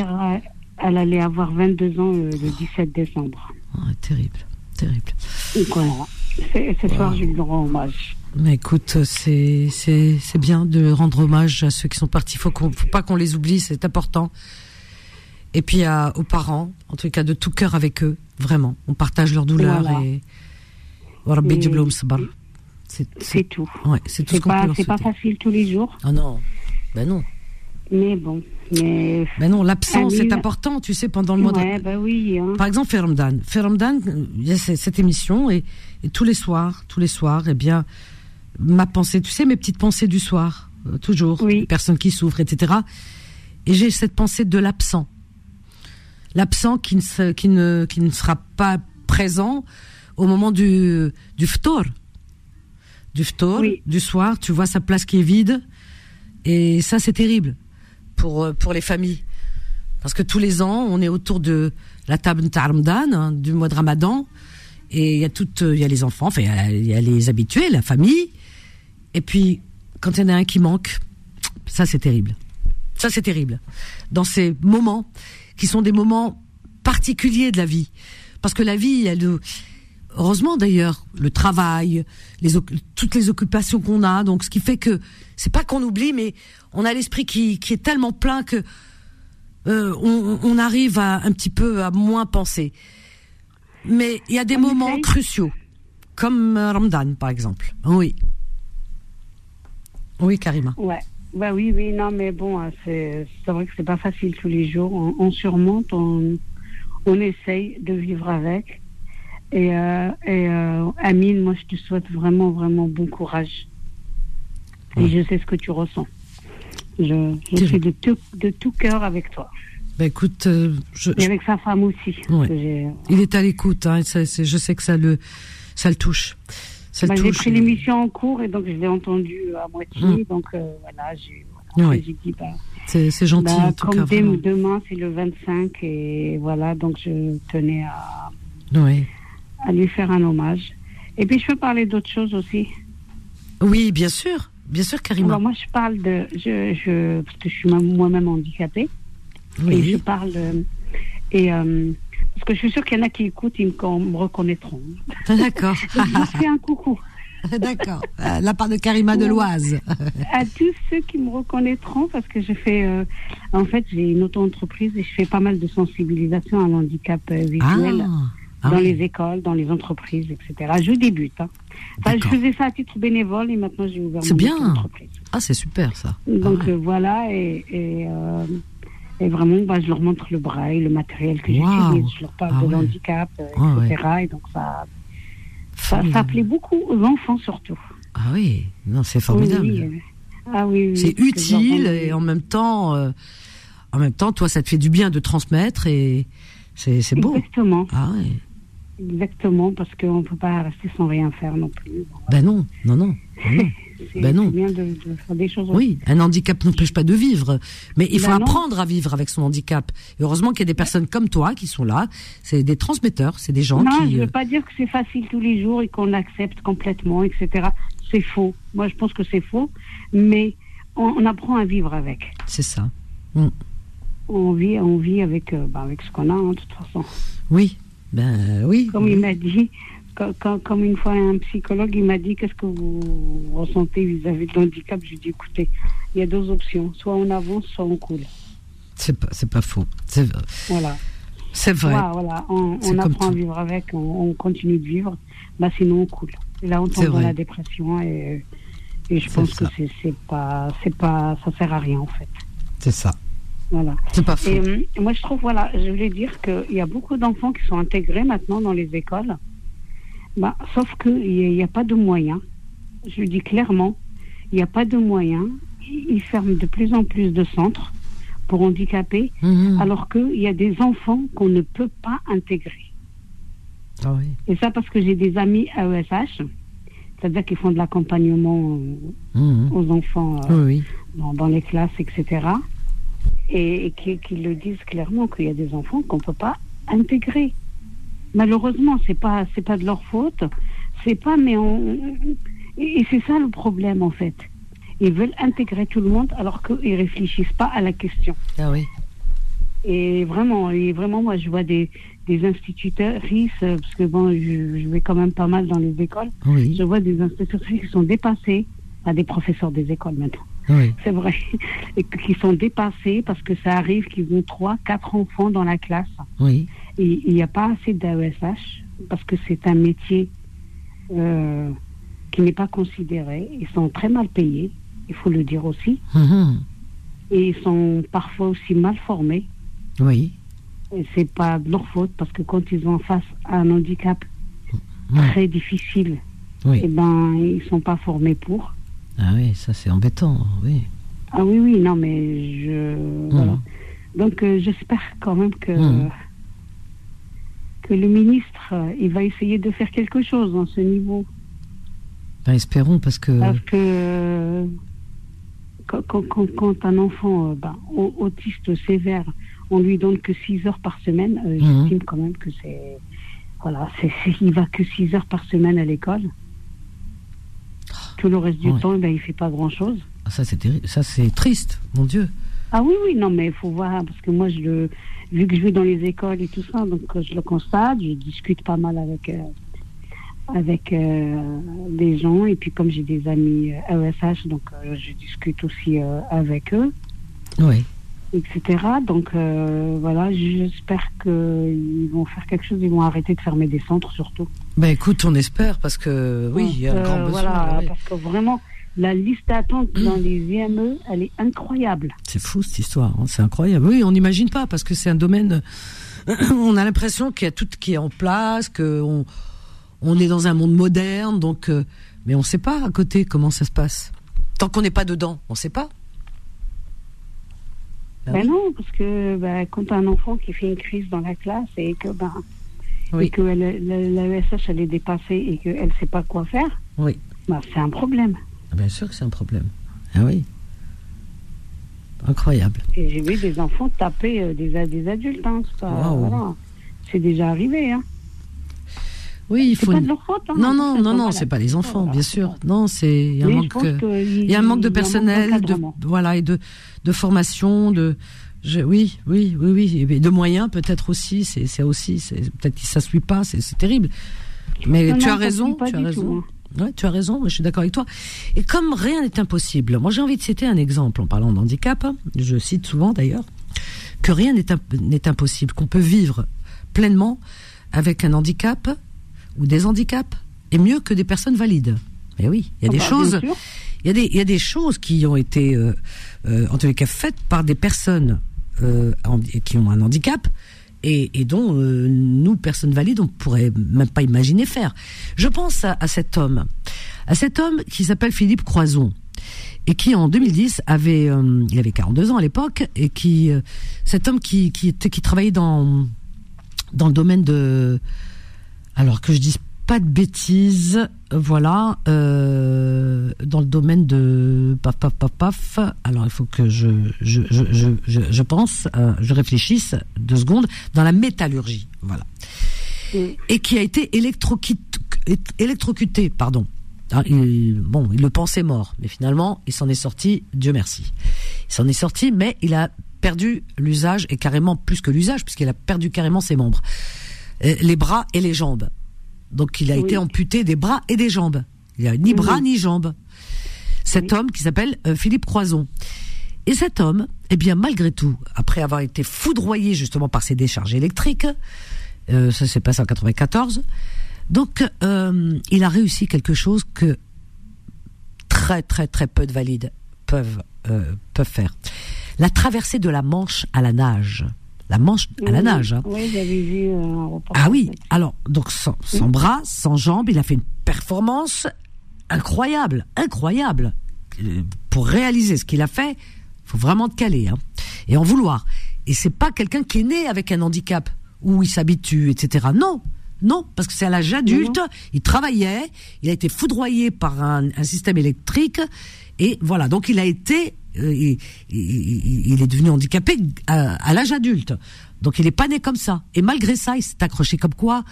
Elle allait avoir 22 ans euh, le 17 décembre. terrible, terrible. Donc voilà, ce soir, je lui rends hommage. Mais écoute, c'est c'est bien de rendre hommage à ceux qui sont partis. Faut qu'on faut pas qu'on les oublie, c'est important. Et puis à, aux parents, en tout cas de tout cœur avec eux, vraiment. On partage leur douleur et c'est tout. Ouais, c'est tout ce qu'on peut C'est pas facile tous les jours. Ah non, ben non. Mais bon, mais. Ben non, l'absence est important, tu sais, pendant le mois ouais, ben oui. Hein. Par exemple, Fermdan. Fermdan, il y a cette émission et, et, tous les soirs, tous les soirs, eh bien, ma pensée, tu sais, mes petites pensées du soir, euh, toujours, oui. les personnes qui souffrent, etc. Et j'ai cette pensée de l'absent. L'absent qui ne, qui, ne, qui ne sera pas présent au moment du, du ftor. Du ftor, du soir, tu vois sa place qui est vide. Et ça, c'est terrible pour, euh, pour les familles. Parce que tous les ans, on est autour de la table Tarmdan, hein, du mois de Ramadan. Et il y a toutes, il y a les enfants, enfin, il y a les habitués, la famille. Et puis, quand il y en a un qui manque, ça c'est terrible. Ça c'est terrible. Dans ces moments qui sont des moments particuliers de la vie. Parce que la vie, elle, heureusement d'ailleurs, le travail, les, toutes les occupations qu'on a, donc ce qui fait que c'est pas qu'on oublie, mais on a l'esprit qui, qui est tellement plein que euh, on, on, arrive à un petit peu à moins penser. Mais il y a des moments cruciaux, comme Ramadan par exemple. Oui. Oui, Karima. Ouais. Bah oui, oui, non, mais bon, hein, c'est vrai que c'est pas facile tous les jours. On, surmonte, on, on essaye de vivre avec. Et, euh, et euh, Amine, moi, je te souhaite vraiment, vraiment bon courage. Et je sais ce que tu ressens. Je, je suis de tout, de tout cœur avec toi. Bah écoute, euh, je, et avec sa femme aussi. Il est à l'écoute. Hein, je sais que ça le, ça le touche. Bah, j'ai pris l'émission en cours et donc je l'ai entendu à moitié. Hum. Donc euh, voilà, j'ai dit. Bah, c'est gentil bah, en tout comme demain, c'est le 25 et voilà, donc je tenais à, à lui faire un hommage. Et puis je peux parler d'autres choses aussi. Oui, bien sûr, bien sûr, Karima. moi, je parle de, je, je parce que je suis moi-même handicapée. Oui. Et je parle et euh, parce que je suis sûre qu'il y en a qui écoutent, ils me, reconnaîtront. D'accord. je fais un coucou. D'accord. Euh, la part de Karima de l'Oise. à tous ceux qui me reconnaîtront, parce que je fais, euh, en fait, j'ai une auto-entreprise et je fais pas mal de sensibilisation à l'handicap euh, visuel. Ah, ah dans les écoles, dans les entreprises, etc. Je débute. Hein. Enfin, je faisais ça à titre bénévole et maintenant j'ai ouvert mon bien. entreprise. Ah, c'est super ça. Donc ah euh, voilà, et, et, euh, et vraiment, bah, je leur montre le braille, le matériel que j'utilise, je leur parle ah de l'handicap, euh, etc. Et donc ça, ça, ça, plaît beaucoup aux enfants surtout. Ah oui, non, c'est formidable. Oui, ah oui, c'est utile et en même temps, en même temps, toi, ça te fait du bien de transmettre et c'est beau. Exactement. Ah oui. Exactement, parce qu'on ne peut pas rester sans rien faire non plus. Ben non, non, non. ben non. bien de, faire des choses. Oui, un handicap n'empêche pas de vivre, mais il faut ben apprendre à vivre avec son handicap. Et heureusement qu'il y a des personnes comme toi qui sont là. C'est des transmetteurs, c'est des gens qui. Non, je ne veux euh, pas dire que c'est facile tous les jours et qu'on accepte complètement, etc. C'est faux. Moi, je pense que c'est faux, mais on, apprend à vivre avec. C'est ça. Mm. On vit, on vit avec, euh, ben, avec ce qu'on a, hein, de toute façon. Oui, ben oui. Comme il m'a dit, comme une fois un psychologue, il m'a dit qu'est-ce que vous ressentez vis-à-vis de l'handicap? Je lui ai dit écoutez, il y a deux options, soit on avance, soit on coule. C'est pas, c'est pas faux. C'est, voilà. C'est vrai. Voilà, On, apprend à vivre avec, on, continue de vivre, bah sinon on coule. Et là on tombe dans la dépression et, et je pense que c'est, c'est pas, c'est pas, ça sert à rien en fait. C'est ça. Voilà. C'est pas. Et, euh, moi, je trouve, voilà, je voulais dire qu'il y a beaucoup d'enfants qui sont intégrés maintenant dans les écoles, bah, sauf qu'il n'y a, pas de moyens. Je le dis clairement, il n'y a pas de moyens. Ils ferment de plus en plus de centres pour handicapés, mhm. alors qu'il y a des enfants qu'on ne peut pas intégrer. Ah oui. Et ça parce que j'ai des amis à ESH, c'est-à-dire qu'ils font de l'accompagnement mhm. aux enfants euh, dans, dans, les classes, etc et, qui, le disent clairement qu'il y a des enfants qu'on ne peut pas intégrer. Malheureusement, c'est pas c'est pas de leur faute, c'est pas mais on et c'est ça le problème en fait. Ils veulent intégrer tout le monde alors qu'ils réfléchissent pas à la question. Ah oui. Et vraiment, et vraiment, moi, je vois des, des instituteurs, parce que bon, je, vais quand même pas mal dans les écoles. Je vois des instituteurs qui sont dépassés, à des professeurs des écoles maintenant. C'est vrai. Et qui sont dépassés parce que ça arrive qu'ils ont trois, quatre enfants dans la classe. Oui. Et il n'y a pas assez d'AESH parce que c'est un métier euh, qui n'est pas considéré. Ils sont très mal payés, il faut le dire aussi. Mhm. Et ils sont parfois aussi mal formés. Oui. Et c'est pas de leur faute parce que quand ils ont face à un handicap très difficile, oui. eh ben, ils sont pas formés pour. Ah oui, ça c'est embêtant, oui. Ah oui, oui, non, mais je. Voilà. Donc euh, j'espère quand même que. Hmm. que le ministre, euh, il va essayer de faire quelque chose dans ce niveau. Ben, espérons, parce que. Parce que. Quand, un enfant euh, ben, autiste sévère, on lui donne que 6 heures par semaine, hmm. j'estime quand même que c'est. Voilà, c'est, il va que 6 heures par semaine à l'école. Tout le reste du temps, ben, il fait pas grand-chose. Ah, ça, c'est ça, c'est triste, mon Dieu. Ah oui, oui, non, mais il faut voir, parce que moi, je le, vu que je vais dans les écoles et tout ça, donc euh, je le constate, je discute pas mal avec, euh, avec euh, des gens, et puis comme j'ai des amis ESH, donc je discute aussi avec eux. Oui etc. Donc euh, voilà, j'espère qu'ils vont faire quelque chose, ils vont arrêter de fermer des centres surtout. Ben écoute, on espère parce que oui, il y a un grand euh, besoin. Voilà, parce que vraiment, la liste d'attente dans les IME, elle est incroyable. C'est fou cette histoire, hein, c'est incroyable. Oui, on n'imagine pas parce que c'est un domaine. on a l'impression qu'il y a tout qui est en place, qu'on on est dans un monde moderne, donc euh, mais on ne sait pas à côté comment ça se passe. Tant qu'on n'est pas dedans, on ne sait pas. Ben, ben non, parce que ben, quand un enfant qui fait une crise dans la classe et que ben et que l'AESH elle est dépassée et qu'elle ne sait pas quoi faire, oui. ben, c'est un problème. Ah, bien sûr que c'est un problème. Ah oui. Incroyable. Et j'ai vu des enfants taper euh, des, des adultes. Hein, C'est déjà arrivé. Hein. Oui, il faut. Pas de leur faute, hein, non, non, non, non, c'est pas les enfants, bien sûr. Non, c'est il y a un manque. Il y a un manque de personnel, de voilà et de de formation, de je, oui, oui, oui, oui, et de moyens peut-être aussi. C'est c'est aussi, peut-être que ça suit pas, c'est terrible. Mais tu, as raison, tu as raison, Ouais, tu as raison, je suis d'accord avec toi. Et comme rien n'est impossible, moi j'ai envie de citer un exemple en parlant d'handicap, hein, je cite souvent d'ailleurs, que rien n'est impossible, qu'on peut vivre pleinement avec un handicap ou des handicaps est mieux que des personnes valides. Mais oui, il y a des ah bah, choses, il y a des, il y a des choses qui ont été, euh, euh, en tous les cas, faites par des personnes euh, qui ont un handicap et, et dont nous, personnes valides, on pourrait même pas imaginer faire. Je pense à, à cet homme, à cet homme qui s'appelle Philippe Croison et qui en 2010 avait, il avait 42 ans à l'époque et qui, cet homme qui qui, qui travaillait dans dans le domaine de, alors que je dise pas de bêtises, voilà, euh, dans le domaine de paf paf paf paf. Alors il faut que je je je je, je pense, euh, je réfléchisse deux secondes dans la métallurgie, voilà, et qui a été électrocuté, pardon. Il, bon, il le pensait mort, mais finalement, il s'en est sorti, Dieu merci. Il s'en est sorti, mais il a perdu l'usage, et carrément plus que l'usage, puisqu'il a perdu carrément ses membres. Euh, les bras et les jambes. Donc il a été amputé des bras et des jambes. Il a ni bras ni jambes. Cet homme qui s'appelle euh, Philippe Croison. Et cet homme, eh bien malgré tout, après avoir été foudroyé justement par ces décharges électriques, euh, ça s'est passé en 94, donc euh, il a réussi quelque chose que très très très peu de valides peuvent peuvent faire. La traversée de la Manche à la nage la manche à la nage. Hein. Oui, j'avais vu Ah oui, alors, donc sans, bras, sans jambes, il a fait une performance incroyable, incroyable. Euh, pour réaliser ce qu'il a fait, faut vraiment te caler, hein, et en vouloir. Et c'est pas quelqu'un qui est né avec un handicap, où il s'habitue, etc. Non, non, parce que c'est à l'âge adulte, il travaillait, il a été foudroyé par un, un système électrique, et voilà, donc il a été euh, il, est devenu handicapé à, l'âge adulte. Donc il est pas né comme ça. Et malgré ça, il s'est accroché comme quoi.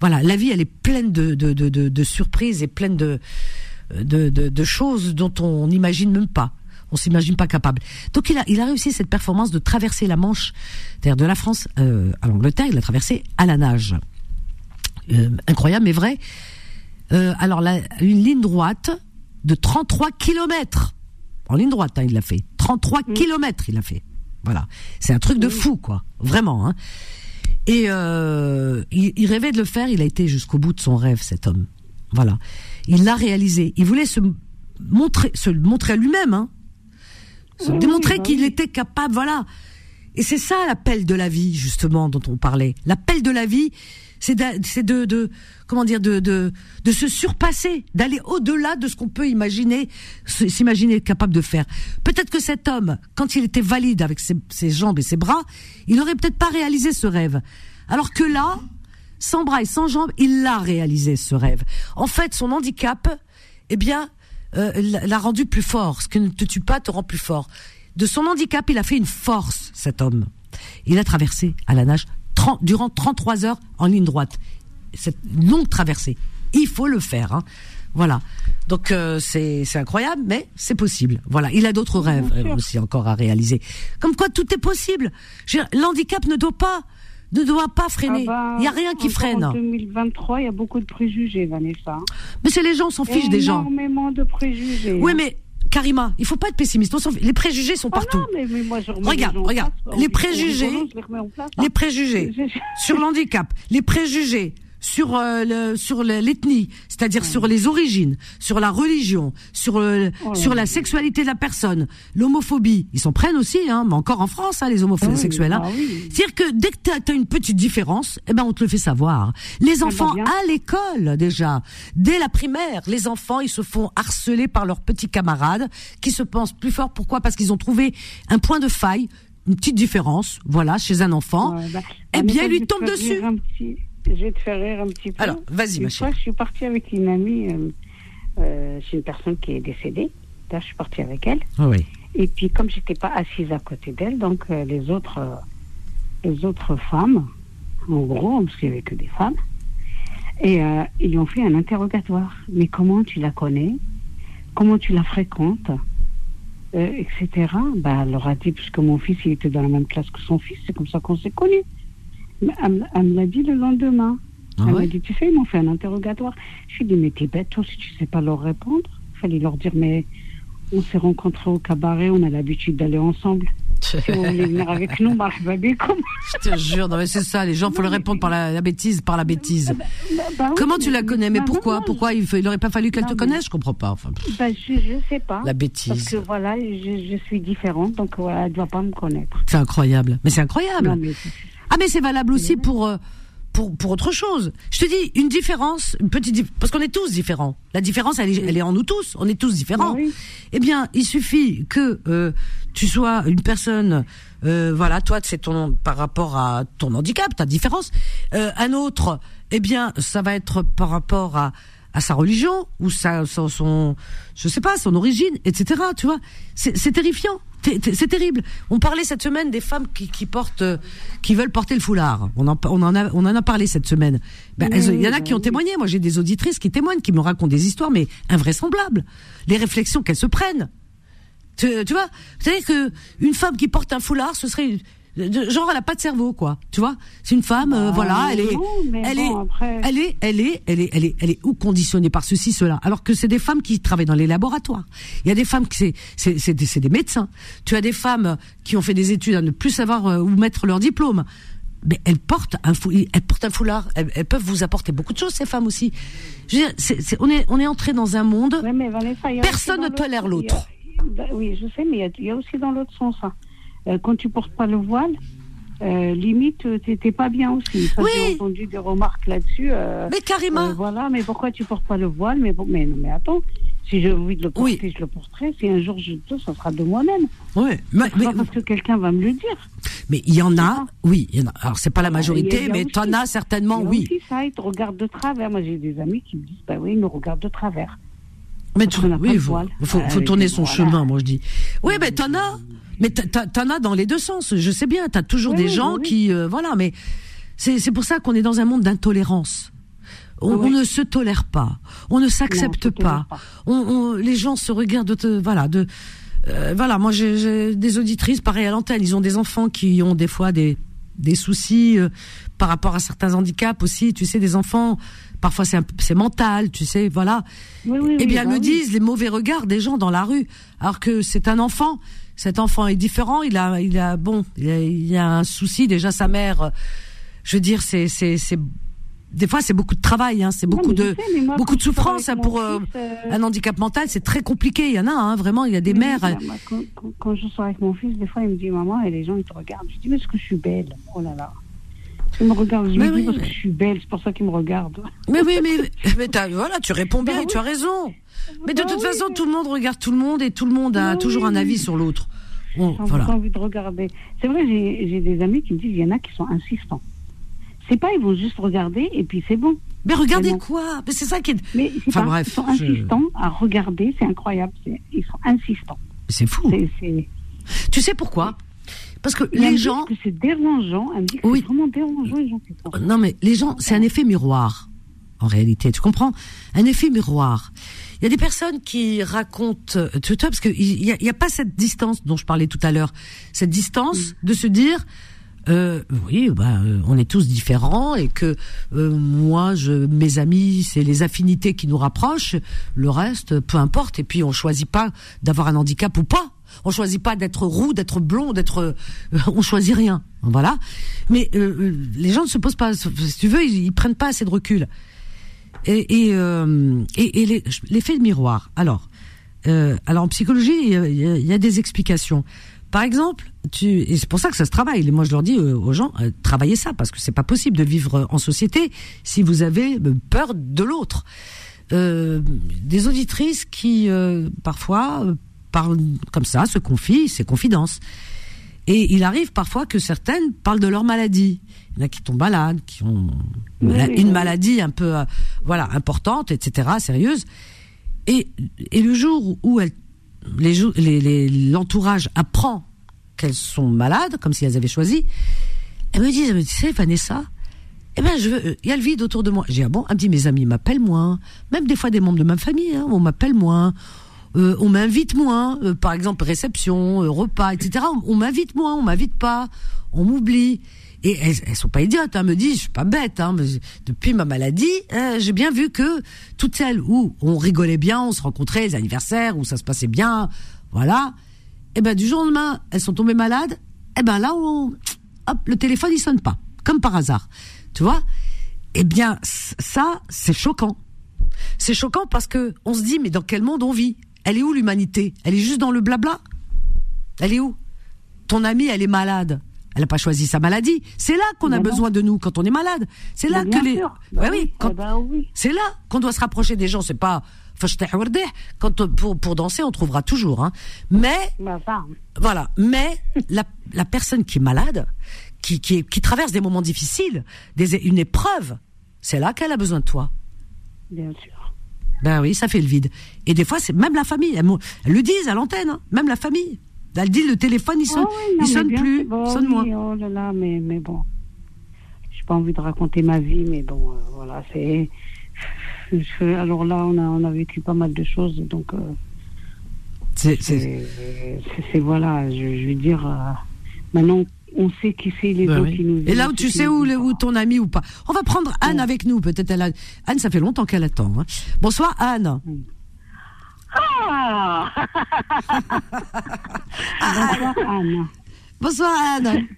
Voilà, la vie, elle est pleine de, de, surprises et pleine de, de, choses dont on n'imagine même pas. On s'imagine pas capable. Donc il a, il a réussi cette performance de traverser la Manche, c'est-à-dire de la France euh, à l'Angleterre, il l'a traversé à la nage. Euh, incroyable, mais vrai. alors une ligne droite de 33 kilomètres en ligne droite, hein, il l'a fait. 33 km, kilomètres, il l'a fait. Voilà. C'est un truc de fou, quoi. Vraiment. Hein. Et euh, il, rêvait de le faire. Il a été jusqu'au bout de son rêve, cet homme. Voilà. Il l'a réalisé. Il voulait se montrer, se montrer à lui-même, hein. se démontrer bah qu'il était capable. Voilà. Et c'est ça l'appel de la vie, justement, dont on parlait. L'appel de la vie, c'est de, de, comment dire, de, de, de se surpasser, d'aller au-delà de ce qu'on peut imaginer, s'imaginer capable de faire. Peut-être que cet homme, quand il était valide avec ses, ses jambes et ses bras, il n'aurait peut-être pas réalisé ce rêve. Alors que là, sans bras et sans jambes, il l'a réalisé ce rêve. En fait, son handicap, eh bien, euh, l'a rendu plus fort. Ce qui ne te tue pas te rend plus fort. De son handicap, il a fait une force, cet homme. Il a traversé à la nage durant 33 heures en ligne droite. Cette longue traversée. Il faut le faire. Hein. Voilà. Donc euh, c'est incroyable, mais c'est possible. Voilà. Il a d'autres rêves aussi encore à réaliser. Comme quoi tout est possible. L'handicap ne doit pas ne doit pas freiner. Ah il n'y a rien qui freine. En 2023, il y a beaucoup de préjugés, Vanessa. Mais c'est les gens, s'en fichent des gens. Énormément de préjugés. Oui, mais Karima, il faut pas être pessimiste. Les préjugés sont ah partout. regarde, regarde. Les préjugés, les préjugés sur l'handicap, les préjugés sur euh, le, sur l'ethnie, c'est-à-dire sur les origines, sur la religion, sur euh, oh sur la sexualité de la personne, l'homophobie, ils s'en prennent aussi, hein, mais encore en France, hein, les homosexuels. Hein. Ah c'est-à-dire que dès que tu as, une petite différence, eh ben on te le fait savoir. Les enfants à l'école déjà, dès la primaire, les enfants ils se font harceler par leurs petits camarades qui se pensent plus forts. Pourquoi? Parce qu'ils ont trouvé un point de faille, une petite différence, voilà, chez un enfant. Bah, eh bien, il lui tombe dessus je vais te faire rire un petit peu. Alors, vas-y, ma chérie. je suis partie avec une amie, euh, euh, c'est une personne qui est décédée. Là, je suis partie avec elle. Ah oui. Et puis, comme j'étais pas assise à côté d'elle, donc euh, les autres, les autres femmes, en gros, parce qu'il n'y avait que des femmes, et ils lui ont fait un interrogatoire. Mais comment tu la connais? Comment tu la fréquentes? Etc. Bah, elle leur a dit, puisque mon fils, il était dans la même classe que son fils, c'est comme ça qu'on s'est connus. Elle, me l'a dit le lendemain. Ah elle m'a dit, tu sais, ils m'ont fait un interrogatoire. Je lui ai dit, mais t'es bête, toi, si tu sais pas leur répondre. Il fallait leur dire, mais on s'est rencontrés au cabaret, on a l'habitude d'aller ensemble. si vous voulez venir avec nous, Je te jure, non mais c'est ça, les gens, faut leur répondre par la, bêtise, par la bêtise. Bah, bah, bah Comment tu la connais? Mais pourquoi? Pourquoi il, il aurait pas fallu qu'elle te connaisse? Je comprends pas. Enfin, bah, je, je sais pas. La bêtise. Parce que voilà, je, je suis différente, donc voilà, elle doit pas me connaître. C'est incroyable. Mais c'est incroyable. Ah mais c'est valable aussi pour. Euh, pour, pour autre chose. Je te dis une différence, une petite parce qu'on est tous différents. La différence, elle est, elle est en nous tous. On est tous différents. Eh bien, il suffit que euh, tu sois une personne, euh, voilà, toi, c'est ton par rapport à ton handicap, ta différence. Euh, un autre, eh bien, ça va être par rapport à à sa religion ou sa, son, son, je sais pas, son origine, etc. Tu vois, c'est terrifiant. C'est terrible. On parlait cette semaine des femmes qui, qui portent, euh, qui veulent porter le foulard. On en, on en a, on en a parlé cette semaine. Ben, il y en a qui ont témoigné. Moi, j'ai des auditrices qui témoignent, qui me racontent des histoires, mais invraisemblables. Les réflexions qu'elles se prennent. Tu, tu vois, vous savez que une femme qui porte un foulard, ce serait genre elle a pas de cerveau quoi. Tu vois? C'est une femme euh, bah, voilà elle est elle, est, elle est elle est elle est elle est elle est ou conditionnée par ceci cela. Alors que c'est des femmes qui travaillent dans les laboratoires. Il y a des femmes qui c'est c'est c'est des, des, médecins. Tu as des femmes qui ont fait des études à ne plus savoir euh, où mettre leur diplôme. Mais elles portent un elles portent un foulard. Elles, peuvent vous apporter beaucoup de choses ces femmes aussi. Je veux dire, on est on est entré dans un monde personne ne tolère l'autre. oui je sais mais il y, a aussi dans l'autre sens hein. Euh, quand tu portes pas le voile, euh, limite, t'étais pas bien aussi. Oui. J'ai entendu des remarques là-dessus. Euh, mais carrément. voilà, mais pourquoi tu portes pas le voile? Mais bon, mais, mais attends, si j'ai envie de le porter, je le porterai. Si un jour je le ça sera de moi-même. Oui. Mais, mais, pas parce que quelqu'un va me le dire. Mais il y en a, oui. Il y en a. Alors c'est pas la majorité, mais tu en as certainement, oui. Aussi ça, ils te regardent de travers. Moi j'ai des amis qui me disent, bah oui, ils me regardent de travers. Mais tu, oui, il faut, faut, faut, tourner son chemin, moi je dis. Oui, mais t'en as. Mais t'en as dans les deux sens. Je sais bien, t'as toujours des gens qui, euh, voilà. Mais c'est pour ça qu'on est dans un monde d'intolérance. On, ne se tolère pas, on ne s'accepte pas. On, les gens se regardent, de, voilà, de, euh, voilà. Moi, j'ai des auditrices, pareil à l'antenne, ils ont des enfants qui ont des fois des des soucis euh, par rapport à certains handicaps aussi. Tu sais, des enfants, parfois c'est mental, tu sais, voilà. eh bien, elles bah me disent les mauvais regards des gens dans la rue, alors que c'est un enfant cet enfant est différent. Il a, il a, bon, il a, a un souci. Déjà, sa mère, je veux dire, c'est, c'est, c'est, des fois, c'est beaucoup de travail, hein, c'est beaucoup de, beaucoup de souffrance hein, pour euh, euh, un handicap mental. C'est très compliqué. Il y en a, hein, vraiment. Il y a des mères. quand, quand, je sors avec mon fils, des fois, il me dit maman, et les gens ils te regardent. Je dis mais est-ce que je suis belle? Oh là là. Il me regarde, je me dis parce que je suis belle, c'est pour ça qu'il me regarde. Mais oui, mais, mais voilà, tu réponds bien, et tu as raison. Mais de toute façon, tout le monde regarde tout le monde et tout le monde a toujours un avis sur l'autre. Bon, voilà. envie de regarder. C'est vrai, j'ai des amis qui me disent il y en a qui sont insistants. C'est pas, ils vont juste regarder et puis c'est bon. Mais regardez quoi? Mais c'est ça qui est. Mais enfin, bref, ils sont insistants à regarder, c'est incroyable. Ils sont insistants. C'est fou. Tu sais pourquoi? Parce que les gens. que c'est dérangeant. Elle me dit que oui. c'est vraiment dérangeant les gens Non mais les gens, c'est un effet miroir en réalité. Tu comprends? Un effet miroir. Il y a des personnes qui racontent, tu vois, parce qu'il n'y a, y a pas cette distance dont je parlais tout à l'heure, cette distance de se dire, euh, oui, bah, euh, on est tous différents et que euh, moi, je, mes amis, c'est les affinités qui nous rapprochent. Le reste, peu importe. Et puis, on choisit pas d'avoir un handicap ou pas. On choisit pas d'être roux, d'être blond, d'être. Euh, on choisit rien. Voilà. Mais les gens ne se posent pas. Si tu veux, ils, ils prennent pas assez de recul et, et, euh, et, et l'effet de miroir. Alors, euh, alors en psychologie, il y, a, des explications. Par exemple, tu, et c'est pour ça que ça se travaille. Moi, je leur dis euh, aux gens, euh, travaillez ça parce que c'est pas possible de vivre en société si vous avez peur de l'autre. Euh, des auditrices qui parfois parlent comme ça, se confient, c'est confidence. Et il arrive parfois que certaines parlent de leur maladie. Il y en a qui tombent malades, qui ont une maladie un peu, euh, voilà, importante, etc., sérieuse. Et, et le jour où elle, les, l'entourage apprend qu'elles sont malades, comme si elles avaient choisi, elles me disent, tu sais, Vanessa, eh ben, je veux, il y a le vide autour de moi. J'ai ah bon, elle me dit, mes amis m'appellent moins, même des fois des membres de ma famille, hein, on m'appelle moins, euh, on m'invite moins, euh, par exemple réception, euh, repas, etc. On, m'invite moins, on m'invite pas, on m'oublie. Et elles, elles sont pas idiotes, hein, me disent, je suis pas bête, hein, mais depuis ma maladie, j'ai bien vu que toutes celles où on rigolait bien, on se rencontrait, les anniversaires, où ça se passait bien, voilà, eh ben du jour au lendemain, elles sont tombées malades. Eh ben là, on, hop, le téléphone il sonne pas, comme par hasard. Tu vois? Eh bien, ça, c'est choquant. C'est choquant parce que on se dit, mais dans quel monde on vit? Elle est où l'humanité? Elle est juste dans le blabla? Elle est où? Ton amie, elle est malade. Elle n'a pas choisi sa maladie. C'est là qu'on a besoin de nous quand on est malade. C'est là que les. Bah oui, eh ben oui. C'est là qu'on doit se rapprocher des gens. C'est pas. Quand pour pour danser, on trouvera toujours. Hein. Mais bah, voilà. Mais la la personne qui est malade, qui qui, qui traverse des moments difficiles, des une épreuve, c'est là qu'elle a besoin de toi. Bien sûr. Ben oui, ça fait le vide. Et des fois, c'est même la famille. Elles, le disent à l'antenne, hein. même la famille. Elle dit le téléphone, il sonne, il sonne plus, sonne moins. Oh là là, mais, mais bon. J'ai pas envie de raconter ma vie, mais bon, euh, voilà, c'est. Alors là, on a, on a vécu pas mal de choses, donc. Euh, c'est voilà, je, je, veux dire, euh, maintenant on sait qui c'est les ben autres qui nous. Et là où tu sais où, où, ton ami ou pas. On va prendre Anne avec nous, peut-être elle a... Anne, ça fait longtemps qu'elle attend. Hein. Bonsoir Anne. Mm. Ah Bonsoir Anne. Bonsoir Anne.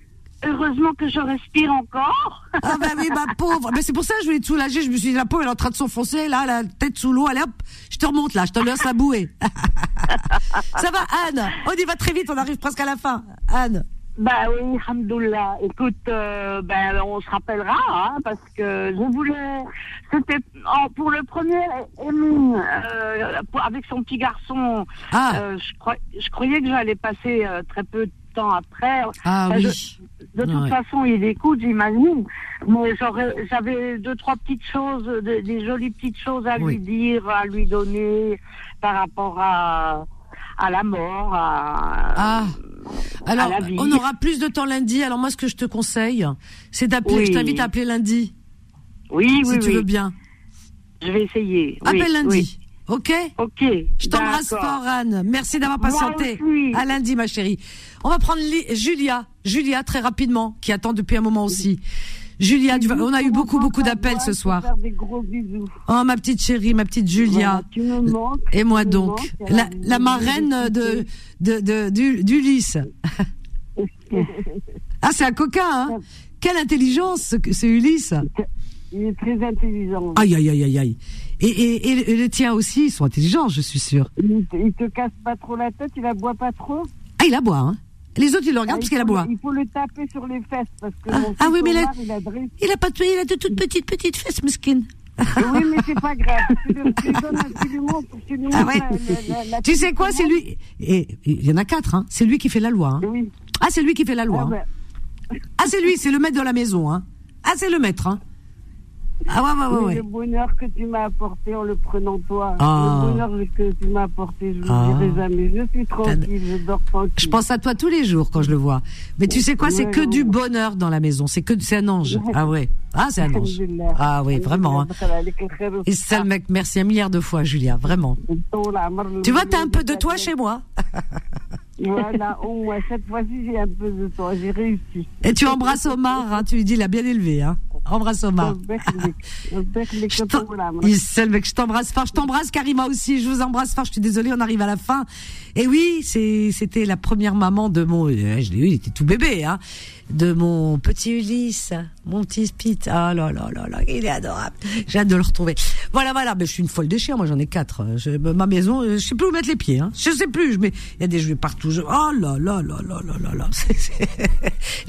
Heureusement que je respire encore. ah ben oui, ma pauvre. Mais c'est pour ça que je voulais te soulager. Je me suis dit, la pauvre, elle est en train de s'enfoncer, là, la tête sous l'eau. Allez hop, je te remonte là, je te laisse la bouée. ça va Anne? On y va très vite, on arrive presque à la fin. Anne? Bah oui, Hamdoullah. Écoute, euh, ben on se rappellera, hein, parce que je voulais, c'était pour le premier, euh, avec son petit garçon. Ah. Euh, je, je croyais que j'allais passer très peu de temps après. Ah oui. De toute façon, il écoute, j'imagine. Mais j'avais deux, trois petites choses, des jolies petites choses à lui dire, à lui donner par rapport à à la mort, à, ah. Alors, on aura plus de temps lundi. Alors moi, ce que je te conseille, c'est d'appeler. Je t'invite à appeler lundi. Oui, si tu veux bien. Je vais essayer. Appelle lundi. Ok Ok. Je t'embrasse fort, Anne. Merci d'avoir patienté. À lundi, ma chérie. On va prendre Julia. Julia, très rapidement, qui attend depuis un moment aussi. Julia, on a eu beaucoup, beaucoup d'appels ce soir. Oh, ma petite chérie, ma petite Julia. Et moi donc. la, marraine de, de, d'Ulysse. ah, c'est un coquin, hein Quelle intelligence, c'est Ulysse. Il est très intelligent. Aïe, aïe, aïe, aïe, aïe. Et, et, et, le tien aussi, ils sont intelligents, je suis sûre. Il, il te casse pas trop la tête, il aboie pas trop? Ah, il aboie, hein les autres, ils le regardent ah, parce qu'il aboie. Il faut le taper sur les fesses parce que ah, ah oui, mais il a, il a, pas tué, il a de toutes petites petites fesses, mesquines. oui, mais c'est pas grave. ah ouais. tu sais quoi, c'est lui. Et il y en a quatre, hein. C'est lui qui fait la loi. Hein. Oui. Ah, c'est lui qui fait la loi. Ah, hein. ah c'est lui, c'est le maître de la maison. Hein. Ah, c'est le maître. Hein. Ah ouais, ouais, ouais, Le bonheur que tu m'as apporté en le prenant toi. Ah. Le bonheur que tu m'as apporté, je ne ah. dirai jamais. Je suis tranquille, je dors tranquille. Je pense à toi tous les jours quand je le vois. Mais tu sais quoi, c'est que du bonheur dans la maison. C'est que c'est un ange. Ah ouais. Ah, c'est un ange. Ah oui, vraiment. Hein. Et mec, merci un milliard de fois, Julia, vraiment. Tu vois, t'as un peu de toi chez moi. Voilà, au moins, cette fois-ci, j'ai un peu de toi, j'ai réussi. Et tu embrasses Omar, hein, tu lui dis, il a bien élevé, hein. Embrasse Omar. je t'embrasse fort. Je t'embrasse Karima aussi. Je vous embrasse fort. Je suis désolée, on arrive à la fin. Et oui, c'était la première maman de mon. Euh, je l'ai eu, il était tout bébé, hein. De mon petit Ulysse, mon petit Spit. Ah là là là là, il est adorable. J'ai hâte de le retrouver. Voilà, voilà. Mais je suis une folle de chiens. Moi, j'en ai quatre. ma maison, je sais plus où mettre les pieds. Hein. Je sais plus. Mais il y a des jouets partout. Je, oh là là là là là là là.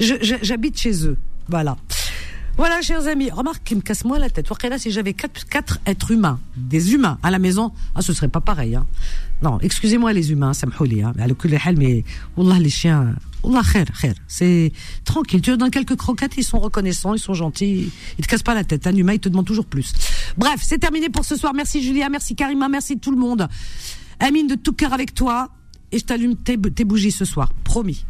J'habite chez eux. Voilà. Voilà, chers amis, remarque qui me casse moi la tête. Là, si j'avais quatre, quatre êtres humains, des humains à la maison, ah, ce serait pas pareil. Hein. Non, excusez-moi les humains, ça me hein. Mais Wallah, les chiens, Wallah, khair, khair. C'est tranquille. Tu donnes quelques croquettes, ils sont reconnaissants, ils sont gentils. Ils te cassent pas la tête. Un humain, il te demande toujours plus. Bref, c'est terminé pour ce soir. Merci Julia, merci Karima, merci tout le monde. Amine de tout cœur avec toi. Et je t'allume tes bougies ce soir. Promis.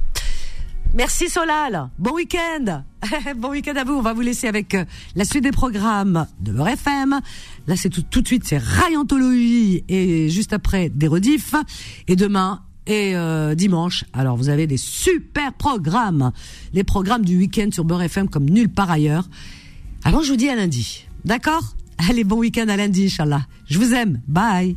Merci Solal. Bon week-end. bon week-end à vous. On va vous laisser avec euh, la suite des programmes de leur FM. Là, c'est tout, de suite, c'est Rayantologie et juste après des rediffs. Et demain et euh, dimanche, alors vous avez des super programmes. Les programmes du week-end sur Beurre FM comme nulle part ailleurs. Alors je vous dis à lundi. D'accord? Allez, bon week-end à lundi, Inch'Allah. Je vous aime. Bye.